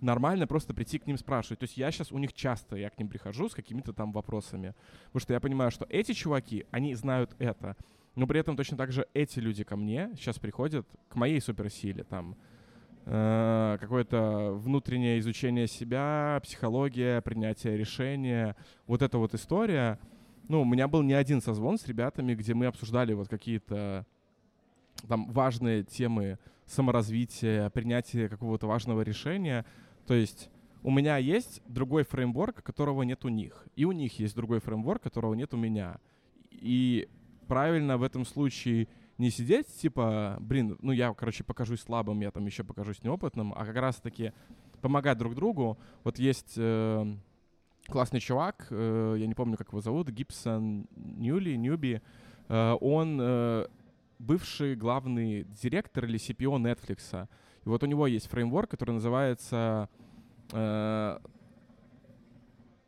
нормально просто прийти к ним спрашивать. То есть я сейчас у них часто, я к ним прихожу с какими-то там вопросами. Потому что я понимаю, что эти чуваки, они знают это. Но при этом точно так же эти люди ко мне сейчас приходят к моей суперсиле. Там Э, какое-то внутреннее изучение себя, психология, принятие решения, вот эта вот история. Ну, у меня был не один созвон с ребятами, где мы обсуждали вот какие-то там важные темы саморазвития, принятия какого-то важного решения. То есть у меня есть другой фреймворк, которого нет у них. И у них есть другой фреймворк, которого нет у меня. И правильно в этом случае не сидеть, типа, блин, ну я, короче, покажусь слабым, я там еще покажусь неопытным, а как раз-таки помогать друг другу. Вот есть э, классный чувак, э, я не помню, как его зовут, Гибсон Ньюли, Ньюби, э, он э, бывший главный директор или CPO Netflix. И вот у него есть фреймворк, который называется э,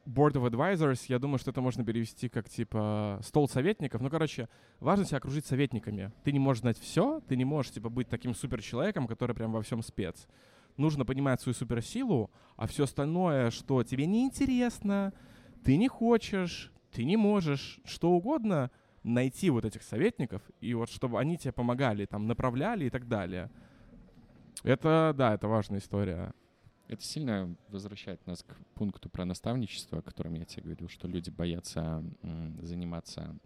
Board of Advisors, я думаю, что это можно перевести как типа стол советников. Ну, короче, важно себя окружить советниками. Ты не можешь знать все, ты не можешь типа быть таким суперчеловеком, который прям во всем спец. Нужно понимать свою суперсилу, а все остальное, что тебе не интересно, ты не хочешь, ты не можешь, что угодно, найти вот этих советников, и вот чтобы они тебе помогали, там, направляли и так далее. Это, да, это важная история. Это сильно возвращает нас к пункту про наставничество, о котором я тебе говорил, что люди боятся заниматься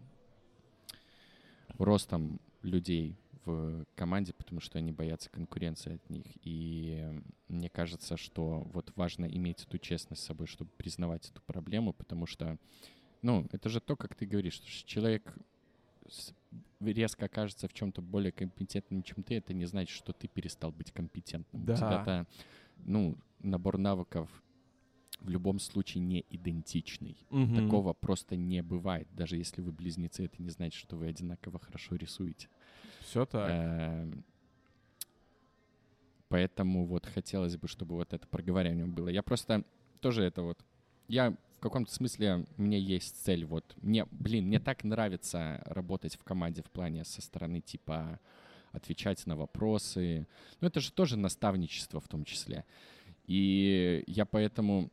ростом людей в команде, потому что они боятся конкуренции от них. И мне кажется, что вот важно иметь эту честность с собой, чтобы признавать эту проблему, потому что, ну, это же то, как ты говоришь, что человек резко окажется в чем-то более компетентным, чем ты, это не значит, что ты перестал быть компетентным. Да. У тебя-то, ну, набор навыков в любом случае не идентичный. Мгм. Такого просто не бывает. Даже если вы близнецы, это не значит, что вы одинаково хорошо рисуете. Все так. Эм, Поэтому вот хотелось бы, чтобы вот это проговаривание было. Я просто тоже это вот... Я в каком-то смысле, меня есть цель вот... Мне, блин, мне так нравится работать в команде в плане со стороны типа отвечать на вопросы. Ну, это же тоже наставничество в том числе. И я поэтому...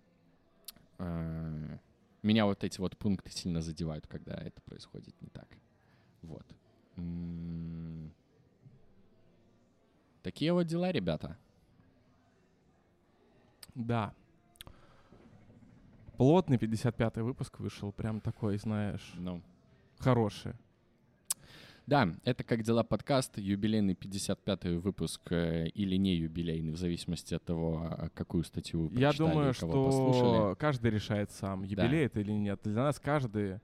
э, меня вот эти вот пункты сильно задевают, когда это происходит не так. Вот. М, Такие вот дела, ребята. Да. Плотный 55-й выпуск вышел, прям такой, знаешь, Ну, хороший. Да, это как дела подкаст, юбилейный 55-й выпуск э, или не юбилейный, в зависимости от того, а, какую статью вы Я прочитали и думаю, кого что послушали. каждый решает сам, юбилей это или нет. Для нас каждый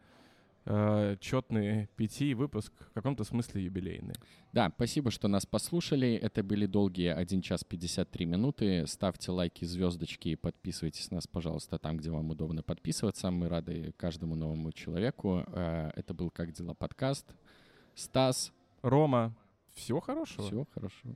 э, четный пяти выпуск в каком-то смысле юбилейный. Да, спасибо, что нас послушали. Это были долгие 1 час 53 минуты. Ставьте лайки, звездочки и подписывайтесь на нас, пожалуйста, там, где вам удобно подписываться. Мы рады каждому новому человеку. Э, Это был «Как дела?» подкаст. Стас, Рома, всего хорошего. всего хорошего.